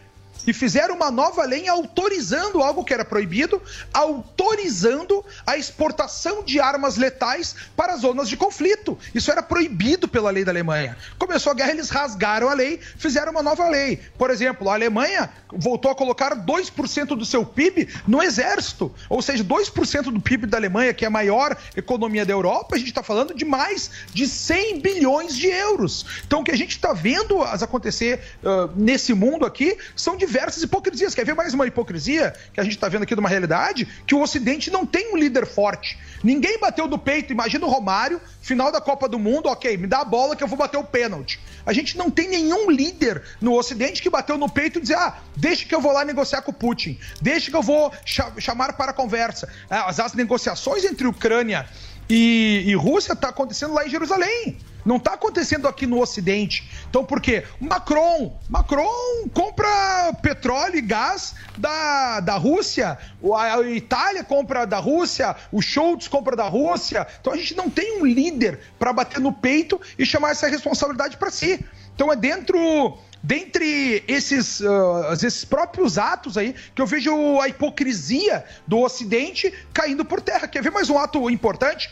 e fizeram uma nova lei autorizando algo que era proibido, autorizando a exportação de armas letais para zonas de conflito. Isso era proibido pela lei da Alemanha. Começou a guerra, eles rasgaram a lei, fizeram uma nova lei. Por exemplo, a Alemanha voltou a colocar 2% do seu PIB no exército. Ou seja, 2% do PIB da Alemanha, que é a maior economia da Europa, a gente está falando de mais de 100 bilhões de euros. Então, o que a gente está vendo as acontecer uh, nesse mundo aqui são diversas hipocrisias. Quer ver mais uma hipocrisia que a gente está vendo aqui de uma realidade? Que o Ocidente não tem um líder forte. Ninguém bateu do peito. Imagina o Romário, final da Copa do Mundo, ok, me dá a bola que eu vou bater o pênalti. A gente não tem nenhum líder no Ocidente que bateu no peito e dizer, ah, deixa que eu vou lá negociar com o Putin, deixa que eu vou cha- chamar para a conversa. As, as negociações entre Ucrânia e, e Rússia tá acontecendo lá em Jerusalém. Não está acontecendo aqui no Ocidente. Então, por quê? Macron, Macron compra petróleo e gás da, da Rússia, a Itália compra da Rússia, o Schultz compra da Rússia. Então, a gente não tem um líder para bater no peito e chamar essa responsabilidade para si. Então, é dentro dentre esses, ah, esses próprios atos aí que eu vejo a hipocrisia do Ocidente caindo por terra. Quer ver mais um ato importante?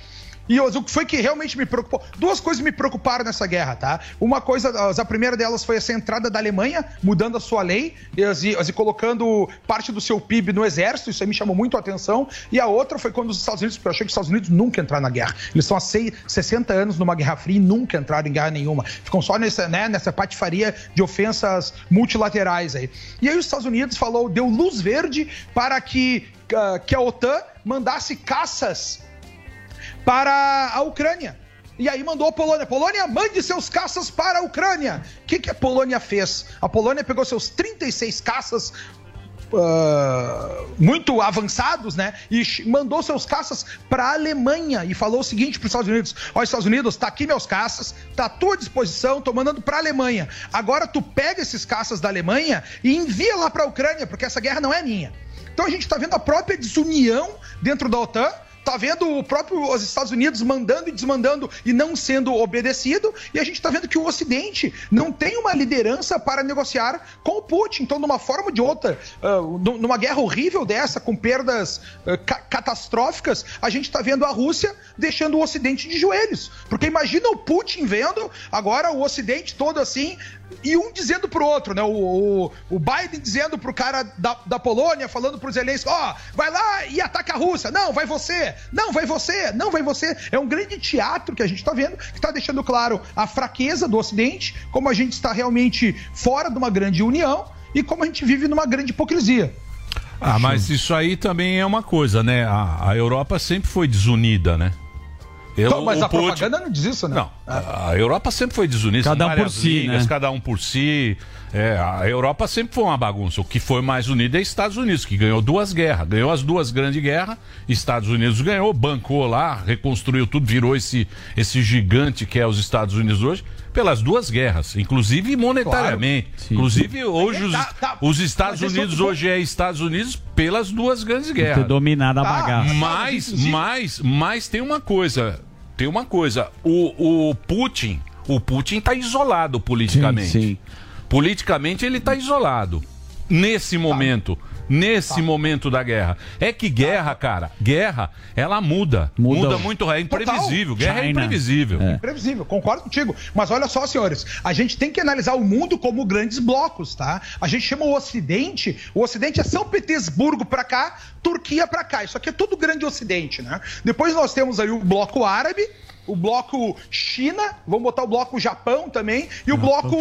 E o que foi que realmente me preocupou? Duas coisas me preocuparam nessa guerra, tá? Uma coisa, a primeira delas foi essa entrada da Alemanha, mudando a sua lei e, colocando parte do seu PIB no exército, isso aí me chamou muito a atenção. E a outra foi quando os Estados Unidos, porque eu achei que os Estados Unidos nunca entraram na guerra. Eles estão há seis- 60 anos numa guerra fria e nunca entraram em guerra nenhuma. Ficam só nessa, né, nessa patifaria de ofensas multilaterais aí. E aí os Estados Unidos falou, deu luz verde para que, ah, que a OTAN mandasse caças para a Ucrânia. E aí mandou a Polônia. Polônia, mande seus caças para a Ucrânia. O que, que a Polônia fez? A Polônia pegou seus 36 caças ah, muito avançados, né? E mandou seus caças para a Alemanha e falou o seguinte para os Estados Unidos: Ó, Estados Unidos, tá aqui meus caças, tá à tua disposição, tô mandando para a Alemanha. Agora tu pega esses caças da Alemanha e envia lá para a Ucrânia, porque essa guerra não é minha. Então a gente tá vendo a própria desunião dentro da OTAN. Tá vendo o próprio os Estados Unidos mandando e desmandando e não sendo obedecido, e a gente tá vendo que o Ocidente não tem uma liderança para negociar com o Putin. Então, de uma forma ou de outra, nu- numa guerra horrível dessa, com perdas ah, ca- catastróficas, a gente tá vendo a Rússia deixando o Ocidente de joelhos. Porque imagina o Putin vendo agora o Ocidente todo assim, e um dizendo pro outro, né? O, o, o Biden dizendo pro cara da, da Polônia, falando pro Zelensky, ó, vai lá e ataca a Rússia. Não, vai você. Não, vai você. Não, vai você. É um grande teatro que a gente tá vendo, que tá deixando claro a fraqueza do Ocidente, como a gente está realmente fora de uma grande união e como a gente vive numa grande hipocrisia. Ah, mas isso aí também é uma coisa, né? A, a Europa sempre foi desunida, né? Eu- Então, mas a Putin- propaganda não diz isso, né? Não, a a Europa sempre foi desunida. Cada um por si, ligas, né? Cada um por si. É, a Europa sempre foi uma bagunça. O que foi mais unido é Estados Unidos, que ganhou duas guerras. Ganhou as duas grandes guerras. Estados Unidos ganhou, bancou lá, reconstruiu tudo, virou esse, esse gigante que é os Estados Unidos hoje, pelas duas guerras, inclusive monetariamente. Inclusive, hoje os, Tá, tá. os Estados Unidos outro hoje é Estados Unidos pelas duas grandes guerras. Ter dominado a Tá. bagaça. Mas, mas, mas tem uma coisa. Tem uma coisa. O, o Putin, o Putin tá isolado politicamente. Sim, sim. Politicamente ele tá isolado. Nesse momento. Nesse momento da guerra. É que guerra, cara, guerra, ela muda. Muda, muito, é imprevisível. Guerra é imprevisível. Imprevisível, concordo contigo. Mas olha só, senhores, a gente tem que analisar o mundo como grandes blocos, tá? A gente chama o Ocidente, o Ocidente é São Petersburgo pra cá, Turquia pra cá. Isso aqui é tudo grande Ocidente, né? Depois nós temos aí o bloco árabe, o bloco China, vamos botar o bloco Japão também, e o bloco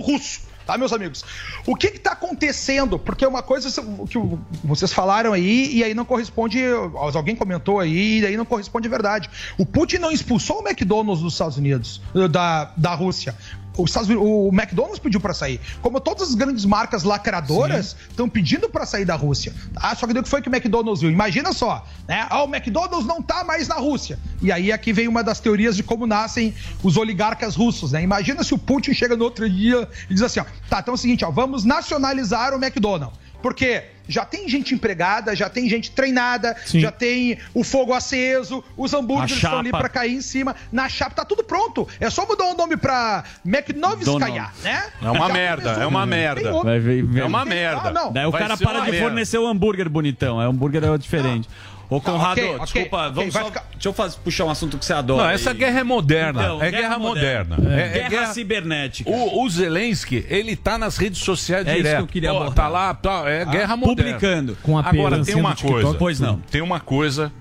russo. Tá, meus amigos? O que está acontecendo? Porque uma coisa que vocês falaram aí, e aí não corresponde. Alguém comentou aí, e aí não corresponde à verdade. O Putin não expulsou o McDonald's dos Estados Unidos, da, da Rússia. Os Estados Unidos- o McDonald's pediu para sair. Como todas as grandes marcas lacradoras estão pedindo para sair da Rússia. Ah, só que o que foi que o McDonald's viu? Imagina só, né? Ah, o McDonald's não tá mais na Rússia. E aí aqui vem uma das teorias de como nascem os oligarcas russos, né? Imagina se o Putin chega no outro dia e diz assim, ó, tá, então é o seguinte, ó, vamos nacionalizar o McDonald's. Porque já tem gente empregada, já tem gente treinada, já tem o fogo aceso, os hambúrgueres estão ali chapa. pra cair em cima, na chapa, tá tudo pronto. É só mudar o nome pra McNovskaya, né? É uma Já merda, começou. é uma merda. outro. Vai ver- É uma merda. Ah, não. Daí o Vai cara para de merda. fornecer o hambúrguer bonitão. É hambúrguer é diferente. Ô, Conrado, ok, ok, desculpa, ok, vamos vai só, ficar- deixa eu faz- puxar um assunto que você adora. Não, essa aí. guerra é moderna. Então, é guerra, moderna. É. É, Guerra cibernética. O, o Zelensky, ele tá nas redes sociais É isso direto. que eu queria abordar. Tá lá, tá, é guerra moderna. publicando. Com a Agora, tem uma TikTok. coisa. Pois não. Tem uma coisa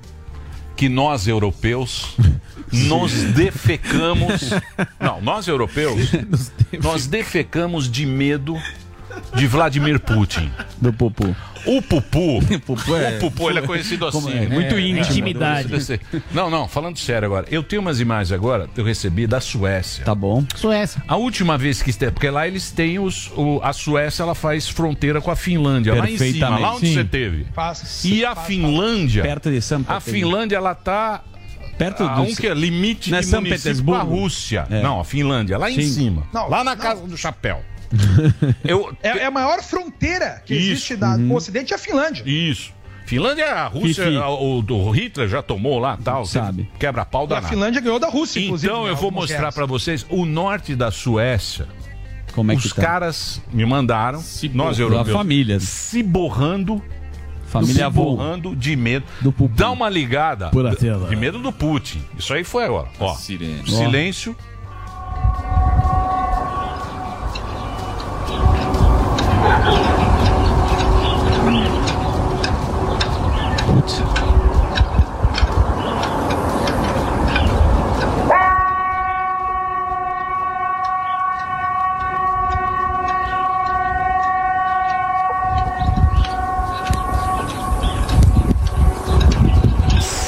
que nós europeus nos defecamos. Não, nós europeus, nós defecamos de medo de Vladimir Putin. Do Pupu. O Pupu, Pupu é- o Pupu, ele é conhecido Como assim. é? Muito né? íntimo. Intimidade. Não, não, falando sério agora. Eu tenho umas imagens agora, eu recebi da Suécia. Tá bom. Suécia. A última vez que esteve, porque lá eles têm os. o- a Suécia ela faz fronteira com a Finlândia, lá em cima, Perfeitamente. lá onde Sim. você teve. E a Finlândia. Perto de São A Finlândia ela tá Perto do um que é limite é de São Petersburgo? a Rússia. É. Não, a Finlândia, lá em Sim. cima. Não, lá na não. casa do chapéu. Eu, É, é a maior fronteira que Isso. existe da, no Ocidente é a Finlândia. Isso. Finlândia, a Rússia, Fifi. o, o Hitler já tomou lá, tal, Sabe. Quebra-pau E a danado. Finlândia ganhou da Rússia, inclusive. Então né, eu vou mostrar pra vocês o norte da Suécia. Como é que Os tá? caras me mandaram, nós Da europeus, família. se borrando, Família se avô. borrando de medo. Do. Dá uma ligada Por a tela. de medo do Putin. Isso aí foi agora. Ó, Sirene. silêncio.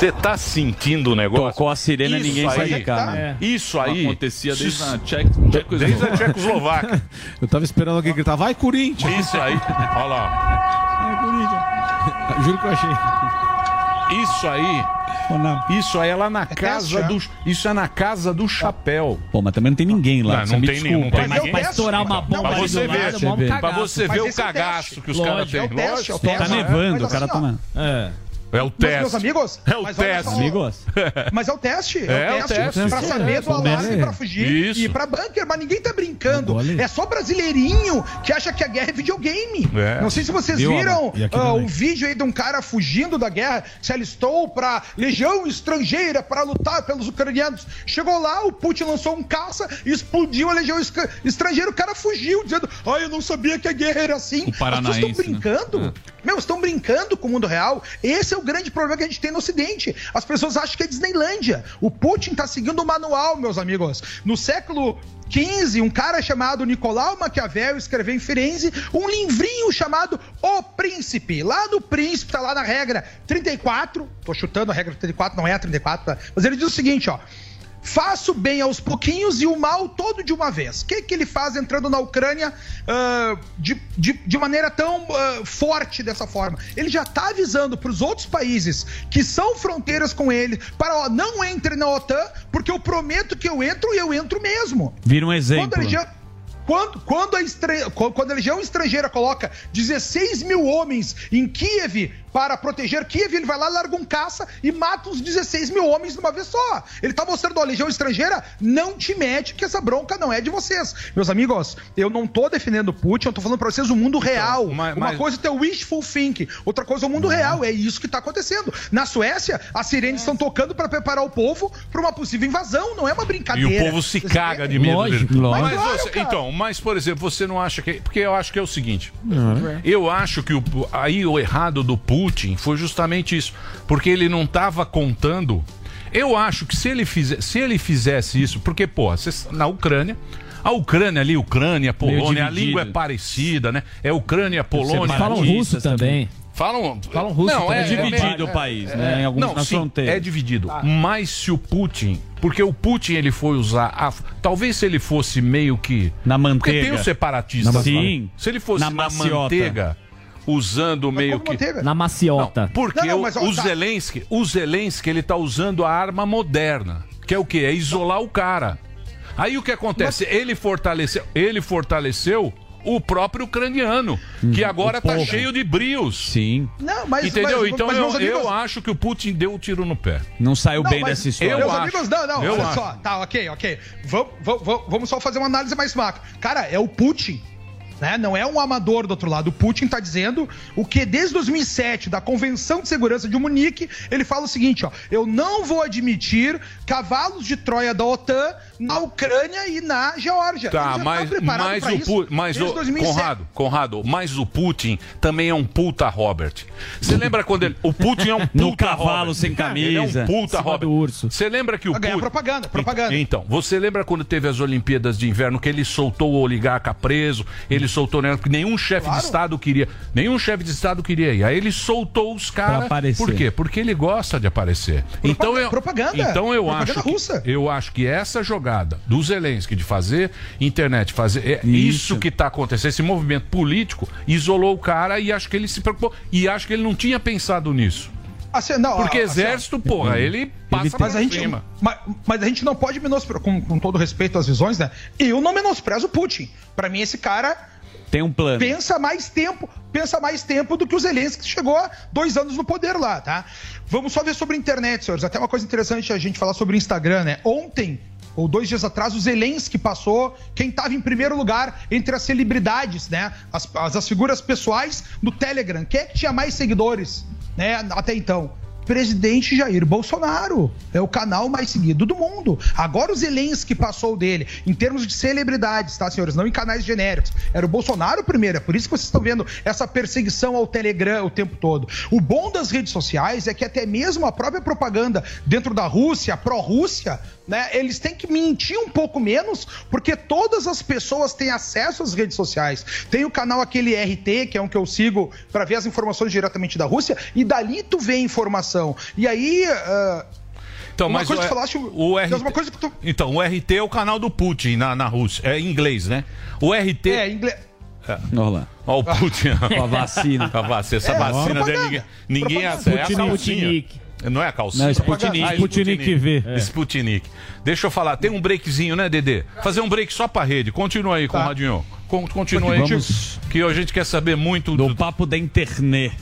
Você tá sentindo o negócio? Tocou a sirene e Isso ninguém sai aí, de cá. né? Isso aí. Acontecia desde a Tcheco- Desde a Tchecoslováquia. Eu tava esperando alguém gritar, vai Corinthians! Isso aí. Olha lá. Juro que eu achei. Isso aí. Não? Isso aí é lá na casa do. Isso é na casa do chapéu. Pô, mas também não tem ninguém lá. Não, você não tem nenhum, desculpa. não tem Mas é Mas pra estourar uma Não, bomba Pra ali você do ver, lado, é um. Pra você ver o é o cagaço que os caras Lógico. têm. É o teste, é o teste. Tá nevando, Mas o cara assim, tá. É. É o Mas, teste. meus amigos, É o mas teste. Amigos? Mas é o teste. É, É, o teste. teste. Pra saber do alarme, pra fugir Isso. e pra bunker. Mas ninguém tá brincando. É só brasileirinho que acha que a guerra é videogame. É. Não sei se vocês Viu, viram ah, também. o vídeo aí de um cara fugindo da guerra, se alistou pra legião estrangeira para lutar pelos ucranianos. Chegou lá, o Putin lançou um caça e explodiu a legião estrangeira. O cara fugiu, dizendo: Ai, eu não sabia que a guerra era assim. O As pessoas paranaense, estão brincando. né? Meu, estão brincando com o mundo real. Esse é o grande problema que a gente tem no Ocidente. As pessoas acham que é Disneylândia. O Putin tá seguindo o manual, meus amigos. No século XV, um cara chamado Nicolau Maquiavel escreveu em Firenze um livrinho chamado O Príncipe. Lá no Príncipe, tá lá na regra 34. Tô chutando a regra 34, não é a 34, tá? mas ele diz o seguinte, ó. Faço bem aos pouquinhos e o mal todo de uma vez. O que, que ele faz entrando na Ucrânia ah, de, de, de maneira tão ah, forte dessa forma? Ele já está avisando para os outros países que são fronteiras com ele para ó, não entre na OTAN, porque eu prometo que eu entro e eu entro mesmo. Vira um exemplo. legião, quando, quando a, estra- quando a legião estrangeira coloca 16 mil homens em Kiev para proteger Kiev, ele vai lá, larga um caça e mata uns 16 mil homens de uma vez só. Ele tá mostrando, ó, a legião estrangeira, não te mete que essa bronca não é de vocês. Meus amigos, eu não tô defendendo o Putin, eu tô falando pra vocês o mundo real. Uma mas- coisa é ter o wishful thinking, outra coisa é o mundo real. É isso que tá acontecendo. Na Suécia, as sirenes estão tocando para preparar o povo para uma possível invasão, não é uma E brincadeira. o povo se caga de medo Lógico, lógico. Mas Claro, você- então, mas por exemplo, você não acha que. Porque eu acho que é o seguinte. Uhum. Eu acho que o, aí o errado do Putin foi justamente isso. Porque ele não estava contando. Eu acho que se ele, fizer, se ele fizesse isso, porque, pô, na Ucrânia. A Ucrânia ali, Ucrânia, Polônia, a língua é parecida, né? É Ucrânia, Polônia. Falam russo também. Falam, Falam russo não, também. é, É dividido é- o país, é- né, em alguns- não, sim, fronteiras. É dividido. Mas se o Putin, porque o Putin ele foi usar, a- talvez se ele fosse meio que na porque tem manteiga. os separatistas, Na- lá. Sim. Se ele fosse Na na, maciota. manteiga, usando meio que Na maciota. Não, porque Não, não, o- mas, ó, o tá. Zelensky, o Zelensky ele tá usando a arma moderna, que é o quê? É isolar o cara. Aí o que acontece? Ele fortaleceu, ele fortaleceu o próprio ucraniano, que agora tá cheio de brios. Sim. Não, mas- Entendeu? mas- então mas, eu, amigos- eu acho que o Putin deu o tiro no pé. Não saiu Não, bem mas- dessa história. Meus Eu amigos, acho. não, não, Eu olha acho. só. Tá, ok, ok. Vamos, vamos, vamos só fazer uma análise mais macro. Cara, é o Putin. Né? Não é um amador do outro lado. O Putin está dizendo o que desde 2007, da Convenção de Segurança de Munique, ele fala o seguinte: ó, eu não vou admitir cavalos de Troia da OTAN na Ucrânia e na Geórgia. Tá, já mas, mas o isso Pu- mas o 2007. Conrado, Conrado, mas o Putin também é um puta Robert. Você lembra quando ele o Putin é um puta No cavalo Robert. sem Ele é camisa. um puta Robert. Você lembra que o Putin propaganda, propaganda. Então, você lembra quando teve as Olimpíadas de Inverno que ele soltou o oligarca preso, ele soltou né, nenhum chefe Claro. de estado queria, nenhum chefe de estado queria ir. Aí ele soltou os caras. aparecer. Por quê? Porque ele gosta de aparecer. então eu propaganda. Então eu Propaganda acho que, russa. eu acho que essa jogada do Zelensky de fazer internet, fazer é isso, que está acontecendo, esse movimento político isolou o cara e acho que ele se preocupou e acho que ele não tinha pensado nisso. Assim, não, Porque assim, ó, exército, porra, ele passa mas por a gente, cima. mas, mas a gente não pode menosprezar, com, com todo respeito às visões, né? Eu não menosprezo o Putin. Pra mim, esse cara Tem um plano. pensa mais tempo, pensa mais tempo do que o Zelensky que chegou há dois anos no poder lá, tá? Vamos só ver sobre a internet, senhores. Até uma coisa interessante a gente falar sobre o Instagram, né? Ontem, ou dois dias atrás, o Zelensky passou quem estava em primeiro lugar entre as celebridades, né? As, as, as figuras pessoais no Telegram. Quem é que tinha mais seguidores, né? Até então. Presidente Jair Bolsonaro. É o canal mais seguido do mundo. Agora o Zelensky passou dele, em termos de celebridades, tá, senhores? Não em canais genéricos. Era o Bolsonaro primeiro. É por isso que vocês estão vendo essa perseguição ao Telegram o tempo todo. O bom das redes sociais é que até mesmo a própria propaganda dentro da Rússia, pró-Rússia, né? Eles têm que mentir um pouco menos, porque todas as pessoas têm acesso às redes sociais. Tem o canal aquele RT, que é um que eu sigo para ver as informações diretamente da Rússia, e dali tu vê a informação. E aí. ah, Então, uma mas coisa o, que tu falaste. o RT, mas uma coisa que tu. Então, o RT é o canal do Putin na, na Rússia. É em inglês, né? O RT. É, inglês. Olha lá. Ó, o Putin. Com a vacina. Com a vacina. Essa É, vacina dele, ninguém, ninguém Propaganda. é, é a calcinha. Sputnik. Não é a calcinha. Não, Sputnik. Ah, Sputnik V. É. Sputnik. Deixa eu falar, tem um breakzinho, né, Dedê? Fazer um break só pra rede. Continua aí, Tá. Conradinho. Con- Continua aí, Vamos- que a gente quer saber muito Do do... papo da internet.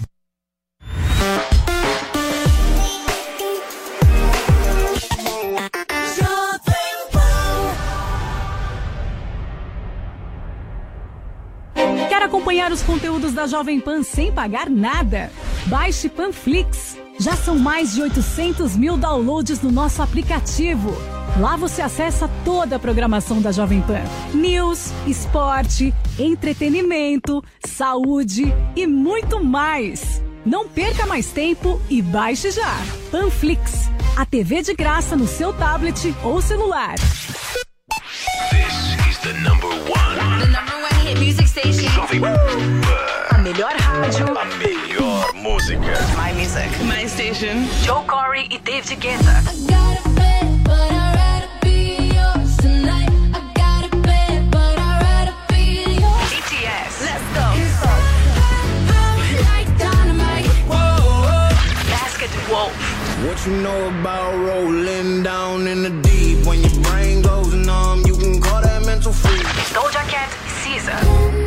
Quer acompanhar os conteúdos da Jovem Pan sem pagar nada? Baixe Panflix. Já são mais de 800 mil downloads no nosso aplicativo. Lá você acessa toda a programação da Jovem Pan: news, esporte, entretenimento, saúde e muito mais. Não perca mais tempo e baixe já. Panflix, a TV de graça no seu tablet ou celular. This is the number one. The number one hit music station. Jovem Pan. A melhor rádio. A melhor música. My music. My station. Joe Corey e David Guetta. BTS. Let's go. Like dynamite, whoa, whoa! Basket Wolf. What you know about rolling down in the deep? When your brain goes numb, you can call that mental freeze. Doja Cat Caesar.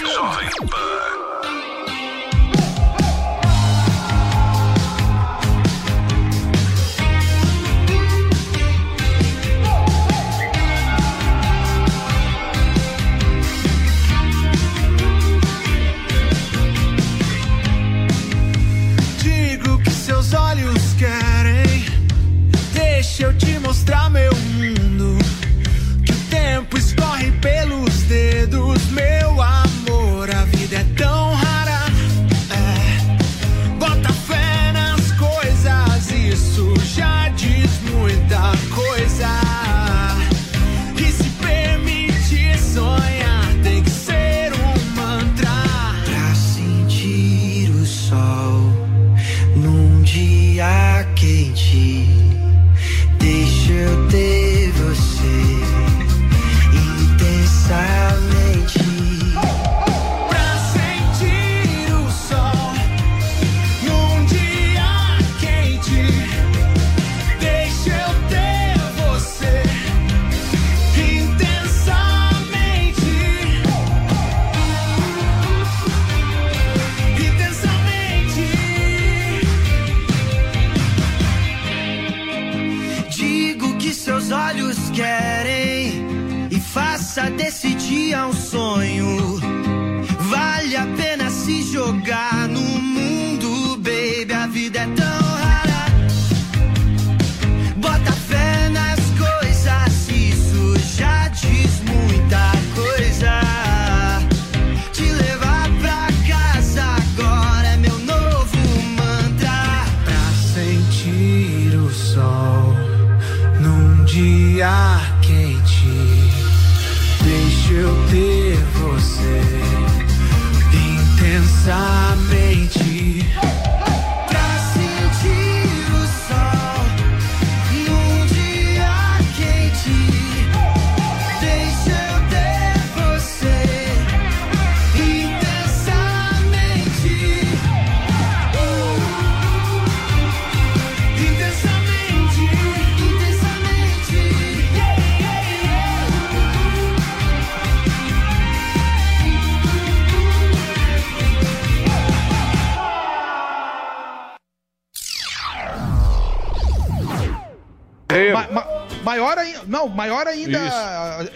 Jovem Pan.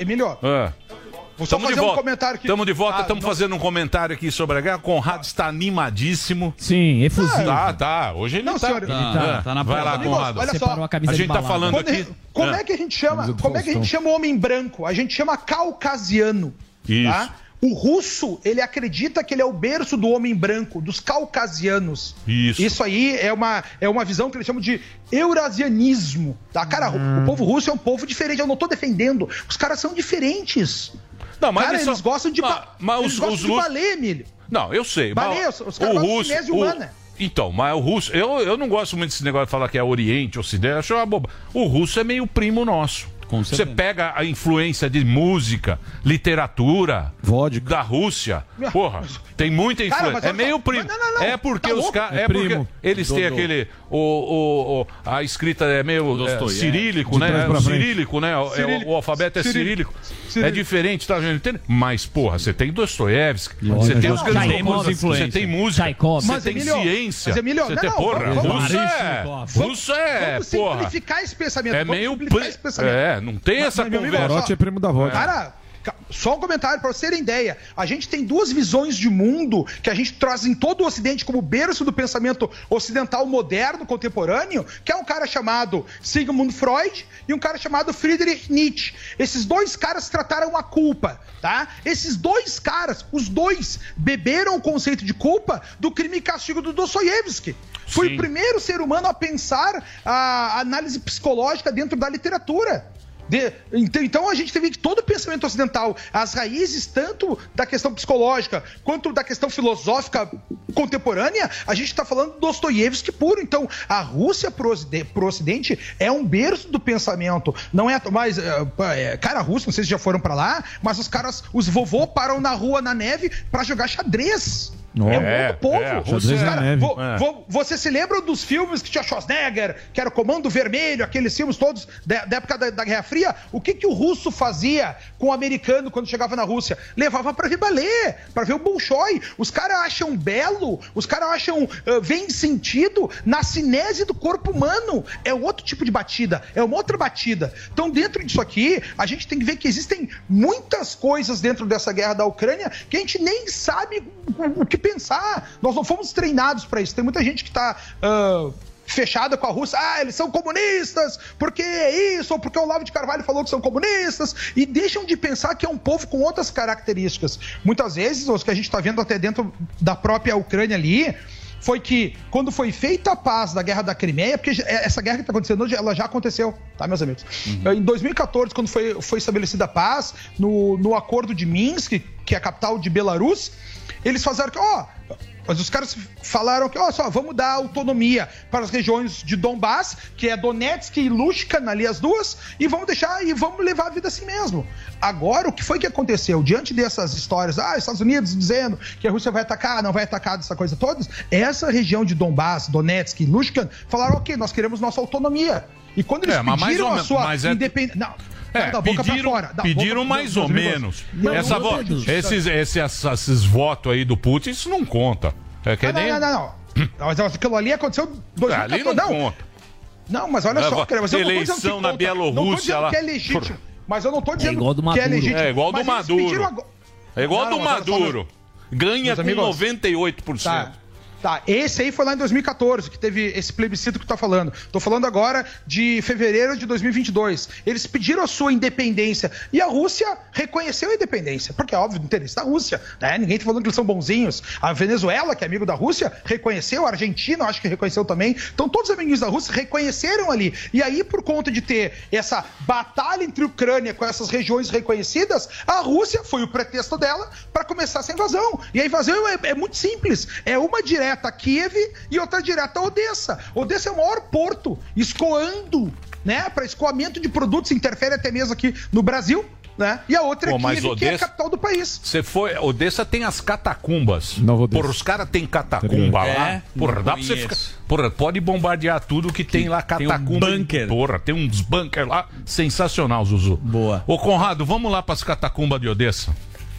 Emílio. É. Vou só Tamo de fazer um comentário aqui. Estamos de volta, Ah, estamos não- fazendo um comentário aqui sobre a guerra. Conrado está animadíssimo. Sim, efusivo. Tá, tá. Hoje ele Não, tá. senhor, ele É. tá- Vai lá, Conrado. olha só. a gente tá falando aqui. Como É. é que a gente chama? Como é que a gente chama o homem branco? A gente chama caucasiano. Isso. Tá? O russo, ele acredita que ele é o berço do homem branco, dos caucasianos. Isso. Isso aí é uma, é uma visão que eles chamam de eurasianismo. Tá? Cara, o- o povo russo é um povo diferente. Eu não tô defendendo. Os caras são diferentes. Não, mas Cara, eles eles, são- gostam de, ba- mas eles os- gostam os de balé, Emílio. Não, eu sei. Balé, mas os- os caras gostam de chinês e o- humana. Então, mas o russo. Eu, eu não gosto muito desse negócio de falar que é Oriente, Ocidente. Acho uma boba. O russo é meio primo nosso. Você pega a influência de música, literatura, da Rússia. Porra, tem muita Cara, influência. mas é meio primo. não, não, não, É porque tá os caras. É É, porque primo. eles têm aquele. O, o, o- a escrita é meio é, Dostoiévski. cirílico, De né? É frente. cirílico, né? É o- Cirílico. O, alfabeto é cirílico. Cirílico. É diferente, tá? gente? Entende? Mas, porra, você tem Dostoiévski, você tem os grandes compositores, você tem música, você tem ciência. você tem, porra, vamos- russo vamos- é. vamos- Russo é, Vamos porra. simplificar esse pensamento. É vamos meio. simplificar pri- esse pensamento. É, não tem Mas, essa amigo, conversa. Corote é primo da vodka. Cara, ca- só um comentário para vocês terem ideia. A gente tem duas visões de mundo que a gente traz em todo o Ocidente como berço do pensamento ocidental moderno, contemporâneo, que é um cara chamado Sigmund Freud e um cara chamado Friedrich Nietzsche. Esses dois caras trataram a culpa, tá? Esses dois caras, os dois, beberam o conceito de culpa do crime e castigo do Dostoiévski. Foi o primeiro ser humano a pensar a análise psicológica dentro da literatura. De- então, então a gente teve que todo o pensamento ocidental, as raízes tanto da questão psicológica quanto da questão filosófica contemporânea, a gente está falando do Dostoiévski puro. Então, a Rússia Ocidente, pro Ocidente é um berço do pensamento. Não é mais. é, é, cara russo, não sei se já foram para lá, mas os caras, os vovô param na rua na neve para jogar xadrez. É um É, outro povo. é, Xadrez na cara- neve. vo- É. vo- você se lembra dos filmes que tinha Schwarzenegger, que era o Comando Vermelho, aqueles filmes todos da, da época da, da Guerra Fria? O que, que o russo fazia com o americano quando chegava na Rússia? Levava pra ver balé, pra ver o Bolshoi. Os caras acham belo, os caras acham, ah, veem sentido na cinese do corpo humano. É outro tipo de batida, é uma outra batida. Então, dentro disso aqui, a gente tem que ver que existem muitas coisas dentro dessa guerra da Ucrânia que a gente nem sabe o, o que pensar. Nós não fomos treinados pra isso. Tem muita gente que tá. ah, Fechada com a Rússia, ah, eles são comunistas, porque é isso, ou porque o Olavo de Carvalho falou que são comunistas, e deixam de pensar que é um povo com outras características. Muitas vezes, os que a gente está vendo até dentro da própria Ucrânia ali, foi que quando foi feita a paz da guerra da Crimeia, porque essa guerra que está acontecendo hoje, ela já aconteceu, tá, meus amigos? Em 2014, quando foi, foi estabelecida a paz, no, no acordo de Minsk, que é a capital de Belarus, eles fizeram que, ó, mas os caras falaram que, ó, só, vamos dar autonomia para as regiões de Donbass, que é Donetsk e Lushka, ali as duas, e vamos deixar e vamos levar a vida assim mesmo. Agora, o que foi que aconteceu? Diante dessas histórias, ah, Estados Unidos dizendo que a Rússia vai atacar, não vai atacar, dessa coisa toda, essa região de Donbass, Donetsk e Lushka falaram, ok, nós queremos nossa autonomia. E quando eles É, pediram a sua é- independência... Não, É, da boca pediram, pra fora. da pediram boca- mais ou menos. Não, Essa não, vo- não, esses, esses, esses votos aí do Putin, isso não conta. É que Não, nem... não, não, não, não. Mas aquilo ali aconteceu em 2014. Ali não conta. Não, mas olha É, só, cara, não tô eleição na. Bielorrússia não lá. que é legítimo. Mas eu não tô dizendo igual do que é Maduro. legítimo. É igual do Maduro. agora- É igual Não, do não, Maduro. Ganha com amigos- 98%. Tá. Tá, esse aí foi lá em 2014, que teve esse plebiscito que tá falando. Tô falando agora de fevereiro de 2022. Eles pediram a sua independência e a Rússia reconheceu a independência, porque é óbvio, do interesse da Rússia, né? Ninguém tá falando que eles são bonzinhos. A Venezuela, que é amigo da Rússia, reconheceu, a Argentina, acho que reconheceu também. Então todos os amiguinhos da Rússia reconheceram ali. E aí, por conta de ter essa batalha entre Ucrânia com essas regiões reconhecidas, a Rússia foi o pretexto dela para começar essa invasão. E a invasão é, é muito simples. É uma direta a Kiev e outra direta a Odessa. Odessa é o maior porto escoando, né? Para escoamento de produtos, interfere até mesmo aqui no Brasil. Né? E a outra Pô, é mas Kiev, que é a Odessa- capital do país. Você foi. Odessa tem as catacumbas. Odessa. Porra, os caras têm catacumba É? lá. Porra, dá pra você ficar. Porra, pode bombardear tudo que tem lá tem um catacumba. bunker. Porra, tem uns bunker lá. Sensacional, Zuzu. Boa. Ô, Conrado, vamos lá pras catacumbas de Odessa.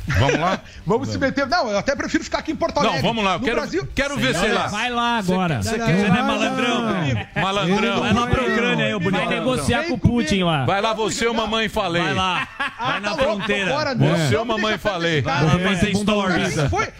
Vamos lá? Vamos se meter. Não, eu até prefiro ficar aqui em Porto Alegre. Não, vamos lá. Eu No quero, Brasil. quero ver olha, lá. Vai lá agora. Você Não, quer- não você não é vai malandrão? lá, comigo. Malandrão. Vai lá pra Ucrânia aí, o bonito. Vai negociar com o Putin lá. Vai lá você, o mamãe falei. Vai lá. Vai na louco, fronteira. Você, não o mamãe falei. Vou esse fazer stories.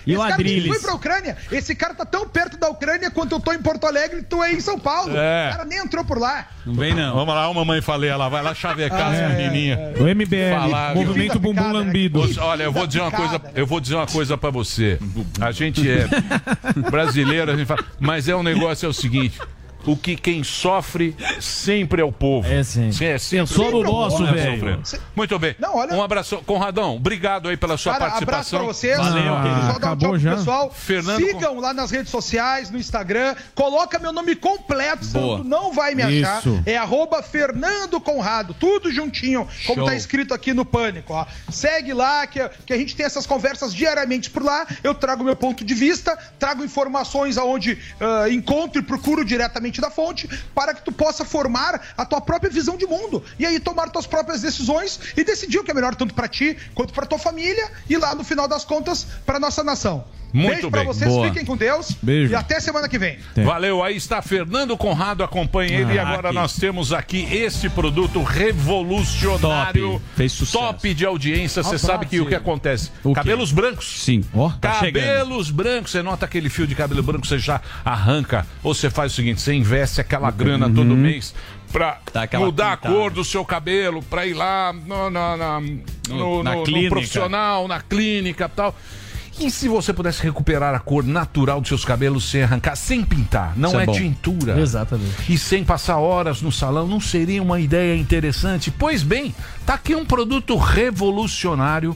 E o Adrilles. foi pra Ucrânia. Esse cara tá tão perto da Ucrânia quanto eu tô em Porto Alegre e tu é em São Paulo. É. O cara nem entrou por lá. Não vem não. Vamos lá, o mamãe falei, ela vai lá chavecar as menininhas. O MBL, Movimento? Bumbum Lambido. Olha, eu vou dizer uma coisa, eu vou dizer uma coisa para você. A gente é brasileiro, a gente fala, mas é um negócio é o seguinte, o que quem sofre sempre é o povo. É sim. É sempre Pensou no o povo nosso, que tá velho. sofrendo. Muito bem. Um abraço, Conradão. Obrigado aí pela sua Cara, abraço participação. pra vocês. Valeu, Só querido. dar um tchau pro pessoal. Fernando Sigam lá nas redes sociais, no Instagram. Coloca meu nome completo, senão Boa. tu não vai me achar. Isso. É arroba Fernando Conrado, tudo juntinho, como Show. tá escrito aqui no Pânico. Ó. Segue lá, que, que a gente tem essas conversas diariamente por lá. Eu trago meu ponto de vista, trago informações aonde ah, encontro e procuro diretamente da fonte, para que tu possa formar a tua própria visão de mundo. E aí tomar tuas próprias decisões e decidir o que é melhor tanto pra ti quanto pra tua família e lá no final das contas pra nossa nação. Muito Beijo pra bem. vocês, Boa. fiquem com Deus. Beijo. E até semana que vem. Valeu, aí está Fernando Conrado, acompanha ele. E Ah, agora aqui. nós temos aqui esse produto revolucionário. Top. Fez sucesso. Top de audiência. Você sabe que o que acontece? O quê? Cabelos brancos. Sim. Ó, tá chegando. Cabelos brancos, você nota aquele fio de cabelo branco, você já arranca. Ou você faz o seguinte: você investe aquela grana todo mês pra mudar a pintada. cor do seu cabelo, pra ir lá no, na, na, no, na no- no profissional, na clínica e tal. E se você pudesse recuperar a cor natural dos seus cabelos sem arrancar, sem pintar? Não Isso é é, tintura. Exatamente. E sem passar horas no salão, não seria uma ideia interessante? Pois bem, tá aqui um produto revolucionário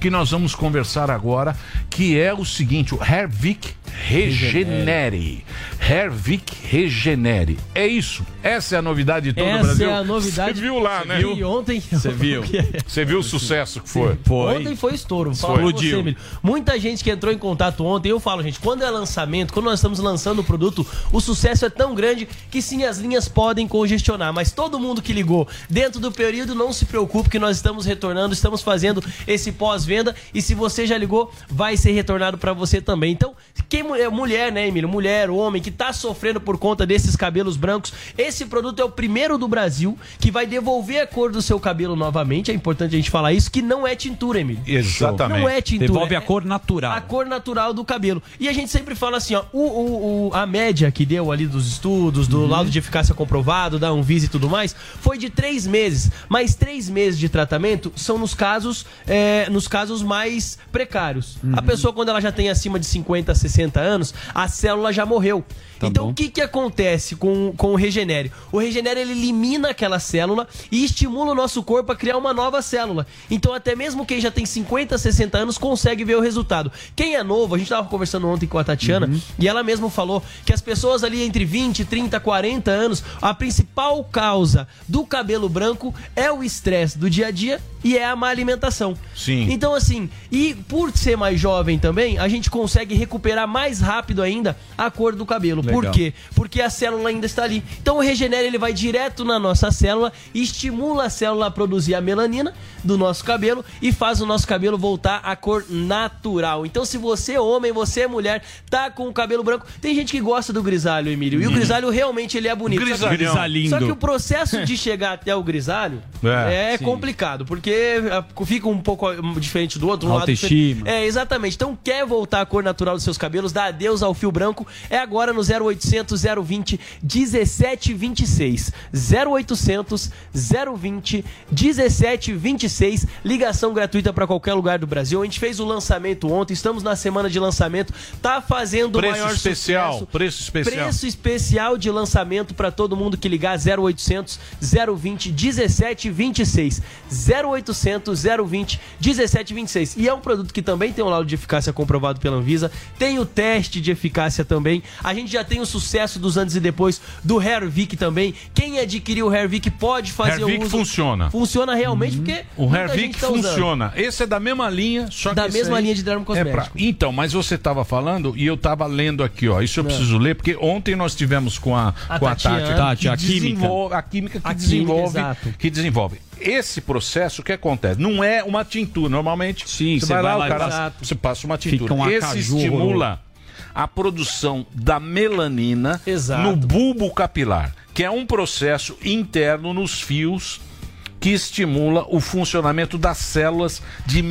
que nós vamos conversar agora, que é o seguinte, o Hervik Regenere. Hervik Regenere. É isso. Essa é a novidade de todo o Essa Brasil. é a novidade. Você viu lá, né? viu? E ontem. Você viu? Você viu o sucesso que foi? Ontem foi estouro. Explodiu. Você. Muita gente que entrou em contato ontem, eu falo, gente, quando é lançamento, quando nós estamos lançando o produto, o sucesso é tão grande que sim, as linhas podem congestionar. Mas todo mundo que ligou dentro do período, não se preocupe que nós estamos retornando, estamos fazendo esse pós-venda. E se você já ligou, vai ser retornado para você também. Então, quem é mulher, né, Emílio? Mulher, homem, que tá sofrendo por conta desses cabelos brancos, esse produto é o primeiro do Brasil que vai devolver a cor do seu cabelo novamente. É importante a gente falar isso, que não é tintura, Emílio. Exatamente. Não é tintura. Devolve é a cor natural. A cor natural do cabelo. E a gente sempre fala assim, ó, o, o- o- a média que deu ali dos estudos, do laudo de eficácia comprovado, da Anvisa e tudo mais, foi de três meses. Mas três meses de tratamento são nos casos, é, nos casos mais precários. A pessoa, quando ela já tem acima de 50, 60 anos, a célula já morreu. Então, o que, que acontece com, com o Regenere? O Regenere ele elimina aquela célula e estimula o nosso corpo a criar uma nova célula. Então, até mesmo quem já tem 50, 60 anos consegue ver o resultado. Quem é novo, a gente estava conversando ontem com a Tatiana e ela mesma falou que as pessoas ali entre 20, 30, 40 anos, a principal causa do cabelo branco é o estresse do dia a dia e é a má alimentação. Sim. Então, assim, e por ser mais jovem também, a gente consegue recuperar mais rápido ainda a cor do cabelo. Por quê? Porque a célula ainda está ali. Então o Regenera ele vai direto na nossa célula, estimula a célula a produzir a melanina do nosso cabelo e faz o nosso cabelo voltar à cor natural. Então se você é homem, você é mulher, tá com o cabelo branco, tem gente que gosta do grisalho, Emílio. E o Hum. grisalho realmente ele é bonito. Grisalhão. Só que o processo de chegar até o grisalho É, é, complicado, porque ah, fica um pouco ah, diferente do outro. Um lado Autoestima. diferente. É, exatamente. Então, quer voltar à cor natural dos seus cabelos, dá adeus ao fio branco, é agora no 0800 020 1726. 0800 020 1726. Ligação gratuita para qualquer lugar do Brasil. A gente fez o lançamento ontem, estamos na semana de lançamento, tá fazendo o Preço maior especial, sucesso. preço especial. Preço especial de lançamento para todo mundo que ligar 0800 020 1726. 0800 020 1726. E é um produto que também tem um laudo de eficácia comprovado pela Anvisa, tem o teste de eficácia também. A gente já tem o sucesso dos antes e depois do Hervik também. Quem adquiriu o Hervik pode fazer Hervik o uso. funciona. Funciona realmente porque O Hervik tá usando. funciona. Esse é da mesma linha, só Da que esse mesma linha de dermocosmético. é pra- Então, mas você estava falando e eu estava lendo aqui, ó. Isso eu preciso ler porque ontem nós tivemos com a, A com a Tatiana. Tati, Tati, que a química. desenvolve- a química que A química, desenvolve, exato. que desenvolve. Esse processo o que acontece não é uma tintura. Normalmente, Sim, você você vai lá, vai o lá e cara, passa- você passa uma tintura. Fica um Esse estimula a produção da melanina Exato. no bulbo capilar, que é um processo interno nos fios que estimula o funcionamento das células de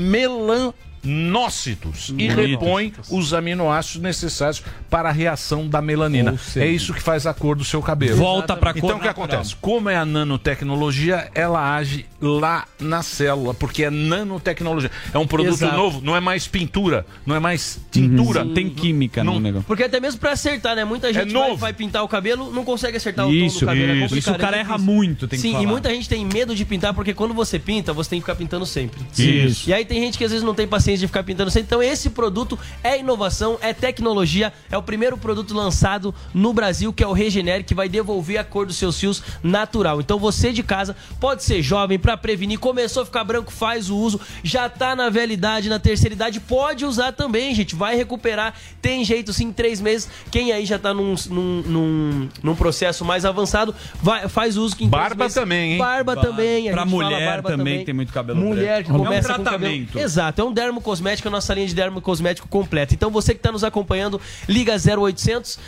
melanócitos e repõe os aminoácidos necessários para a reação da melanina. Seja, é isso que faz a cor do seu cabelo. Volta pra cor Então o que acontece? Como é a nanotecnologia, ela age lá na célula, porque é nanotecnologia. É um produto Exato. novo, não é mais pintura, não é mais tintura. Uhum. Tem química Não- no negócio. Porque até mesmo pra acertar, né? Muita gente vai, É novo. vai pintar o cabelo, não consegue acertar o Isso, tom do cabelo. isso. É complicado, Isso o cara é erra difícil. muito, tem que Sim, falar. e muita gente tem medo de pintar, porque quando você pinta, você tem que ficar pintando sempre. Isso. E aí tem gente que às vezes não tem paciência de ficar pintando sempre. Então esse produto é inovação, é tecnologia, é o primeiro produto lançado no Brasil, que é o Regenere, que vai devolver a cor dos seus fios natural. Então você de casa pode ser jovem pra prevenir, começou a ficar branco, faz o uso, já tá na velha idade, na terceira idade, pode usar também, gente. Vai recuperar, tem jeito sim, em três meses. Quem aí já tá num, num, num, num processo mais avançado, vai, faz uso que Barba meses- também, hein? Barba Barba. também. Pra mulher barba também, que tem muito cabelo Mulher que branco. É um começa com tratamento. cabelo... Exato, é um Dermocosmética, a nossa linha de dermocosmético completa. Então você que está nos acompanhando, liga 0800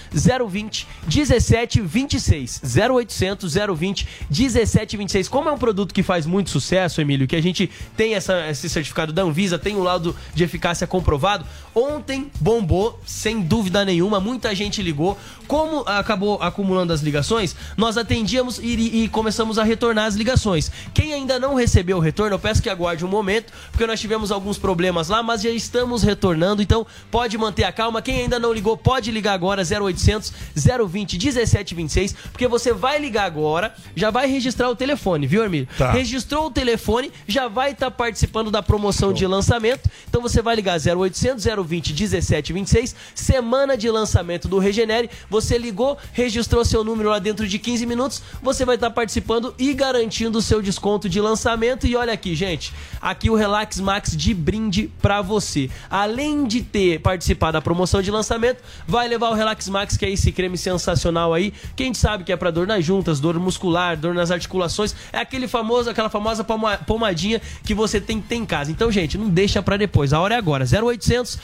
020 1726. 0800 020 1726. Como é um produto que faz muito sucesso, Emílio, que a gente tem essa- esse certificado da Anvisa, tem um laudo de eficácia comprovado, ontem bombou, sem dúvida nenhuma, muita gente ligou. Como acabou acumulando as ligações, nós atendíamos e, e começamos a retornar as ligações. Quem ainda não recebeu o retorno, eu peço que aguarde um momento, porque nós tivemos alguns problemas lá, mas já estamos retornando, então pode manter a calma. Quem ainda não ligou, pode ligar agora, 0800 020 1726, porque você vai ligar agora, já vai registrar o telefone, viu, Hermílio? Tá. Registrou o telefone, já vai estar participando da promoção de lançamento. Então você vai ligar 0800 020 1726, semana de lançamento do Regenere. Você ligou, registrou seu número lá dentro de 15 minutos, você vai estar participando e garantindo o seu desconto de lançamento. E olha aqui, gente, aqui o Relax Max de brinde pra você. Além de ter participado da promoção de lançamento, vai levar o Relax Max, que é esse creme sensacional aí, que a gente sabe que é pra dor nas juntas, dor muscular, dor nas articulações, é aquele famoso, aquela famosa poma- pomadinha que você tem que ter em casa. Então, gente, não deixa pra depois. A hora é agora. 0800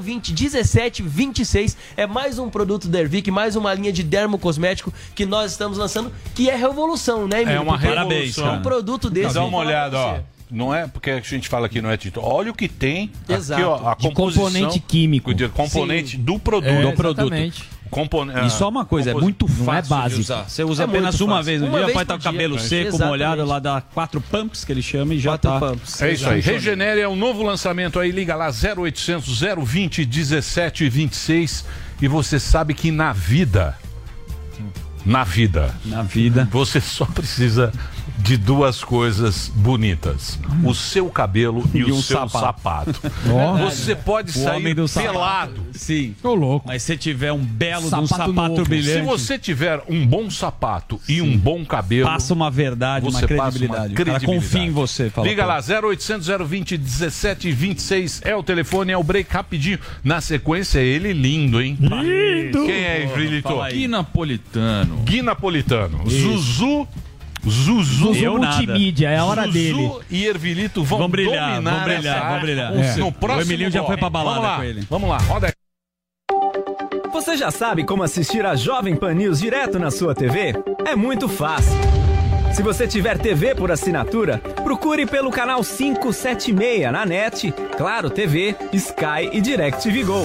020 17 26 é mais um produto da Ervic, mais uma linha de dermocosmético que nós estamos lançando, que é revolução, né, Emílio? É uma Porque revolução. Um produto desse. Dá uma olhada, ó. Não é porque a gente fala aqui, não é Tito. Olha o que tem. Exato. Aqui, ó, a De composição componente químico. De componente Sim. do produto. É, do produto. exatamente. Compone... E só uma coisa, é muito Não é fácil de básico. usar. Você usa É apenas uma fácil. vez no Uma dia, vez vai estar com o cabelo dia. seco, Exatamente. molhado, lá dá quatro pumps que ele chama e já Quatro tá. pumps. É isso aí. Regenere é um novo lançamento aí. Liga lá 0800 020 1726 e você sabe que na vida, na vida, na vida, você só precisa de duas coisas bonitas: o seu cabelo e, E o um seu sapato. sapato. Você pode O homem sair do sapato. pelado. Sim. Tô louco. Mas se tiver um belo de um Sapato sapato novo. brilhante, Se você tiver um bom sapato e um bom cabelo, passa uma verdade, uma credibilidade. uma credibilidade. confia em você. Fala, Liga lá, 0800 020 1726 é o telefone, é o break rapidinho. Na sequência, ele lindo, hein? Lindo! Quem é, Frilito? Fala aí. Gui Napolitano. Gui Napolitano. Isso. Zuzu. Zuzu. Zuzu Multimídia, é a hora Zuzu dele. e Ervilito vão, Vão brilhar, dominar vão brilhar, essa vão brilhar. No É. próximo O Emilinho já foi pra balada Vamos lá, com ele. Vamos lá, roda aí. Você já sabe como assistir a Jovem Pan News direto na sua TV? É muito fácil. Se você tiver TV por assinatura, procure pelo canal 576 na NET, Claro TV, Sky e DirecTV Go.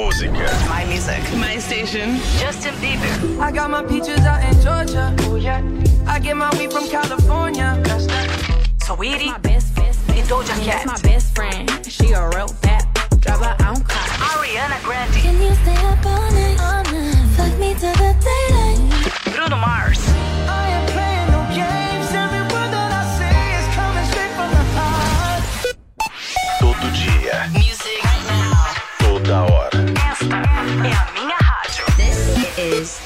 música. My music. My station. Justin Bieber. I got my peaches out in Georgia. Oh yeah. I get my weed from California. That's that. Sweetie. My best, best, best. Doja Cat. my best friend. She a real bad. Drive her own car. Ariana Grande. Can you stay up all night? All night. Fuck me to the daylight. Bruno Mars. Is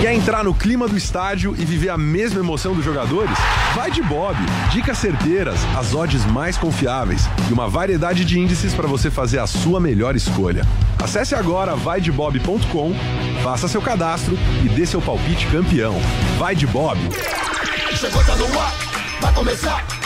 Quer entrar no clima do estádio e viver a mesma emoção dos jogadores? Vai de Bob. Dicas certeiras, as odds mais confiáveis e uma variedade de índices para você fazer a sua melhor escolha. Acesse agora vaidebob.com, faça seu cadastro e dê seu palpite campeão. Vai de Bob. Chegou, tá no ar, vai começar.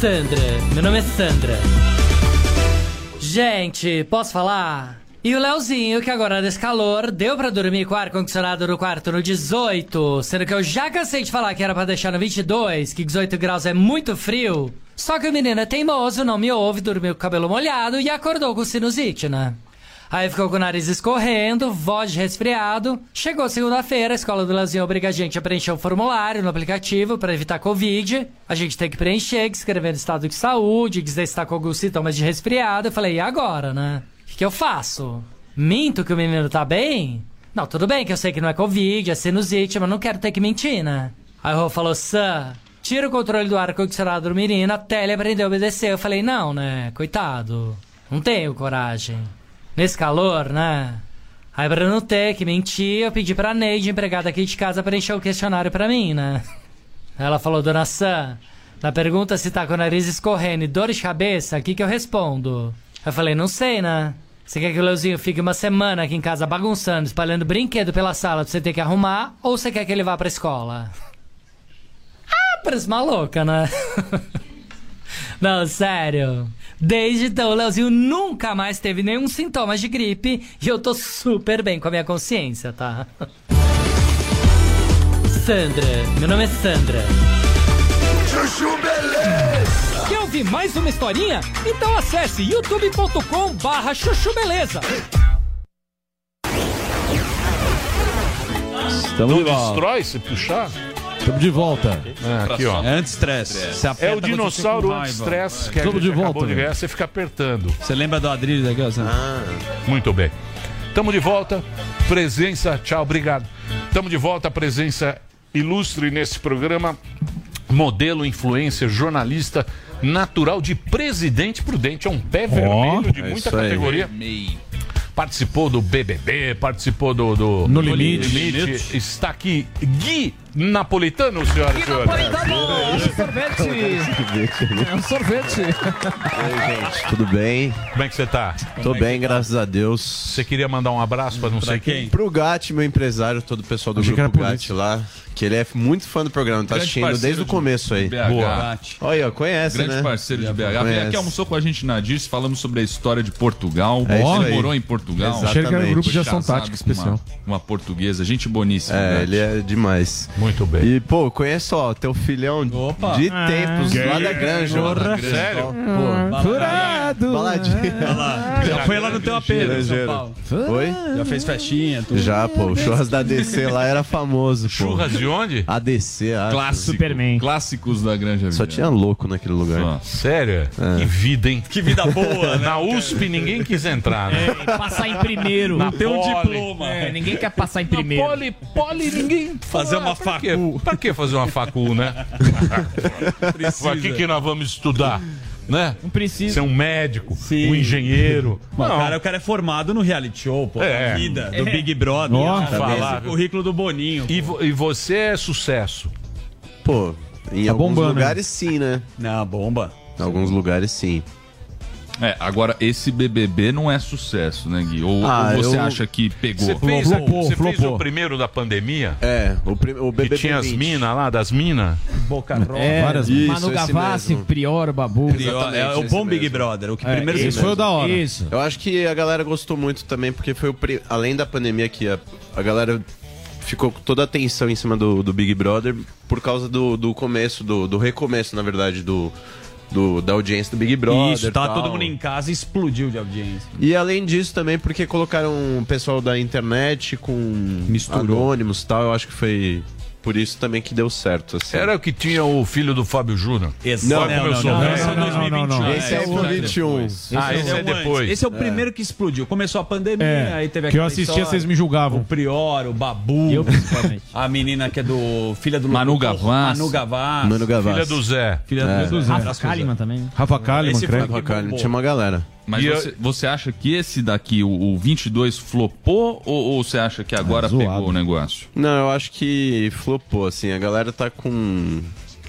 Sandra, meu nome é Sandra. Gente, posso falar? E o Leozinho, que agora nesse calor, deu pra dormir com ar-condicionado no quarto no 18, sendo que eu já cansei de falar que era pra deixar no 22, que 18 graus é muito frio. Só que o menino é teimoso, não me ouve, dormiu com o cabelo molhado e acordou com sinusite, né? Aí ficou com o nariz escorrendo, voz de resfriado. Chegou segunda-feira, a escola do Leozinho obriga a gente a preencher um formulário no aplicativo para evitar Covid. A gente tem que preencher, escrevendo estado de saúde, dizer se tá com alguns sintomas de resfriado. Eu falei, e agora, né? O que, que eu faço? Minto que o menino tá bem? Não, tudo bem que eu sei que não é Covid, é sinusite, mas não quero ter que mentir, né? Aí o Rô falou, Sam, tira o controle do ar-condicionado do menino até ele aprender a obedecer. Eu falei, não, né? Coitado. Não tenho coragem. Nesse calor, né? Aí pra não ter que mentir, eu pedi pra Neide, empregada aqui de casa, preencher o questionário pra mim, né? Ela falou, dona Sam, na pergunta se tá com o nariz escorrendo e dor de cabeça, o que que eu respondo? Eu falei, não sei, né? Você quer que o Leozinho fique uma semana aqui em casa bagunçando, espalhando brinquedo pela sala pra você ter que arrumar, ou você quer que ele vá pra escola? Ah, parece maluca, né? Não, sério. Desde então, o Leozinho nunca mais teve nenhum sintoma de gripe e eu tô super bem com a minha consciência, tá? Sandra, meu nome é Sandra. Chuchu Beleza! Quer ouvir mais uma historinha? Então acesse youtube.com barra chuchu beleza. Estamos Não de volta. destrói se puxar? Estamos de volta. É, aqui, ó. É anti-estresse. Você É aperta o dinossauro anti-stress que a Estamos gente de volta, de ganhar, você fica apertando. Você lembra do Adrilho daqui, ó? Sam? Muito bem. Estamos de volta. Presença, tchau, obrigado. Estamos de volta, presença ilustre nesse programa. Modelo, influencer, jornalista, natural de Presidente Prudente. É um pé vermelho de é muita isso aí. categoria. Participou do BBB, participou do. do No Limite. Está aqui Gui Napolitano, senhoras e senhores. É um sorvete. Oi, gente, tudo bem? Como é que você tá? Tô bem, graças a Deus. Você queria mandar um abraço para não sei quem? Pro Gatti, meu empresário, todo o pessoal do Achei grupo Gatti lá, que ele é muito fã do programa, tá Grande assistindo desde o começo aí. BH. Boa. Olha, conhece, Grande né? parceiro de BH. Conhece. aqui almoçou com a gente na Dirce, falamos sobre a história de Portugal. É isso Ele aí. morou em Portugal. Exatamente. Achei que era um grupo de ação tática com uma- especial. Uma, portuguesa, gente boníssima. É, Gatti. ele é demais. Muito bem. E, pô, conheço, ó, teu filhão de tempos lá da Granja. Porra. Sério? Pô, Furado. baladinha. Já foi lá no teu apelo, em São Ligeiro. Paulo. Oi? Já fez festinha, tudo. Já, pô, o churras da ADC lá era famoso, pô. Churras de onde? ADC, acho. Clássico. Superman. Clássicos da Granja Só tinha louco naquele lugar. Só. Sério? É. Que vida, hein? Que vida boa, né? Na USP ninguém quis entrar, né? Passar em primeiro. Na Ter um Poli. diploma. É, ninguém quer passar em Na primeiro. Poli, poli, ninguém. Fazer uma pra quê? facu. Pra que fazer uma facu, né? Pra que, que nós vamos estudar? Né? Não precisa. Ser um médico, Sim. um engenheiro. Mas o Não. cara, o cara é formado no reality show, pô. É. na vida, do Big Brother. Cara, falar, currículo do Boninho. E, vo- e você é sucesso. Pô, em Tá alguns bombando, lugares sim, né? Na bomba. Em alguns lugares sim. É, agora esse BBB não é sucesso, né, Gui? Ou, Ah, ou você eu- acha que pegou? Você fez, Flopou, você fez flopou. o primeiro da pandemia? É, o, prim- o Que BBB tinha as 20. minas lá, das minas? Boca rosa. É, Várias- Isso, Manu Gavassi. Prior, Babu. Exatamente, É, o bom Big mesmo. Brother. O que É, primeiro esse foi o da hora. Isso. Eu acho que a galera gostou muito também, porque foi o. pri- Além da pandemia que a, a galera ficou com toda a atenção em cima do, do Big Brother por causa do, do começo, do, do recomeço, na verdade, do, do- da audiência do Big Brother. Isso, tal. todo mundo em casa e explodiu de audiência. E além disso também, porque colocaram o pessoal da internet com Misturou. anônimos e tal, eu acho que foi. Por isso também que deu certo. Assim. Era o que tinha o filho do Fábio Júnior. Não, eu não, não, velho. não, não, não, não. Esse é pro 21. Ah, esse é depois. Esse é o primeiro que explodiu. Começou a pandemia, É, aí teve que eu assistia, vocês me julgavam. O Prior, o Babu. Eu, principalmente. A menina que é do. Filha do Manu Gavassi. Manu Gavassi. Manu Gavassi. Filha do Zé. Filha É. do Zé. Rafa Kalimann também. Rafa Kalimann, Esse creio. foi- Rafa Kalimann, tinha uma galera. Mas E eu- você, você acha que esse daqui, o, o 22, flopou ou, ou você acha que agora zoado. pegou o negócio? Não, eu acho que flopou, assim. A galera tá com.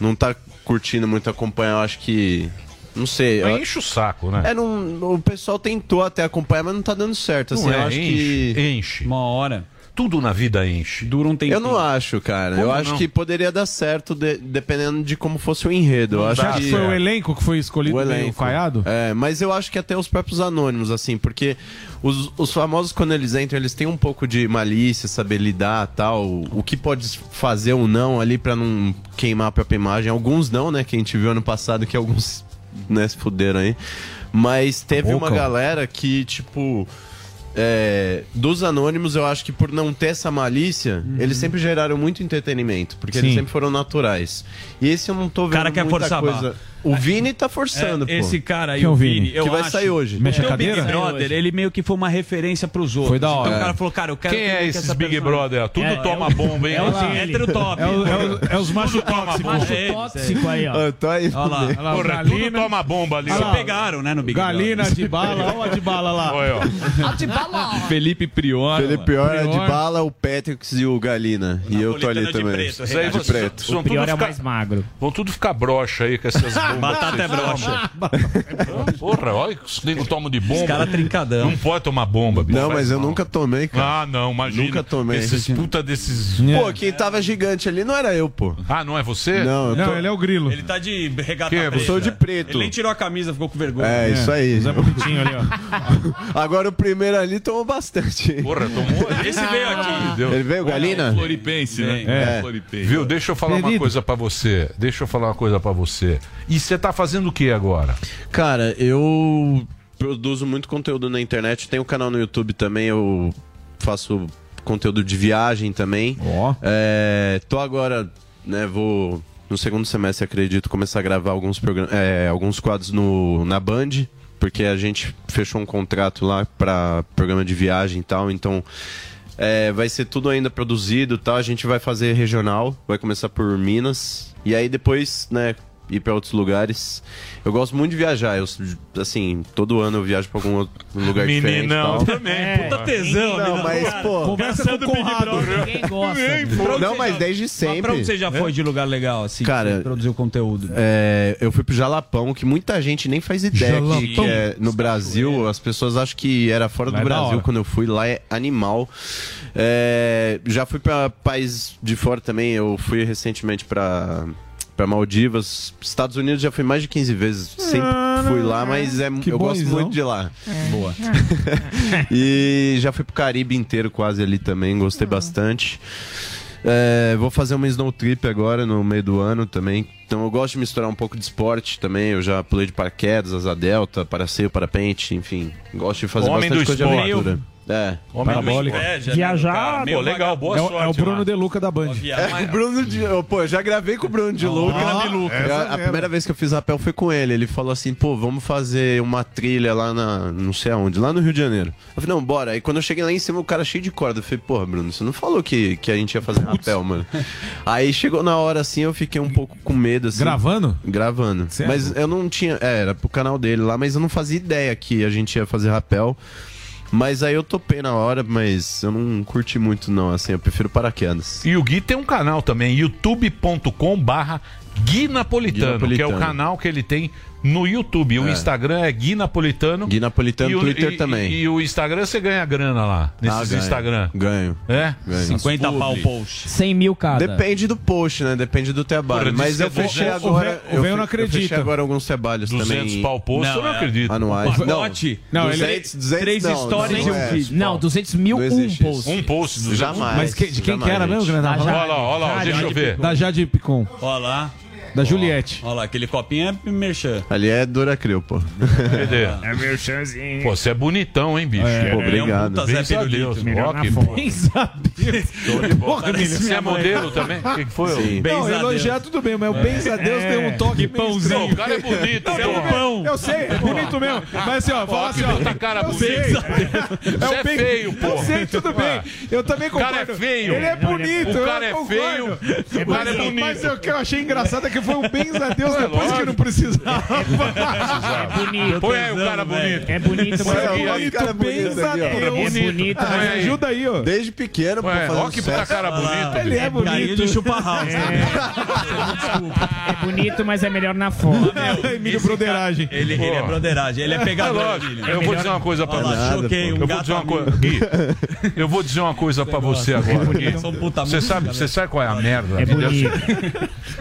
Não tá curtindo muito acompanhar, eu acho que. Não sei. eu- Enche o saco, né? É, não, o pessoal tentou até acompanhar, mas não tá dando certo. Assim, Não eu é, acho enche, que. enche. Uma hora. Tudo na vida enche. Dura um tempo. Eu não acho, cara. eu Como acho não? que poderia dar certo de- dependendo de como fosse o enredo. Eu acho acha que foi o elenco que foi escolhido o meio elenco. falhado? É, mas eu acho que até os próprios anônimos, assim, porque os, os famosos, quando eles entram, eles têm um pouco de malícia, saber lidar tal. O que pode fazer ou não ali pra não queimar a própria imagem. Alguns não, né? Que a gente viu ano passado que alguns né, se fuderam aí. Mas teve Boca, uma galera que, tipo. É, dos anônimos, eu acho que por não ter essa malícia, eles sempre geraram muito entretenimento, porque eles Sim. sempre foram naturais. E esse eu não tô vendo cara quer muita forçar coisa. barra. O Vini tá forçando, É, pô. esse cara aí, Quem é o Vini, Vini? eu Que vai acho- sair hoje. Mexe a o Big cadeira? Brother, ele meio que foi uma referência pros outros. Foi da hora. Então o cara falou, cara, eu quero Quem é esses essa Big pessoa- Brother? Tudo É, toma é o- bomba, hein? É o hétero top. É, o- é o- é os machos Tudo toma bomba. Macho É, tóxico aí, ó. Ah, tô aí. Olha lá. Olha lá, Porra, Galina, tudo toma bomba ali. Ó. pegaram, né, no Big Galina Brother. de bala, olha a de bala lá. Olha, ó. Felipe Prior. Felipe é Prior. bala, o Patrick e o Galina. E eu tô ali também. Isso aí preto. O pior é o mais magro. vão tudo ficar broxa aí com essas. Batata é que vocês broxa. Porra, olha que os negros tomam de bomba. Os caras trincadão. Não pode tomar bomba, bicho. Não, mas eu nunca tomei, cara. Ah, não, imagina. Nunca tomei. Esses puta desses. Pô, quem tava gigante ali não era eu, pô. Ah, não é você? Não, eu tô... Não, ele é o grilo. Ele tá de regata Quem é preta. você? sou de preto. Ele nem tirou a camisa, ficou com vergonha. É, isso aí. Zé Bonitinho ali, ó. Agora o primeiro ali tomou bastante. Porra, tomou. Esse veio aqui. Deus. Ele veio, Galina? Floripense, né? É. Floripense. Viu? Deixa eu falar uma coisa pra você. Deixa eu falar uma coisa pra você. E você tá fazendo o que agora? Cara, eu produzo muito conteúdo na internet. Tenho um canal no YouTube também. Eu faço conteúdo de viagem também. Ó. É, tô agora, né, vou no segundo semestre, acredito, começar a gravar alguns, é, alguns quadros no, na Band, porque a gente fechou um contrato lá para programa de viagem e tal, então é, vai ser tudo ainda produzido e tal. A gente vai fazer regional, vai começar por Minas, e aí depois, né, ir para outros lugares. Eu gosto muito de viajar, eu, assim, todo ano eu viajo para algum outro lugar diferente. e Meninão tal. também. Puta tesão, Não, mas, pô. Conversa com o Conrado. Ninguém gosta. Não, mas já- desde Mas Pra sempre. onde você já foi de lugar legal, assim? Cara, produziu conteúdo. É, eu fui pro Jalapão, que muita gente nem faz ideia que, Jalapão. que é no Brasil. As pessoas acham que era fora do é Brasil quando eu fui. Lá é animal. É, já fui pra país de fora também. Eu fui recentemente pra, pra Maldivas. Estados Unidos já fui mais de 15 vezes. Sempre fui lá, mas é, Que eu gosto bonzão. muito de lá. Boa. E já fui pro Caribe inteiro quase ali também, gostei bastante. É, vou fazer uma snow trip agora no meio do ano também. Então eu gosto de misturar um pouco de esporte também. Eu já pulei de paraquedas, asa delta, paraceio, parapente, enfim. Gosto de fazer Homem bastante coisa esporte. de aventura. É. Homem Parabólica. esporte. Viajar. Pô, legal, boa É o, sorte. é o Bruno lá. De Luca da Band. É, o Bruno de. eu, Pô, eu já gravei com o Bruno de Luca. essa Eu- a mesmo. primeira vez que eu fiz rapel foi com ele. Ele falou assim: pô, vamos fazer uma trilha lá na. não sei aonde, lá no Rio de Janeiro. Eu falei: não, bora. Aí quando eu cheguei lá em cima, o cara cheio de corda. Eu falei: porra, Bruno, você não falou que, que a gente ia fazer rapel, mano. Aí chegou na hora assim, eu fiquei um pouco com medo assim. Gravando? Gravando. Certo. Mas eu não tinha. É, era pro canal dele lá, mas eu não fazia ideia que a gente ia fazer rapel. Mas aí eu topei na hora, mas eu não curti muito, não. Assim, eu prefiro paraquedas. E o Gui tem um canal também, youtube.com barra Gui Napolitano, Gui que é o canal que ele tem no YouTube. O É. Instagram é Gui Napolitano. Gui Napolitano, E o- Twitter e- também. E, e o Instagram você ganha grana lá, nesses Ah, ganho. Instagram. Ganho. É? Ganho. 50 pau post. 100 mil cada. Depende do post, né? Depende do trabalho. Porra, Mas disse eu é fechei 200, agora. o o eu não Eu fechei acredita. agora alguns trabalhos 200 também. pau posto, eu não é. acredito. Anuais. Não, ele- 200, 200 Três não, stories não e um é. vídeo. Não, 200 mil Não um post. Um post. Jamais. Mas de quem que era mesmo, gente. Grandão? Da Jade. Olha lá, olha lá, deixa eu ver. Da Jade Picon. Olha lá. Da Juliette. Olha lá, aquele copinho é merchan. Ali é Duracril, pô. É meu chanzinho. Pô, você é bonitão, hein, bicho? É, Pô, obrigado. É um puta Zé Deus. Deus, melhor Ó, na que foto. bom. Benza Show de bola. Porra, Você é mãe. modelo também? O que, que foi? Sim. ô? Não, elogiar tudo bem, mas o benza a Deus tem um toque pãozinho. O cara é bonito, Não, porra. não, pão. Eu sei, é bonito mesmo. Mas assim, ó, fala assim, ó. puta cara eu. Você é bem- feio, Eu porra. sei, tudo bem. Eu também O cara concordo. é feio. Ele é é- bonito. o cara eu é concordo. feio, o cara é bonito. Mas o que eu achei engraçado é que foi um benza a Deus É depois que lógico. não precisava. É bonito. Põe aí o cara bonito. É bonito, mas Põe é aí, aí. Bonito, benza a Deus. É bonito, Ah, ajuda aí, ó. Desde pequeno, pô, ó que puta cara bonito. Ele é bonito. De chupa house. É bonito, mas é melhor na foto. Emílio Broderagem. Ele, ele é broderagem, ele é É pegador. Eu vou dizer uma coisa pra Olha você. choquei, um eu vou gato dizer uma coisa. Gui, eu vou dizer uma coisa pra você agora. Você sabe, você sabe qual é a merda? É.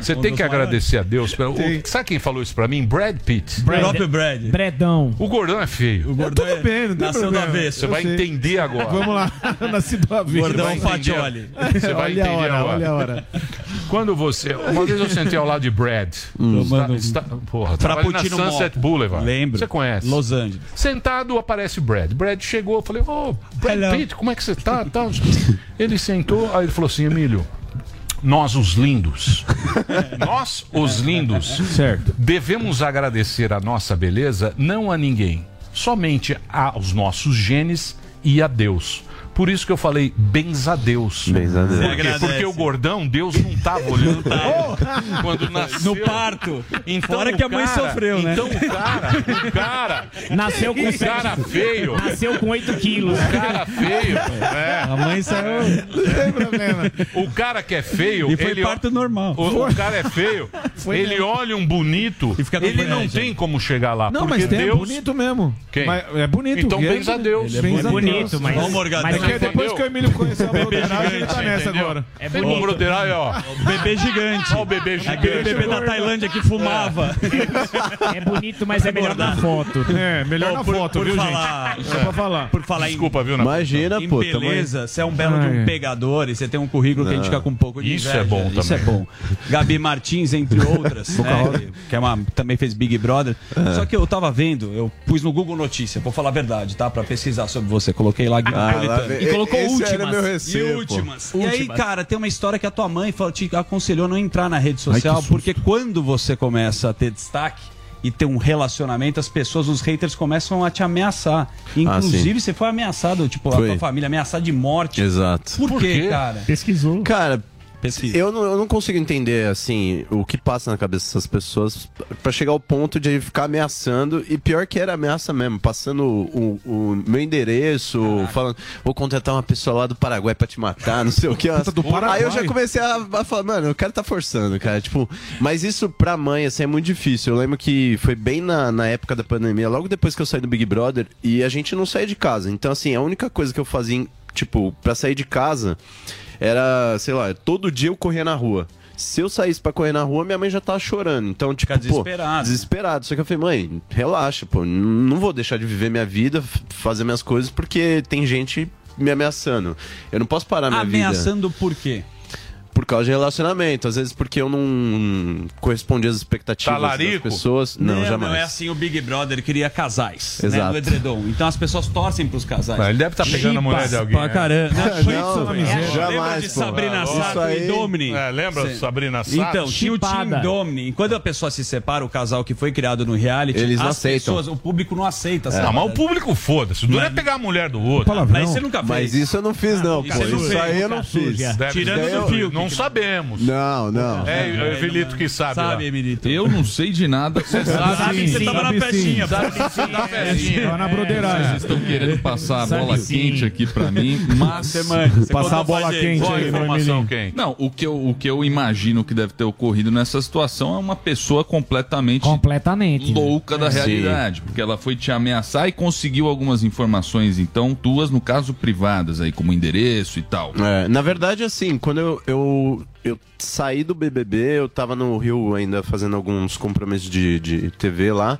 Você tem que maiores. Agradecer a Deus. pelo- o- Sabe quem falou isso pra mim? Brad Pitt. O próprio Brad. Bredão. O gordão é feio. O gordão Tudo é- bem, não tem nasceu do problema. avesso. Você vai sei. entender agora. Vamos lá, nascido a vida. Gordão. Fatioli. Você vai Olha a entender hora, agora. olha a hora. Quando você. Uma vez eu sentei ao lado de Brad. Está, está, porra, na Sunset. Boulevard. Lembro. Você conhece? Los Angeles. Sentado aparece Brad. Brad chegou, eu falei, ô, Brad Hello. Pitt, como é que você tá? Ele sentou, aí ele falou assim, Emílio, nós os lindos, nós os lindos, Certo. devemos agradecer a nossa beleza não a ninguém, somente aos nossos genes e a Deus. Por isso que eu falei, benza a Deus. A Deus. Por quê? Porque o gordão, Deus não tava olhando pra ele. Quando nasceu. No parto. Então, Fora que a mãe cara- sofreu, né? Então o cara, o cara, Nasceu com o cara feio, Nasceu com 8 quilos. o cara feio, é, A mãe saiu. Não tem problema. o cara que é feio, E foi ele, parto normal. o, o cara é feio, ele olha um bonito, E fica ele não tem como chegar lá, Não, porque mas tem, é Deus... bonito mesmo. Quem? Mas é bonito. Então é benza a. Deus. Ele é bonito. mas. Vamos, Morgado. Mas É que depois que o Emílio conheceu a broderagem, ele tá nessa agora. É Vamos bonito. ó. Bebê gigante. Ó o bebê gigante. Aquele bebê da Tailândia que fumava. É bonito, mas é melhor na foto. É, melhor na foto, por viu, falar- gente? Só pra falar. Por falar Desculpa, viu? Imagina, pô, beleza, você é um belo de um pegador e você tem um currículo que a gente fica com um pouco de Isso é bom Isso é também. bom. Gabi Martins, entre outras, né, que- é uma, também fez Big Brother. Só que eu tava vendo, eu pus no Google Notícia, vou falar a verdade, tá? Pra pesquisar sobre você. Coloquei lá Ah, vem- E colocou esse últimas. Era meu E receio, pô. últimas. E aí, Últimas. cara, tem uma história que a tua mãe falou- te aconselhou não entrar na rede social, porque quando você começa a ter destaque e ter um relacionamento, as pessoas, os haters começam a te ameaçar. Inclusive, você foi ameaçado, tipo, a Foi. tua família, ameaçada de morte. Exato. Por, Por quê, quê? cara? Pesquisou. Cara, Pesquisa. eu não, eu não consigo entender, assim, o que passa na cabeça dessas pessoas pra chegar ao ponto de ficar ameaçando. E pior que era ameaça mesmo, passando o, o meu endereço, falando, vou contratar uma pessoa lá do Paraguai pra te matar, não sei o que. do Paraguai? Aí eu já comecei a, a falar, mano, o cara tá forçando, cara. Tipo, mas isso pra mãe, assim, é muito difícil. Eu lembro que foi bem na, na época da pandemia, logo depois que eu saí do Big Brother, e a gente não saía de casa. Então, assim, a única coisa que eu fazia, tipo, pra sair de casa era, sei lá, todo dia eu corria na rua. Se eu saísse pra correr na rua, minha mãe já tava chorando. Então, tipo, Fica pô, desesperado. desesperado. Só que eu falei, mãe, relaxa, pô, não vou deixar de viver minha vida, fazer minhas coisas, porque tem gente me ameaçando. Eu não posso parar minha vida. Ameaçando por quê? Por causa de relacionamento. Às vezes porque eu não correspondi às expectativas das Talarico? pessoas. Não, jamais. Não é assim, o Big Brother queria casais, né, Exato. no edredom. Então as pessoas torcem pros casais. Mas ele deve tá pegando a mulher de alguém, Pra né? caramba. Não, Não, isso, miséria. jamais, Lembra de pô. Sabrina Isso Sato aí- e Domini? É, lembra Sim. Sabrina Sato? Então, tinha o. Team Domini. Quando a pessoa se separa, o casal que foi criado no reality, Eles não as aceitam. pessoas, o público não aceita. Não, mas o público foda-se. O duro é pegar a mulher do outro. Mas você nunca fez. Mas isso eu não fiz, não, pô. isso você não Isso fez, aí eu não fiz. Tirando do fio. Não sabemos. Não, não. É, é Evelito que sabe. Sabe, lá. Emilito? Eu não sei de nada. Você sabe, Sabe que você tava na festinha. Sabe que sim, na festinha. Tava na broderagem. Vocês estão querendo passar a bola sim. quente aqui pra mim, mas. Você. Você Passar a bola quente aí no informação quente? Não, o que, eu, o que eu imagino que deve ter ocorrido nessa situação é uma pessoa completamente Completamente. louca da Sim. realidade, porque ela foi te ameaçar e conseguiu algumas informações, então, duas no caso privadas aí, como endereço e tal. É, na verdade, assim, quando eu, eu, eu saí do BBB, eu tava no Rio ainda fazendo alguns compromissos de, de TV lá.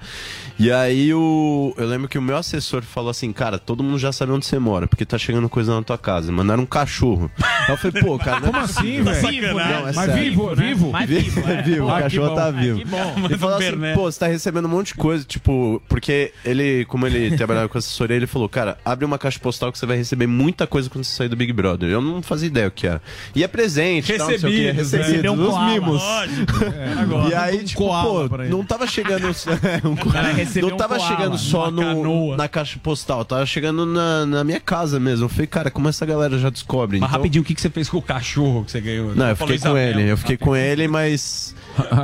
E aí o, eu lembro que o meu assessor falou assim: Cara, todo mundo já sabe onde você mora, porque tá chegando coisa na tua casa. Mandaram um cachorro. eu falei, pô, cara. não é Como assim, velho? Vivo, né? Não, é Mas sério. vivo, vivo? Mas Vi- vivo, é. vivo. Ah, o que cachorro tá Ah, vivo. que bom. Ele falou assim, pô, você tá recebendo um monte de coisa, tipo, porque ele, como ele trabalhava com assessoria, ele falou, cara, abre uma caixa postal que você vai receber muita coisa quando você sair do Big Brother. Eu não fazia ideia o que era. E é presente, Recebidos, né? Recebeu um os mimos. Lógico. É, agora. E aí, Um tipo, pô, não tava chegando... um não um tava koala, chegando só no, na caixa postal, tava chegando na, na minha casa mesmo. Eu falei, cara, como essa galera já descobre? Mas Então- rapidinho, o que, que você fez com o cachorro que você ganhou? Não, eu Falou fiquei com Isabel. ele, eu fiquei com ele, mas.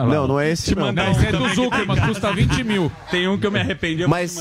Não, não é esse Te não. mandar esse é do Zuckerman, custa 20 mil. Tem um que eu me arrependi, eu Mas,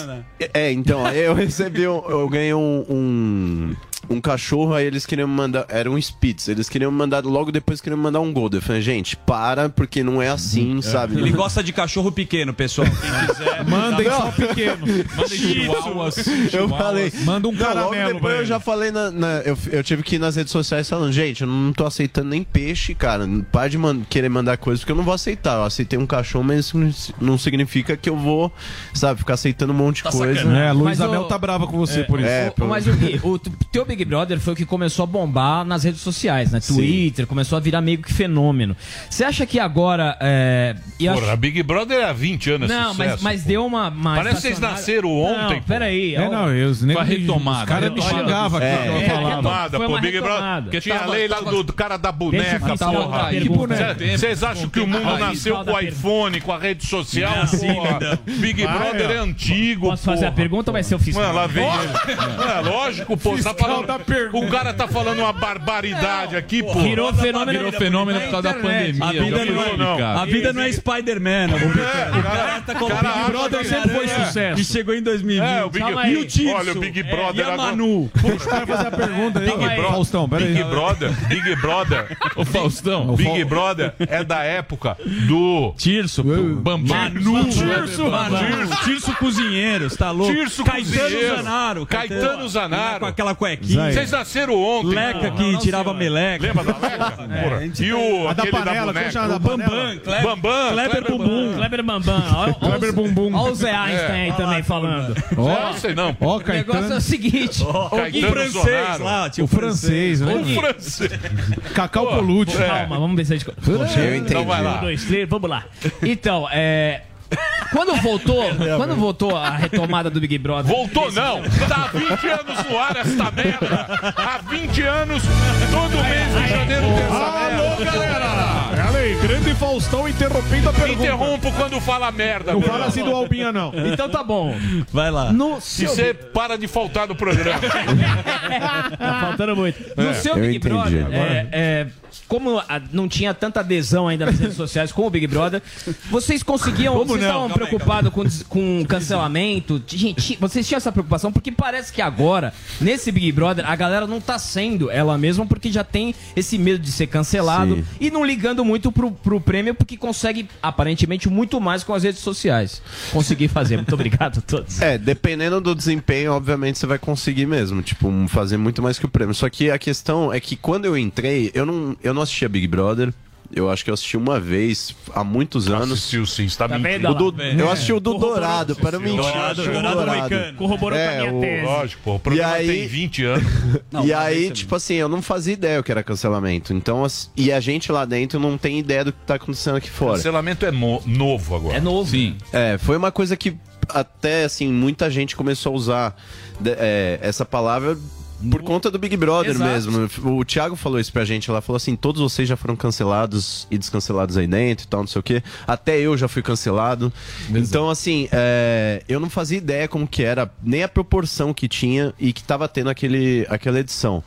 é, então, aí eu recebi, um, eu ganhei um, um, um cachorro, aí eles queriam me mandar, era um Spitz, eles queriam me mandar, logo depois queriam me mandar um Golden. Eu falei, gente, para, porque não é assim, sabe? Ele gosta de cachorro pequeno, pessoal. Quem quiser, Mandem só pequeno. Mandem chihuahuas. Eu falei. Manda um Não, logo caramelo depois eu já falei na. na- eu, eu tive que ir nas redes sociais falando, gente, eu não tô aceitando nem peixe, cara. Para de man- querer mandar coisas, porque eu não vou aceitar. Eu aceitei um cachorro, mas isso não- significa que eu vou, sabe, ficar aceitando um monte de Tá coisa. sacanagem. É, a Luísa Mas Mel o- tá brava com você É, por isso. é, Ô, Mas o o teu Big Brother foi o que começou a bombar nas redes sociais, né? Twitter, começou a virar meio que fenômeno. Você acha que agora. É, e Porra, acho- Big Brother é há 20 anos Não, mas, sucesso, mas pô. deu uma. uma Parece que vocês nasceram ontem, Não, peraí. É, não, eu, negros- Foi retomada. Os caras me xingavam aqui É, é, retomada, Foi pô, Big Brother. Porque tinha a Tava- lei lá tava- do, do cara da boneca, porra. Vocês acham que o mundo Aí, nasceu com o iPhone, com a rede social, Não, assim, porra? não. Big Vai, Brother é antigo, Posso fazer a porra. pergunta ou vai ser o fiscal? Mano, lá vem ele. É, lógico, pô. Tá falando, o cara tá falando uma barbaridade aqui, pô. Virou fenômeno. Virou fenômeno por causa da pandemia. A vida, não, é, complicado. a vida não é Spider-Man. O o cara tá com o Big Brother sempre foi é. sucesso. E chegou em 2020. É, o Big-. E o. Olha, o Big Brother E a Manu. Deixa o cara fazer a pergunta aí. Big Brother, Faustão, peraí. Big Brother, Big Brother, o Faustão, Big Brother é da época do Tirso, Bambam. Manu, Tirso, Manu. Tirso Cozinheiros, tá louco? Tirso Caetano Cozinheiro. Zanaro. Caetano Zanaro. Com aquela cuequinha. Vocês nasceram ontem. Leca que tirava meleca. Lembra da Leca? Porra. E o A da aquele panela, da O Bambam. Kleber- Bambam. Kleber Bumbum. Kleber Bambam. Kleber Bumbum. Ó o Zé Einstein aí também falando. Ó, não sei não. Ó, O negócio é o seguinte. O francês lá, tio O francês, né? O francês. Cacau Colucci. Calma, vamos ver se a gente. Eu entendi. Então vai lá. Dois, três, vamos lá. Então, é. Quando voltou, quando voltou a retomada do Big Brother. Voltou não. Tá há 20 anos no ar esta merda. Há 20 anos, todo mês de janeiro tem essa Alô, galera! Olha aí, grande Faustão interrompendo a pergunta. Interrompo quando fala merda. Não fala assim do Albinha, não. Então tá bom. Vai lá. No E seu. você para de faltar no programa. tá faltando muito. No É, seu eu Big entendi. Brother, Agora- é, é, como a- não tinha tanta adesão ainda nas redes sociais com o Big Brother, vocês conseguiam. Como vocês não? estavam preocupados com, com cancelamento? Gente, vocês tinham essa preocupação? Porque parece que agora, nesse Big Brother, a galera não tá sendo ela mesma porque já tem esse medo de ser cancelado Sim. e não ligando muito pro, pro prêmio porque consegue, aparentemente, muito mais com as redes sociais. Consegui fazer. Muito obrigado a todos. É, dependendo do desempenho, obviamente você vai conseguir mesmo, tipo, fazer muito mais que o prêmio. Só que a questão é que quando eu entrei, eu não, eu não assistia Big Brother. Eu acho que eu assisti uma vez há muitos anos. Assistiu sim, está Tá mentindo. do- lá. eu assisti o do Corroborou. Dourado, para mentir. Dourado, Dourado Moicano. Corroborou com a minha o- tese. Lógico, pô. O programa E aí- tem 20 anos. e aí, tipo assim, eu não fazia ideia o que era cancelamento. Então, as- e a gente lá dentro não tem ideia do que tá acontecendo aqui fora. Cancelamento é novo agora. É novo. Sim. É, foi uma coisa que até assim, muita gente começou a usar é, essa palavra por conta do Big Brother Exato. mesmo. O Thiago falou isso pra gente lá, falou assim: todos vocês já foram cancelados e descancelados aí dentro e tal, não sei o quê. Até eu já fui cancelado. Então, assim, é, eu não fazia ideia como que era, nem a proporção que tinha e que tava tendo aquele, aquela edição.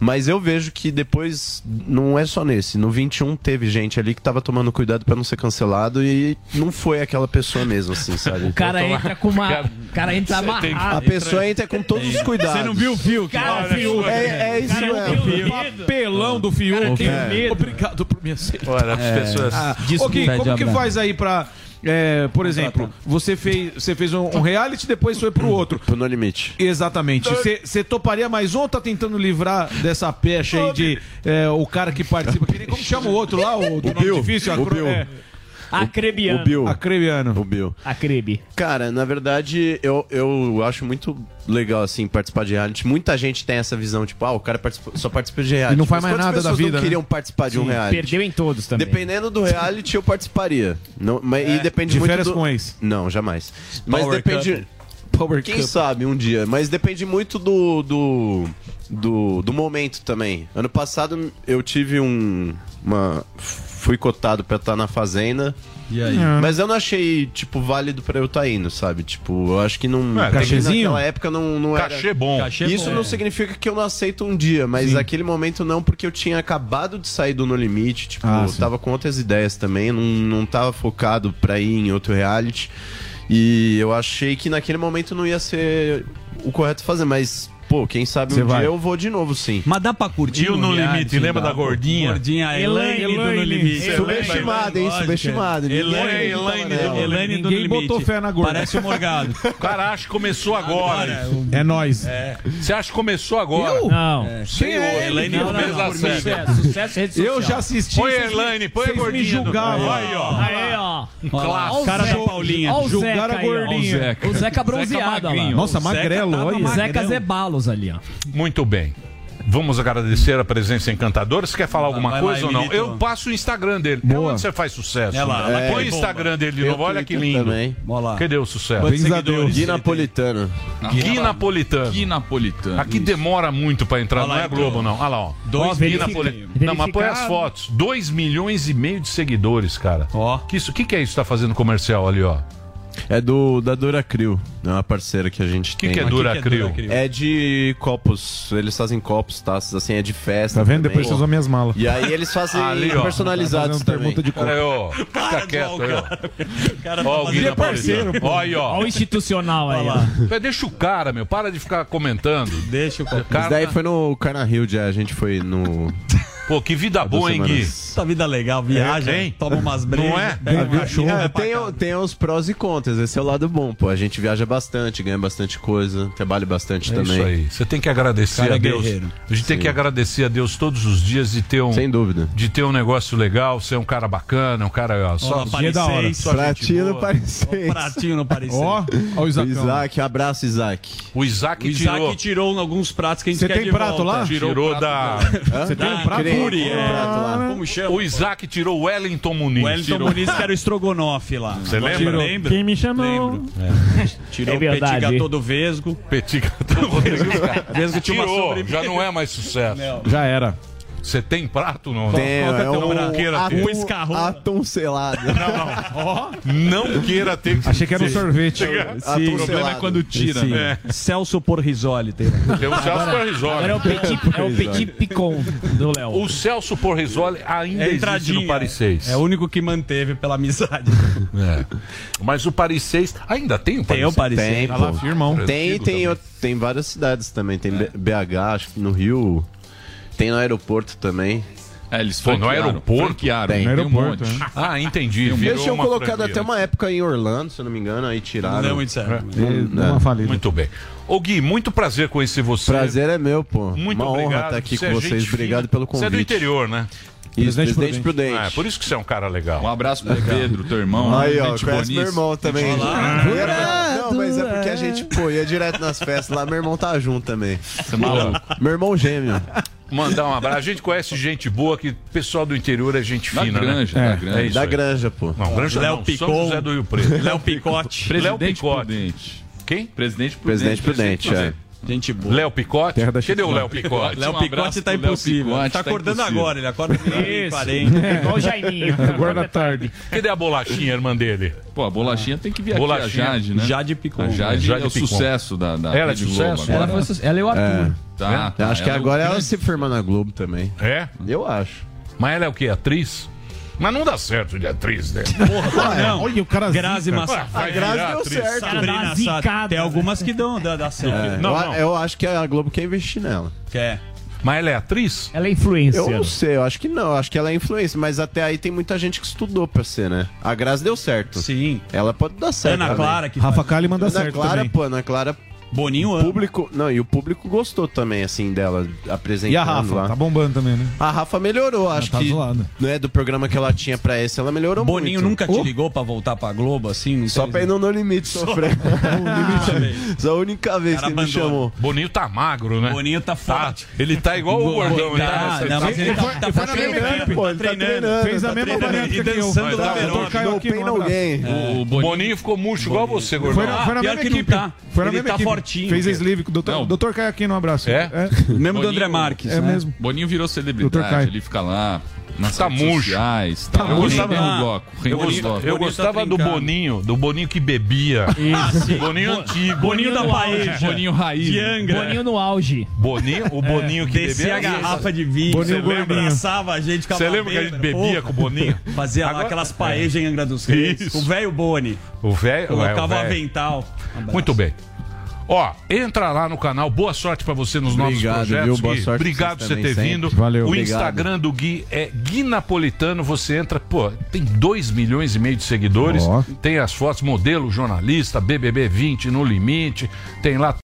Mas eu vejo que depois, não é só nesse. No 21 teve gente ali que tava tomando cuidado pra não ser cancelado e não foi aquela pessoa mesmo, assim, sabe? O cara entra com uma. O cara entra tem- amarrado. A pessoa entra com todos os cuidados. Você não viu o fio? Cara, que- fio. É, é isso Cara, mesmo. tenho O papelão do Fiuk. tenho medo. Obrigado por me aceitar. Olha, as pessoas. Ah, Desculpa. ok, como que faz aí pra. É, por exemplo, você fez, você fez um, um reality depois foi pro outro. Pro No Limite. Exatamente. Você toparia mais um ou tá tentando livrar dessa pecha aí de é, o cara que participa? Que nem- como chama o outro lá? O, do nome Bill. difícil? a O cro- Bill. é. Acrebiano. O Bill. Acrebiano. O Bill. Acrebi. Cara, na verdade, eu, eu acho muito legal, assim, participar de reality. Muita gente tem essa visão, tipo, ah, o cara participa- só participa de reality. E não faz Mas mais nada da vida, não né? queriam participar de um Sim, reality? Perdeu em todos também. Dependendo do reality, eu participaria. Não, mas, É, e depende de muito férias do... com ex. Não, jamais. Mas Power depende... Power Quem Cup. sabe um dia. Mas depende muito do, do, do, do momento também. Ano passado eu tive um... Uma, fui cotado pra estar na Fazenda. E aí? Mas eu não achei, tipo, válido pra eu estar indo, sabe? Tipo, eu acho que não. É, cachezinho? Naquela época não, não era. Cachê bom. Cachê Isso bom. não significa que eu não aceito um dia, mas naquele momento não, porque eu tinha acabado de sair do No Limite. Tipo, Ah, eu sim. tava com outras ideias também, não, não tava focado pra ir em outro reality. E eu achei que naquele momento não ia ser o correto fazer, mas, pô, quem sabe Você um vai. dia eu vou de novo, sim. Mas dá pra curtir E o No reality, Limite, lembra da gordinha? Gordinha, Elaine, do No Limite. Você Subestimado, hein? Ninguém Elaine, Elaine. Elaine do No Ninguém Limite. botou fé na gorda. Parece o Morgado. O cara acha que começou agora. É nóis. Você acha que começou agora? Não. Quem é Elaine. Sucesso, sucesso rede social. Eu já assisti. Põe Elaine, põe a me gordinha. julgaram. Aí, ó. Aí, ó. Clássico. Cara da Paulinha. Julgaram Zeca a gordinha. O Zeca, bronzeado, lá. Nossa, Zeca magrelo, olha. O Zeca magrão. Ali, ó. Muito bem. Vamos agradecer a presença encantadora. Você quer falar alguma vai lá, coisa ou não? Emilito. Eu passo o Instagram dele. É Boa. onde você faz sucesso. É lá, né? que Põe o Instagram dele de novo. Olha que lindo. também. Lá. Cadê o sucesso? Gui Napolitano. Gui Napolitano. Que napolitano. Aqui demora muito pra entrar, lá, não é então. Globo, não. Olha lá, ó. Dois Gui Napolitano. Não, mas põe as fotos. 2 milhões e meio de seguidores, cara. Ó. Que isso? O que, que é isso que tá fazendo comercial ali, ó? É do da Dura Crio, é uma parceira que a gente O que, tem. que é Mas que é Duracrio? Duracrio? É de copos, eles fazem copos, taças, assim, é de festa. Tá vendo? também. Depois vocês usam minhas malas. E aí eles fazem Ali, ó. personalizados Fazendo também. pergunta de Pera aí, ó. Fica quieto aí, ó. Cara, Ó, o tá Gui fazendo- Napolitano. Ó aí, ó. Ó o institucional aí, ó. Pera, Deixa o cara, meu. Para de ficar comentando. Deixa o copo. Isso Cara, daí foi no Carna Rio, a gente foi no... Pô, que vida boa, hein, Gui? Essa vida legal, viaja, É, hein? toma umas brejas. Não é? cachorro, É, tem, tem os prós e contras, esse é o lado bom, pô. A gente viaja bastante, ganha bastante coisa, trabalha bastante É também. isso aí. Você tem que agradecer Cara a Deus. guerreiro. A gente tem Sim. que agradecer a Deus todos os dias de ter um, Sem dúvida. de ter um negócio legal, ser um cara bacana, um cara ó, só Paris da hora. só Pratinho no. Paris Pratinho no Paris Ó, o Isacão. Isaac, abraço, Isaac. O Isaac O tirou, Isaac tirou alguns pratos que a gente Você quer tem prato volta. lá? tirou, Tirou da Você tem um Da prato? Um é. lá. Como chama? o Isaac tirou o Wellington Muniz. O Wellington Tirou. Muniz que era o estrogonofe lá. Você lembra? Tirou. Lembra? Quem me chamou? Lembro. Tirou É o petit verdade. gâteau do Vesgo. Petit Vesgo tinha uma Tirou, sobremesa. já não é mais sucesso. Já era. Você tem prato não? Tem, não, é não, um não queira ter. atum, escarrão. atum selado. Não queira ter. Achei que era um Sim. sorvete. Atum O problema é quando tira, Sim. né? Celso Porrisoli tem. Tem o Celso Porrisoli. Agora é o Petit, é o petit Picon do Léo. O Celso Porrisoli ainda É existe no Paris 6. É o único que manteve pela amizade. É. Mas o Paris 6 ainda tem o Paris Tem o 6? Paris Tem, seis. Tá lá, firmão. Tem, tem, outro- tem várias cidades também. Tem BH, acho que no Rio. Tem no aeroporto também. É, eles Pô, no aeroporto? franquearam, Tem. tem No um aeroporto, monte. né? Ah, entendi. Eles tinham colocado franquia. até uma época em Orlando, se eu não me engano, aí tiraram. Não deu muito certo. Ele deu É. falida. Muito bem. Ô Gui, muito prazer conhecer você. Prazer é meu, pô. Muito uma honra obrigado. estar aqui Você com é vocês. gente Obrigado fina. pelo Você é convite. do interior, né? Isso, Presidente Presidente, Prudente. Prudente. Ah, é por isso que você é um cara legal. Um abraço pro Pedro, teu irmão. Aí, ó, conhece meu irmão também. Não, mas é porque a gente, pô, ia direto nas festas lá, meu irmão tá junto também. Você é maluco. Meu irmão gêmeo. Mandar um abraço. A gente conhece gente boa, que pessoal do interior é gente Da fina, granja, né? da granja. É Da aí. granja, pô. Não, granja Léo não, Picon. São José do Rio Preto. Léo Picote. Léo Presidente Picote. Prudente. Quem? Presidente Prudente. Presidente Prudente, é. Gente boa. Léo Picote? Terra da Cadê o. Léo Picote? Léo Um Picote tá impossível. Picote, tá tá acordando impossível. agora, ele acorda Isso. 40. Igual o Jaiminho. Agora da tarde. Cadê a bolachinha, irmã dele? Pô, a bolachinha tem que vir aqui, Bolachinha. a Jade, né? Jade Picon. A Jade, Jade é o Picon. sucesso da, da Ela é Rede sucesso? Globo Ela, foi, ela é o Arthur. Tá, Eu acho que é agora ela se firma na Globo também. É? Eu acho. Mas ela é o quê? Atriz? Mas não dá certo de atriz, né? Porra, não. Olha o cara Grazi. Massa. Vai Grazi deu certo. Sabrina Sato. Tem algumas que dão, dá, dá certo. É, Não, eu, não. eu acho que a Globo quer investir nela. Quer. Mas ela é atriz? Ela é influencer. Eu não sei, eu acho que não. Eu acho que ela é influência, mas até aí tem muita gente que estudou pra ser, né? A Grazi deu certo. Sim. Ela pode dar certo. Ana também. Clara que Rafa Kalimann dá Ana certo Clara, também. pô, Ana Clara Boninho o público, não, e o público gostou também assim dela apresentando E a Rafa? lá. Tá bombando também, né? A Rafa melhorou, acho tá que zoada. né, do programa que ela tinha pra esse, ela melhorou Boninho muito. nunca te ligou pra voltar pra Globo, assim? Não Só pra ir no No Limite sofrer. Só a única vez que ele me chamou. Boninho tá magro, né? Boninho tá forte. Ele tá igual o gordão. ele Tá, tá- não, mas ele tá, tá, foi na mesma equipe, pô, ele tá treinando, Fez a tá mesma treinando. variante E que eu. dançando abraço. gain. O Boninho, ficou murcho igual você, gordão. Foi na, pior mesma equipe. tá. Foi na Ele mesma tá equipe. Fortinho, Fez cara. sleeve com o doutor, Não. doutor Caio Aquino, um abraço. É? Mesmo do Boninho- André Marques. É né? mesmo. Boninho virou celebridade, ele fica lá nas Tá murcho. sociais, tá, Eu gostava- o bloco, Eu, rendendo o gost- bloco. eu gostava tá do. Boninho, do Boninho que bebia. Isso. Boninho antigo. Boninho da Paeja. Boninho raiz. Boninho no auge. Boninho, o Boninho que Descia bebia. a garrafa de vinho, Boninho você lembra? gordinho. abraçava a gente com a Você lembra que a gente bebia com o Boninho? Fazia lá Agora- aquelas paejas em Angra dos Reis. Isso. O velho Boni. O velho. Colocava é, o avental. Muito bem. Ó, entra lá no canal. Boa sorte pra você nos nossos Obrigado, projetos. viu? Boa Gui. sorte Obrigado por você ter vindo. Valeu. O Obrigado. Instagram do Gui é Gui Napolitano. Você entra, pô, tem 2 milhões e meio de seguidores. Ó. Tem as fotos, modelo, jornalista, BBB 20 no limite. Tem lá